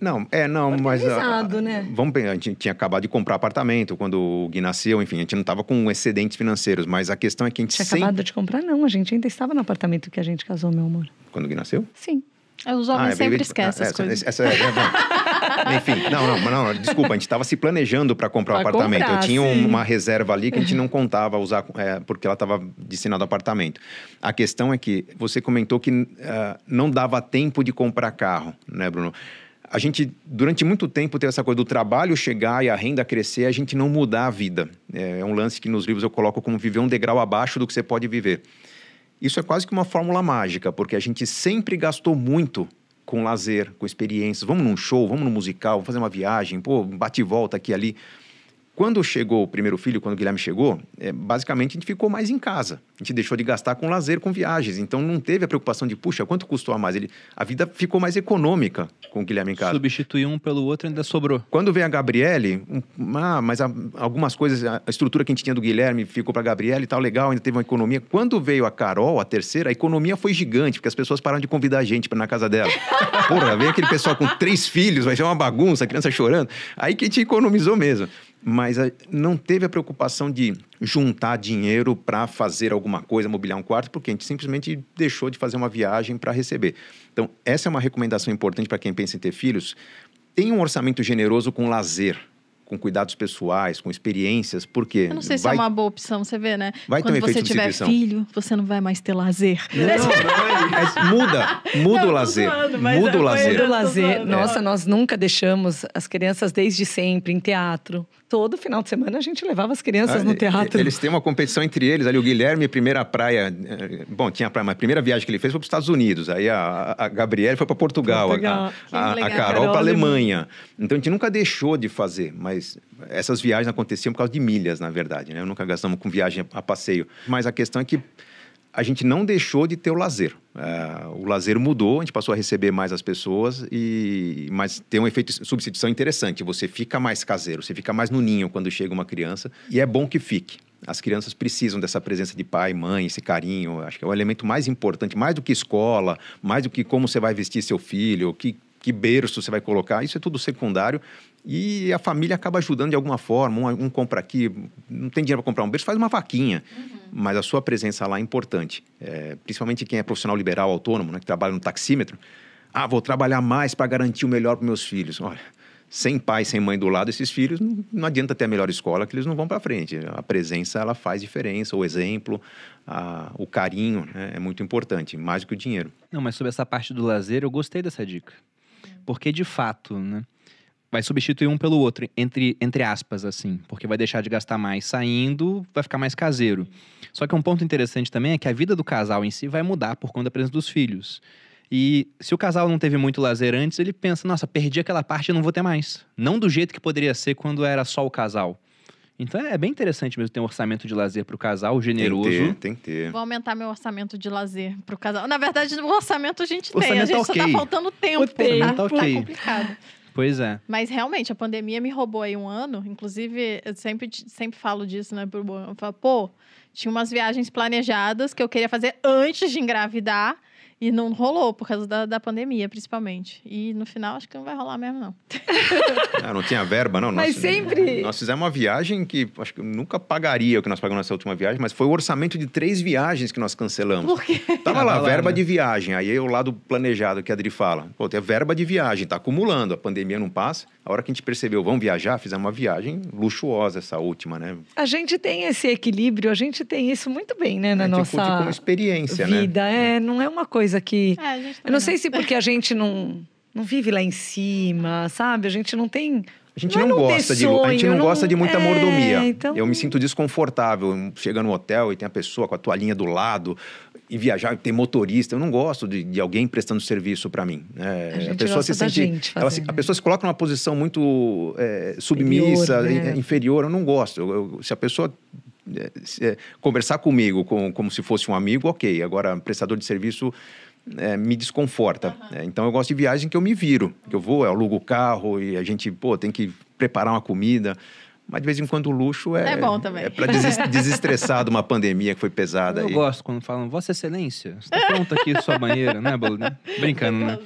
Speaker 3: Não, é, não, mas... a-
Speaker 4: organizado, né?
Speaker 3: Vamos pensar, a gente tinha acabado de comprar apartamento quando o Gui nasceu, enfim, a gente não estava com excedentes financeiros, mas a questão é que a gente
Speaker 4: Tinha
Speaker 3: sempre...
Speaker 4: acabado de comprar, não. A gente ainda estava no apartamento que a gente casou, meu amor.
Speaker 3: Quando o Gui nasceu?
Speaker 4: Sim.
Speaker 2: É, Os homens
Speaker 3: Ah, é,
Speaker 2: sempre esquecem
Speaker 3: ah,
Speaker 2: as
Speaker 3: essa-
Speaker 2: coisas.
Speaker 3: essa- é- é bom. Enfim, não, não, não, não, desculpa, a gente estava se planejando para comprar o
Speaker 4: Pra
Speaker 3: apartamento.
Speaker 4: comprar,
Speaker 3: Eu tinha
Speaker 4: sim.
Speaker 3: uma reserva ali que a gente não contava usar, é, porque ela estava destinada ao apartamento. A questão é que você comentou que ah, não dava tempo de comprar carro, né, Bruno? A gente, durante muito tempo, teve essa coisa do trabalho chegar e a renda crescer, a gente não mudar a vida. É, é um lance que nos livros eu coloco como viver um degrau abaixo do que você pode viver. Isso é quase que uma fórmula mágica, porque a gente sempre gastou muito com lazer, com experiências. Vamos num show, vamos num musical, vamos fazer uma viagem, pô, bate e volta aqui ali. Quando chegou o primeiro filho, quando o Guilherme chegou, é, basicamente a gente ficou mais em casa. A gente deixou de gastar com lazer, com viagens. Então não teve a preocupação de, puxa, quanto custou a mais? Ele, a vida ficou mais econômica com o Guilherme em casa.
Speaker 1: Substituir um pelo outro ainda sobrou.
Speaker 3: Quando veio a Gabriele, um, ah, mas a- algumas coisas, a estrutura que a gente tinha do Guilherme ficou para a Gabriele e tal, legal, ainda teve uma economia. Quando veio a Carol, a terceira, a economia foi gigante, porque as pessoas pararam de convidar a gente para na casa dela. Porra, veio aquele pessoal com três filhos, vai ser uma bagunça, a criança chorando. Aí que a gente economizou mesmo. Mas não teve a preocupação de juntar dinheiro para fazer alguma coisa, mobiliar um quarto, porque a gente simplesmente deixou de fazer uma viagem para receber. Então, essa é uma recomendação importante para quem pensa em ter filhos. Tenha um orçamento generoso com lazer com cuidados pessoais, com experiências, porque.
Speaker 2: Eu não sei se
Speaker 3: vai,
Speaker 2: é uma boa opção, você vê, né?
Speaker 3: Vai ter
Speaker 2: Quando
Speaker 3: um efeito
Speaker 2: você tiver filho, você não vai mais ter lazer.
Speaker 3: Não, não, é- muda, muda
Speaker 2: Não,
Speaker 3: o lazer.
Speaker 2: zoando, mas
Speaker 3: muda
Speaker 2: é,
Speaker 3: o lazer.
Speaker 2: do
Speaker 4: Do lazer. Nossa, nós nunca deixamos as crianças desde sempre em teatro. Todo final de semana a gente levava as crianças
Speaker 3: Ah,
Speaker 4: no teatro.
Speaker 3: Eles têm uma competição entre eles. Ali, o Guilherme, primeira praia. eh, Bom, tinha praia, mas a primeira viagem que ele fez foi para os Estados Unidos. Aí a, a Gabriela foi para Portugal.
Speaker 4: Portugal.
Speaker 3: A, a, a. Carol para
Speaker 4: Alemanha.
Speaker 3: Alemanha. Então a gente nunca deixou de fazer, mas essas viagens aconteciam por causa de milhas, na verdade. Né? Nunca gastamos com viagem a passeio. Mas a questão é que a gente não deixou de ter o lazer. Eh, o lazer mudou, a gente passou a receber mais as pessoas, e mas tem um efeito de substituição interessante. Você fica mais caseiro, você fica mais no ninho quando chega uma criança, e é bom que fique. As crianças precisam dessa presença de pai, mãe, esse carinho. Acho que é o elemento mais importante, mais do que escola, mais do que como você vai vestir seu filho, que, que berço você vai colocar. Isso é tudo secundário. E a família acaba ajudando de alguma forma. Um, um compra aqui, não tem dinheiro para comprar um berço, faz uma vaquinha. Mas a sua presença lá é importante. É, principalmente quem é profissional liberal, autônomo, né, que trabalha no taxímetro. Ah, vou trabalhar mais para garantir o melhor para meus filhos. Olha, sem pai, sem mãe do lado, esses filhos não, não adianta ter a melhor escola que eles não vão para frente. A presença ela faz diferença, o exemplo, a- o carinho né, é muito importante, mais do que o dinheiro.
Speaker 1: Não, mas sobre essa parte do lazer, eu gostei dessa dica. Porque, de fato, né? Vai substituir um pelo outro, entre, entre aspas, assim. Porque vai deixar de gastar mais saindo, vai ficar mais caseiro. Só que um ponto interessante também é que a vida do casal em si vai mudar por conta da presença dos filhos. E se o casal não teve muito lazer antes, ele pensa, nossa, perdi aquela parte e não vou ter mais. Não do jeito que poderia ser quando era só o casal. Então é bem interessante mesmo ter um orçamento de lazer pro casal, generoso.
Speaker 3: Tem que ter, tem que ter.
Speaker 2: Vou aumentar meu orçamento de lazer pro casal. Na verdade, o orçamento a gente
Speaker 1: O
Speaker 2: tem. A
Speaker 1: orçamento
Speaker 2: gente
Speaker 1: tá
Speaker 2: só tá
Speaker 1: ok.
Speaker 2: faltando tempo.
Speaker 4: O tempo
Speaker 2: tá,
Speaker 1: tá ok.
Speaker 2: complicado.
Speaker 1: Pois é.
Speaker 2: Mas realmente, a pandemia me roubou aí um ano. Inclusive, eu sempre, sempre falo disso, né? Eu falo, pô, tinha umas viagens planejadas que eu queria fazer antes de engravidar. E não rolou, por causa da, da pandemia, principalmente. E no final, acho que não vai rolar mesmo, não.
Speaker 3: Ah, não tinha verba, não.
Speaker 4: Mas
Speaker 3: nós,
Speaker 4: sempre-
Speaker 3: Nós fizemos uma viagem que acho que eu nunca pagaria o que nós pagamos nessa última viagem, mas foi o orçamento de três viagens que nós cancelamos.
Speaker 2: Por quê?
Speaker 3: Tava lá,
Speaker 1: lá,
Speaker 3: verba
Speaker 1: né?
Speaker 3: de viagem. Aí é o lado planejado que a Adri fala. Pô, tem verba de viagem, tá acumulando, a pandemia não passa. A hora que a gente percebeu, vamos viajar, fizemos uma viagem luxuosa essa última, né?
Speaker 4: A gente tem esse equilíbrio, a gente tem isso muito bem, né, na
Speaker 3: a gente
Speaker 4: nossa
Speaker 3: como experiência, né?
Speaker 4: vida. É, não é uma coisa que.
Speaker 2: É, a gente
Speaker 4: Eu não sei se porque a gente não, não vive lá em cima, sabe? A gente não tem.
Speaker 3: A gente
Speaker 4: Não é
Speaker 3: não, gosta de, a gente
Speaker 4: sonho,
Speaker 3: não,
Speaker 4: não-
Speaker 3: gosta de muita
Speaker 4: é,
Speaker 3: mordomia.
Speaker 4: então-
Speaker 3: Eu me sinto desconfortável. Chega no hotel e tem a pessoa com a toalhinha do lado e viajar, tem motorista. Eu não gosto de, de alguém prestando serviço para mim. É,
Speaker 4: A gente
Speaker 3: pessoa
Speaker 4: gosta
Speaker 3: se sente,
Speaker 4: gente
Speaker 3: ela a pessoa se coloca numa posição muito é, submissa,
Speaker 4: Inferior, né?
Speaker 3: in- inferior. Eu não gosto. Eu- eu- se a pessoa conversar comigo com, como se fosse um amigo, ok. Agora, prestador de serviço é, me desconforta. É, então, eu gosto de viagem que eu me viro. Que eu vou, eu alugo o carro e a gente, pô, tem que preparar uma comida. Mas, de vez em quando, o luxo é...
Speaker 2: É bom também.
Speaker 3: É para desestressar de uma pandemia que foi pesada
Speaker 1: Eu
Speaker 3: aí.
Speaker 1: gosto quando falam, Vossa Excelência, está pronta aqui sua banheira, né, Boludinho? Brincando, né?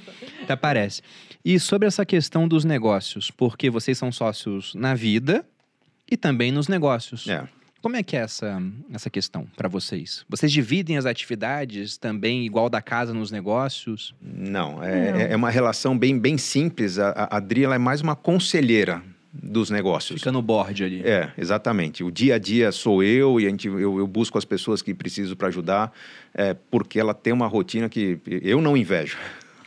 Speaker 1: Até parece. E sobre essa questão dos negócios, porque vocês são sócios na vida e também nos negócios.
Speaker 3: É.
Speaker 1: Como é que é essa, essa questão para vocês? Vocês dividem as atividades também igual da casa nos negócios?
Speaker 3: Não, é,
Speaker 4: Não.
Speaker 3: é uma relação bem, bem simples. A, a Adri ela é mais uma conselheira dos negócios.
Speaker 1: Fica no board ali.
Speaker 3: É, exatamente. O dia a dia sou eu e a gente, eu, eu busco as pessoas que preciso para ajudar, é, porque ela tem uma rotina que eu não invejo.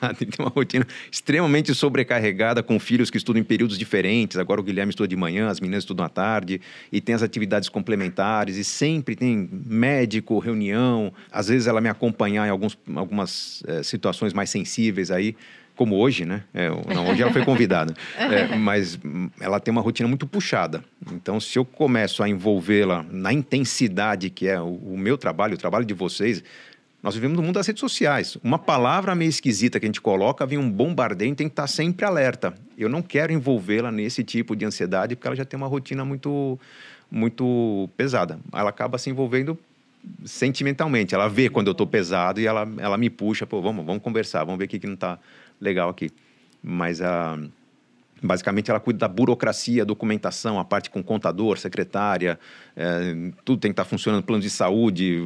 Speaker 3: Tem uma rotina extremamente sobrecarregada com filhos que estudam em períodos diferentes. Agora o Guilherme estuda de manhã, as meninas estudam à tarde e tem as atividades complementares e sempre tem médico, reunião. Às vezes ela me acompanhar em alguns, algumas eh, situações mais sensíveis aí como hoje, né? É, não, hoje ela foi convidada. É, mas ela tem uma rotina muito puxada. Então, se eu começo a envolvê-la na intensidade que é o, o meu trabalho, o trabalho de vocês, nós vivemos no mundo das redes sociais. Uma palavra meio esquisita que a gente coloca, vem um bombardeio, tem que estar sempre alerta. Eu não quero envolvê-la nesse tipo de ansiedade, porque ela já tem uma rotina muito, muito pesada. Ela acaba se envolvendo sentimentalmente. Ela vê quando eu estou pesado e ela, ela me puxa, pô, vamos, vamos conversar, vamos ver o que, que não está legal aqui. Mas a, Basicamente, ela cuida da burocracia, documentação, a parte com contador, secretária, é, tudo tem que estar funcionando, plano de saúde,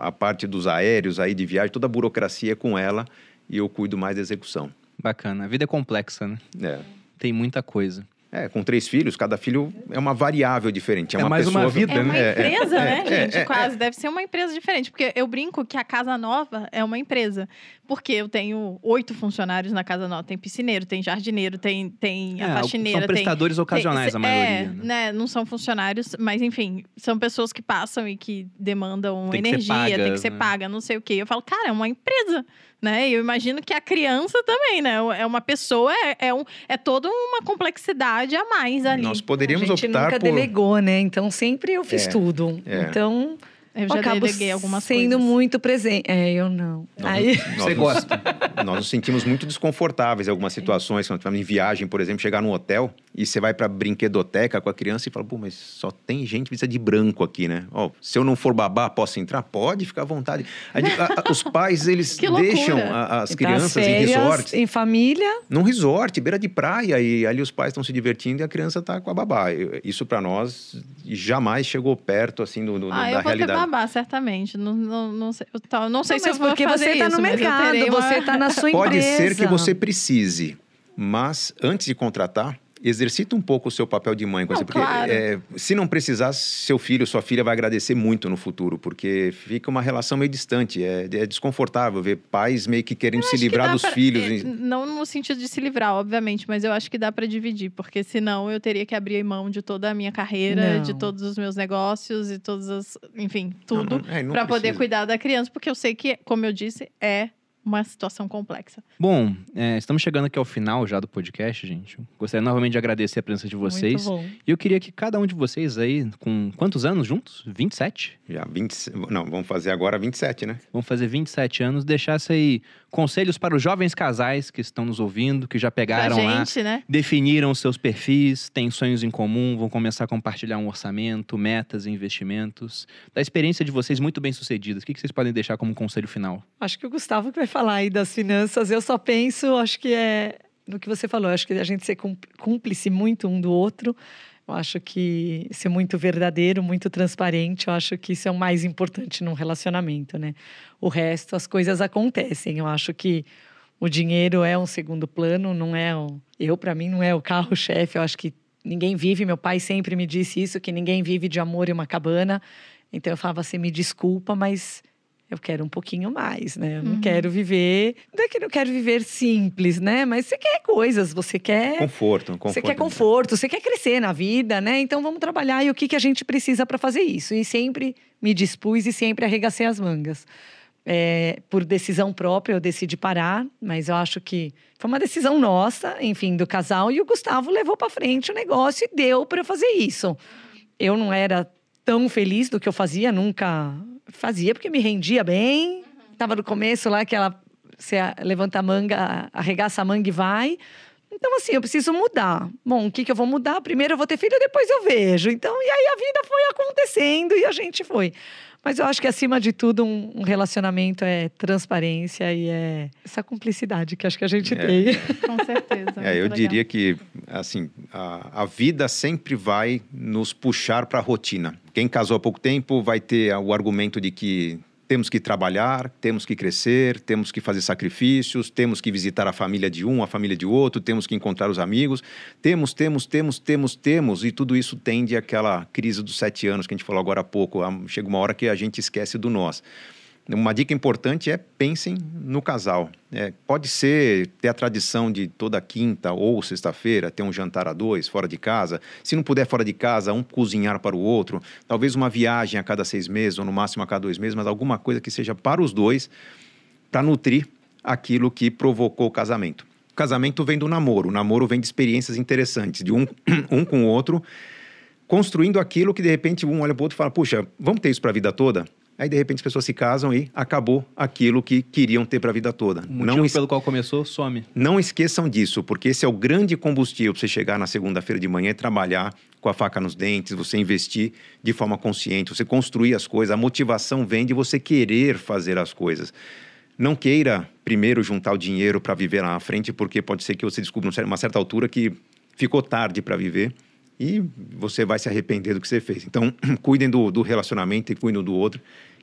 Speaker 3: a parte dos aéreos aí de viagem, toda a burocracia é com ela e eu cuido mais da execução.
Speaker 1: Bacana. A vida é complexa, né?
Speaker 3: É.
Speaker 1: Tem muita coisa.
Speaker 3: É, com três filhos, cada filho é uma variável diferente. É,
Speaker 1: É
Speaker 3: uma
Speaker 1: mais uma
Speaker 3: pessoa...
Speaker 1: vida,
Speaker 2: É uma
Speaker 3: É, é,
Speaker 2: empresa,
Speaker 3: é,
Speaker 2: né,
Speaker 3: é,
Speaker 2: gente?
Speaker 3: é,
Speaker 2: Quase. Deve ser uma empresa diferente. Porque eu brinco que a Casa Nova é uma empresa. Porque eu tenho oito funcionários na Casa Nova. Tem piscineiro, tem jardineiro, tem, tem a
Speaker 1: É,
Speaker 2: faxineira,
Speaker 1: são
Speaker 2: tem
Speaker 1: prestadores ocasionais,
Speaker 2: tem-
Speaker 1: a maioria.
Speaker 2: É,
Speaker 1: né?
Speaker 2: né? Não são funcionários, mas enfim, são pessoas que passam e que demandam
Speaker 1: Tem que ser
Speaker 2: energia, tem que ser
Speaker 1: né?
Speaker 2: paga, não sei o quê. Eu falo, cara, é uma empresa, né? Eu imagino que a criança também, né? É uma pessoa, é, é, um, é toda uma complexidade a mais ali.
Speaker 3: Nós poderíamos
Speaker 4: a gente
Speaker 3: optar
Speaker 4: nunca
Speaker 3: por...
Speaker 4: delegou, né? Então sempre eu fiz
Speaker 3: É,
Speaker 4: tudo.
Speaker 3: é.
Speaker 4: Então
Speaker 2: Eu já
Speaker 4: acabo
Speaker 2: deleguei algumas
Speaker 4: sendo
Speaker 2: coisas.
Speaker 4: muito presente. É, eu não.
Speaker 3: Nós,
Speaker 4: Aí
Speaker 3: nós
Speaker 1: Você
Speaker 3: nos-
Speaker 1: gosta?
Speaker 3: Nós nos sentimos muito desconfortáveis em algumas situações, quando estamos em viagem, por exemplo, chegar num hotel e você vai para brinquedoteca com a criança e fala, pô, mas só tem gente vestida de branco aqui, né? Ó, se eu não for babá, posso entrar? Pode, fica à vontade. A a- a- os pais, eles deixam a- as
Speaker 4: das
Speaker 3: crianças em
Speaker 4: férias,
Speaker 3: resorts.
Speaker 4: em família.
Speaker 3: Num resort, beira de praia, e ali os pais estão se divertindo e a criança está com a babá. Isso para nós jamais chegou perto, assim, do, do-
Speaker 2: Ah,
Speaker 3: da
Speaker 2: eu vou ter
Speaker 3: realidade.
Speaker 2: babá, certamente. Não, não, não sei, eu não sei
Speaker 4: Não,
Speaker 2: se eu vou
Speaker 4: porque
Speaker 2: fazer
Speaker 4: você tá
Speaker 2: isso,
Speaker 4: no mercado,
Speaker 2: uma-
Speaker 4: você tá na sua
Speaker 3: Pode
Speaker 4: empresa.
Speaker 3: ser que você precise, mas antes de contratar, exercita um pouco o seu papel de mãe. com
Speaker 2: Não,
Speaker 3: essa- porque
Speaker 2: claro.
Speaker 3: é, se não precisar, seu filho, sua filha vai agradecer muito no futuro, porque fica uma relação meio distante. É, é desconfortável ver pais meio que querendo se livrar dos
Speaker 2: pra-
Speaker 3: filhos.
Speaker 2: é, Não no sentido de se livrar, obviamente, mas eu acho que dá pra dividir, porque senão eu teria que abrir mão de toda a minha carreira,
Speaker 4: Não.
Speaker 2: de todos os meus negócios e todas as, enfim, tudo,
Speaker 3: é,
Speaker 2: Pra poder cuidar da criança, porque eu sei que, como eu disse, é uma situação complexa.
Speaker 1: Bom, é, estamos chegando aqui ao final já do podcast, gente. Gostaria novamente de agradecer a presença de vocês.
Speaker 4: Muito bom.
Speaker 1: E eu queria que cada um de vocês aí, com quantos anos juntos? 27?
Speaker 3: Já 20, não, vamos fazer agora 27, né?
Speaker 1: Vão fazer 27 anos, deixasse aí conselhos para os jovens casais que estão nos ouvindo, que já
Speaker 2: Pra
Speaker 1: pegaram lá,
Speaker 2: gente, né?
Speaker 1: definiram os seus perfis, têm sonhos em comum, vão começar a compartilhar um orçamento, metas e investimentos. Da experiência de vocês muito bem sucedidas, o que que vocês podem deixar como conselho final?
Speaker 4: Acho que o Gustavo que vai falar aí das finanças. Eu só penso, acho que é no que você falou. Acho que a gente ser cúmplice muito um do outro. Eu acho que ser muito verdadeiro, muito transparente. Eu acho que isso é o mais importante num relacionamento, né? O resto, as coisas acontecem. Eu acho que o dinheiro é um segundo plano, não é o. Eu, para mim, não é o carro-chefe. Eu acho que ninguém vive. Meu pai sempre me disse isso: que ninguém vive de amor e uma cabana. Então eu falava assim: me desculpa, mas eu quero um pouquinho mais, né? Eu não
Speaker 2: Uhum.
Speaker 4: quero viver. Não é que eu não quero viver simples, né? Mas você quer coisas, você quer.
Speaker 3: Conforto, conforto.
Speaker 4: Você quer conforto, você quer crescer na vida, né? Então vamos trabalhar e o que, que a gente precisa para fazer isso. E sempre me dispus e sempre arregacei as mangas. É, por decisão própria, eu decidi parar, mas eu acho que foi uma decisão nossa, enfim, do casal. E o Gustavo levou para frente o negócio e deu para fazer isso. Eu não era tão feliz do que eu fazia, nunca fazia, porque me rendia bem. Tava no começo lá, que ela você levanta a manga, arregaça a manga e vai. Então, assim, eu preciso mudar. Bom, o que, que eu vou mudar? Primeiro eu vou ter filho, depois eu vejo. Então, e aí a vida foi acontecendo e a gente foi. Mas eu acho que, acima de tudo, um, um relacionamento é transparência e é essa cumplicidade que acho que a gente
Speaker 3: É.
Speaker 4: tem.
Speaker 2: Com certeza.
Speaker 3: É, eu
Speaker 2: legal.
Speaker 3: diria que, assim, a, a vida sempre vai nos puxar para a rotina. Quem casou há pouco tempo vai ter o argumento de que temos que trabalhar, temos que crescer, temos que fazer sacrifícios, temos que visitar a família de um, a família de outro, temos que encontrar os amigos. Temos, temos, temos, temos, temos, e tudo isso tende àquela crise dos sete anos que a gente falou agora há pouco. Chega uma hora que a gente esquece do nós. Uma dica importante é pensem no casal. É, pode ser ter a tradição de toda quinta ou sexta-feira ter um jantar a dois fora de casa. Se não puder fora de casa, um cozinhar para o outro. Talvez uma viagem a cada seis meses ou no máximo a cada dois meses, mas alguma coisa que seja para os dois para nutrir aquilo que provocou o casamento. O casamento vem do namoro. O namoro vem de experiências interessantes de um, um com o outro, construindo aquilo que de repente um olha para o outro e fala: puxa, vamos ter isso para a vida toda? Aí, de repente, as pessoas se casam e acabou aquilo que queriam ter para a vida toda.
Speaker 1: O motivo
Speaker 3: Não, es-
Speaker 1: pelo qual começou, some.
Speaker 3: não esqueçam disso, porque esse é o grande combustível para você chegar na segunda-feira de manhã e trabalhar com a faca nos dentes, você investir de forma consciente, você construir as coisas. A motivação vem de você querer fazer as coisas. Não queira primeiro juntar o dinheiro para viver lá na frente, porque pode ser que você descubra numa certa altura que ficou tarde para viver e você vai se arrepender do que você fez. Então, cuidem do, do relacionamento e cuidem do outro,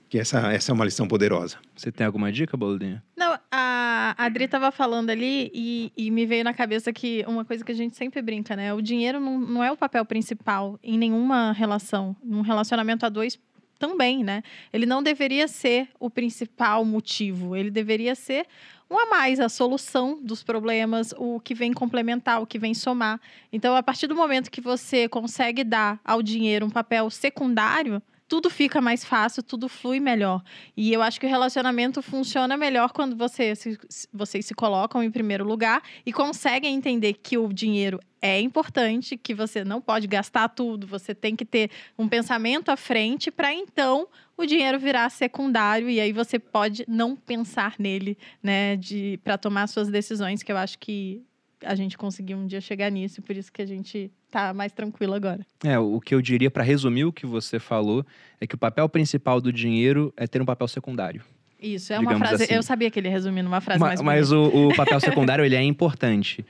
Speaker 3: que essa, essa é uma lição poderosa.
Speaker 1: Você tem alguma dica, Boludinha?
Speaker 2: Não, a Adri tava falando ali e, e me veio na cabeça que uma coisa que a gente sempre brinca, né? O dinheiro não, não é o papel principal em nenhuma relação. Num relacionamento a dois também, né? Ele não deveria ser o principal motivo. Ele deveria ser um a mais, a solução dos problemas, o que vem complementar, o que vem somar. Então, a partir do momento que você consegue dar ao dinheiro um papel secundário, tudo fica mais fácil, tudo flui melhor. E eu acho que o relacionamento funciona melhor quando você se, vocês se colocam em primeiro lugar e conseguem entender que o dinheiro é importante, que você não pode gastar tudo, você tem que ter um pensamento à frente para então o dinheiro virar secundário e aí você pode não pensar nele, né, de para tomar suas decisões, que eu acho que a gente conseguiu um dia chegar nisso, por isso que a gente tá mais tranquilo agora.
Speaker 1: É, o que eu diria para resumir o que você falou é que o papel principal do dinheiro é ter um papel secundário.
Speaker 2: Isso, é uma frase.
Speaker 1: Assim.
Speaker 2: Eu sabia que ele ia resumir numa frase
Speaker 1: Ma
Speaker 2: mais
Speaker 1: Mas o, o, papel secundário ele é importante.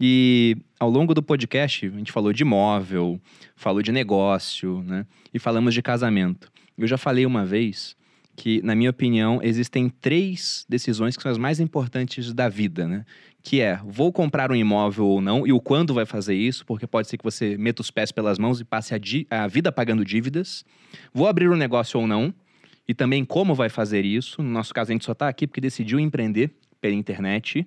Speaker 1: E ao longo do podcast, a gente falou de imóvel, falou de negócio, né? E falamos de casamento. Eu já falei uma vez que, na minha opinião, existem três decisões que são as mais importantes da vida, né? Que é, vou comprar um imóvel ou não, e o quando vai fazer isso, porque pode ser que você meta os pés pelas mãos e passe a, a vida pagando dívidas. Vou abrir um negócio ou não, e também como vai fazer isso. No nosso caso, a gente só está aqui porque decidiu empreender pela internet.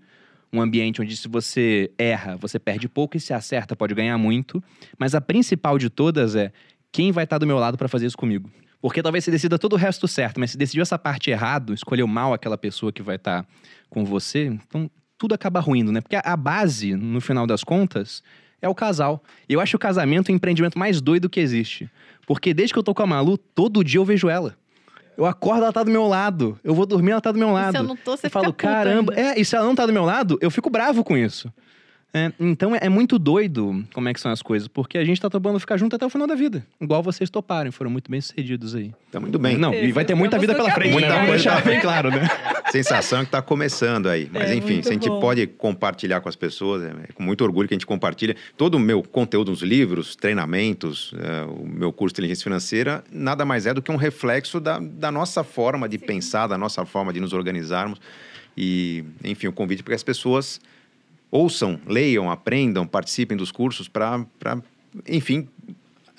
Speaker 1: Um ambiente onde, se você erra, você perde pouco e se acerta, pode ganhar muito. Mas a principal de todas é quem vai estar do meu lado para fazer isso comigo. Porque talvez você decida todo o resto certo, mas se decidiu essa parte errado, escolheu mal aquela pessoa que vai estar tá com você, então tudo acaba ruindo, né? Porque a base, no final das contas, é o casal. Eu acho o casamento o empreendimento mais doido que existe. Porque desde que eu tô com a Malu, todo dia eu vejo ela. Eu acordo, ela tá do meu lado. Eu vou dormir, ela tá do meu lado. E se
Speaker 2: eu não tô, você
Speaker 1: eu falo, caramba. Ainda. É, e se ela não tá do meu lado, eu fico bravo com isso. É, então é, é, muito doido como é que são as coisas, porque a gente tá topando ficar junto até o final da vida. Igual vocês toparam, foram muito bem sucedidos aí.
Speaker 3: Tá muito bem.
Speaker 1: Não, e vai ter muita vida pela frente,
Speaker 3: muita
Speaker 1: né?
Speaker 3: Coisa
Speaker 1: tá bem claro, né?
Speaker 3: Sensação que tá começando aí. Mas
Speaker 2: é,
Speaker 3: enfim, se a gente
Speaker 2: bom.
Speaker 3: pode compartilhar com as pessoas, é, é com muito orgulho que a gente compartilha todo o meu conteúdo nos livros, treinamentos, é, o meu curso de inteligência financeira, nada mais é do que um reflexo da, da nossa forma de Sim. pensar, da nossa forma de nos organizarmos. E, enfim, o convite para que as pessoas ouçam, leiam, aprendam, participem dos cursos para, enfim,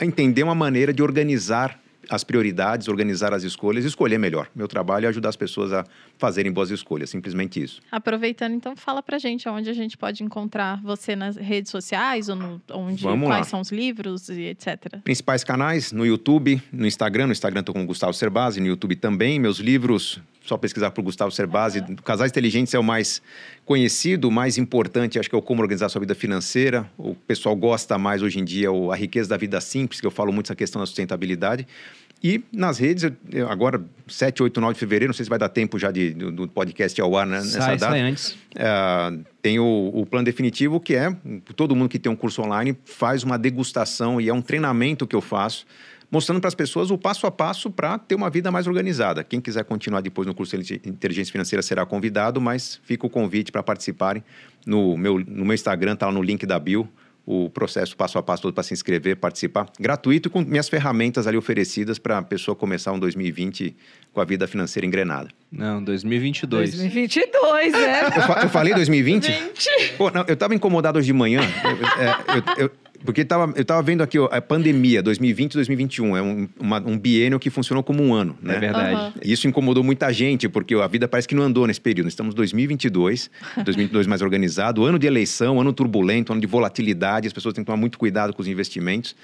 Speaker 3: entender uma maneira de organizar as prioridades, organizar as escolhas e escolher melhor. Meu trabalho é ajudar as pessoas a fazerem boas escolhas, simplesmente isso.
Speaker 2: Aproveitando, então, fala pra gente onde a gente pode encontrar você nas redes sociais, ou no, onde,
Speaker 3: Vamos
Speaker 2: quais
Speaker 3: lá.
Speaker 2: são os livros e etc.
Speaker 3: Principais canais, no YouTube, no Instagram. No Instagram estou com o Gustavo Cerbasi, no YouTube também. Meus livros, só pesquisar por Gustavo Cerbasi. Uhum. Casais Inteligentes é o mais conhecido, o mais importante, acho que é o Como Organizar Sua Vida Financeira. O pessoal gosta mais hoje em dia, a Riqueza da Vida Simples, que eu falo muito essa questão da sustentabilidade. E nas redes, agora, 7, 8, 9 de fevereiro, não sei se vai dar tempo já de, do, do podcast ao ar né, nessa
Speaker 1: sai,
Speaker 3: data.
Speaker 1: Sai antes.
Speaker 3: É, tem o, o, plano definitivo, que é todo mundo que tem um curso online faz uma degustação e é um treinamento que eu faço, mostrando para as pessoas o passo a passo para ter uma vida mais organizada. Quem quiser continuar depois no curso de inteligência financeira será convidado, mas fica o convite para participarem no meu, no meu Instagram, está lá no link da bio o processo passo a passo todo para se inscrever, participar, gratuito com minhas ferramentas ali oferecidas para a pessoa começar um 2020 com a vida financeira engrenada.
Speaker 1: Não, 2022.
Speaker 4: 2022, é.
Speaker 3: Eu, fa eu falei 2020?
Speaker 4: 20.
Speaker 3: Pô, não, eu estava incomodado hoje de manhã. Eu, eu, eu, porque tava, eu estava vendo aqui ó, a pandemia 2020 2021. É um, uma, um biênio que funcionou como um ano, né?
Speaker 1: É verdade.
Speaker 2: Uhum.
Speaker 3: Isso incomodou muita gente, porque a vida parece que não andou nesse período. Estamos em 2022, 2022 mais organizado, ano de eleição, ano turbulento, ano de volatilidade. As pessoas têm que tomar muito cuidado com os investimentos.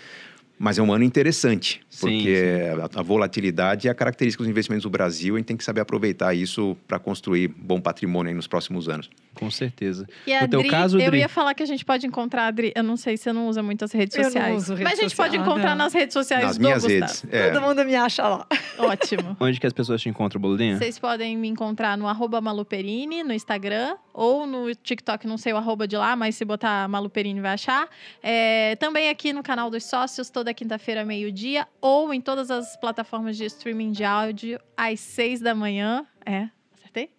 Speaker 3: Mas é um ano interessante, porque
Speaker 1: sim,
Speaker 3: sim. A, volatilidade é a característica dos investimentos do Brasil. A gente tem que saber aproveitar isso para construir bom patrimônio nos próximos anos.
Speaker 1: Com certeza.
Speaker 2: E a
Speaker 1: no
Speaker 2: Adri,
Speaker 1: teu caso,
Speaker 2: eu
Speaker 1: Adri...
Speaker 2: ia falar que a gente pode encontrar, Adri, eu não sei se você não usa muito as redes
Speaker 4: Eu não
Speaker 2: sociais.
Speaker 4: uso rede
Speaker 2: mas a gente
Speaker 4: social,
Speaker 2: pode encontrar
Speaker 4: não.
Speaker 2: nas redes sociais
Speaker 3: Nas
Speaker 2: do
Speaker 3: minhas
Speaker 2: Gustavo.
Speaker 3: redes. É.
Speaker 4: Todo mundo me acha lá.
Speaker 2: Ótimo.
Speaker 1: Onde que as pessoas te encontram, Boludinha?
Speaker 2: Vocês podem me encontrar no arroba Maluperini, no Instagram, ou no TikTok, não sei o arroba de lá, mas se botar Maluperini vai achar. É, também aqui no canal dos sócios, toda quinta-feira, meio-dia, ou em todas as plataformas de streaming de áudio, às seis da manhã. É, acertei?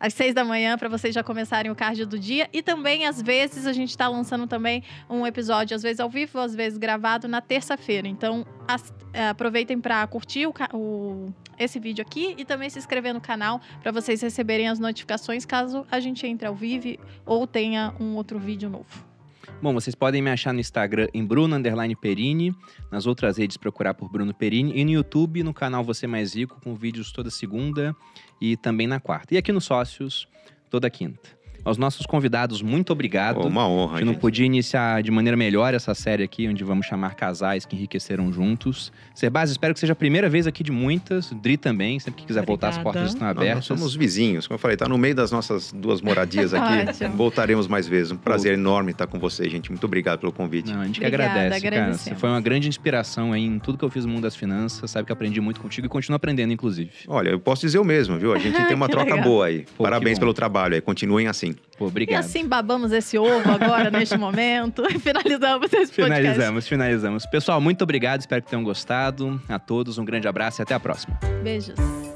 Speaker 2: às seis da manhã para vocês já começarem o card do dia. E também, às vezes, a gente está lançando também um episódio, às vezes ao vivo, às vezes gravado, na terça-feira. Então, as, é, aproveitem para curtir o, o, esse vídeo aqui e também se inscrever no canal para vocês receberem as notificações caso a gente entre ao vivo ou tenha um outro vídeo novo.
Speaker 1: Bom, vocês podem me achar no Instagram em Bruno Perini, nas outras redes procurar por Bruno Perini e no YouTube no canal Você Mais Rico com vídeos toda segunda e também na quarta. E aqui no Sócios toda quinta. Aos nossos convidados, muito obrigado.
Speaker 3: Oh, uma honra.
Speaker 1: A gente não podia iniciar de maneira melhor essa série aqui, onde vamos chamar casais que enriqueceram juntos. Serbaz, espero que seja a primeira vez aqui de muitas. Dri também, sempre que quiser
Speaker 4: Obrigada.
Speaker 1: voltar, as portas estão abertas.
Speaker 3: Nós somos vizinhos, como eu falei, tá no meio das nossas duas moradias aqui. Voltaremos mais vezes. Um prazer enorme estar com você, gente. Muito obrigado pelo convite.
Speaker 1: Não, a gente
Speaker 2: Obrigada,
Speaker 1: que agradece, cara. Você foi uma grande inspiração aí em tudo que eu fiz no mundo das finanças. Sabe que aprendi muito contigo e continuo aprendendo, inclusive.
Speaker 3: Olha, eu posso dizer o mesmo, viu? A gente tem uma troca
Speaker 2: legal.
Speaker 3: boa aí.
Speaker 1: Pô,
Speaker 3: Parabéns pelo trabalho aí. Continuem assim.
Speaker 1: Pô,
Speaker 2: E
Speaker 1: obrigado.
Speaker 2: assim babamos esse ovo agora, neste momento. E finalizamos esse podcast.
Speaker 1: Finalizamos, finalizamos. Pessoal, muito obrigado. Espero que tenham gostado. A todos, um grande abraço e até a próxima.
Speaker 2: Beijos.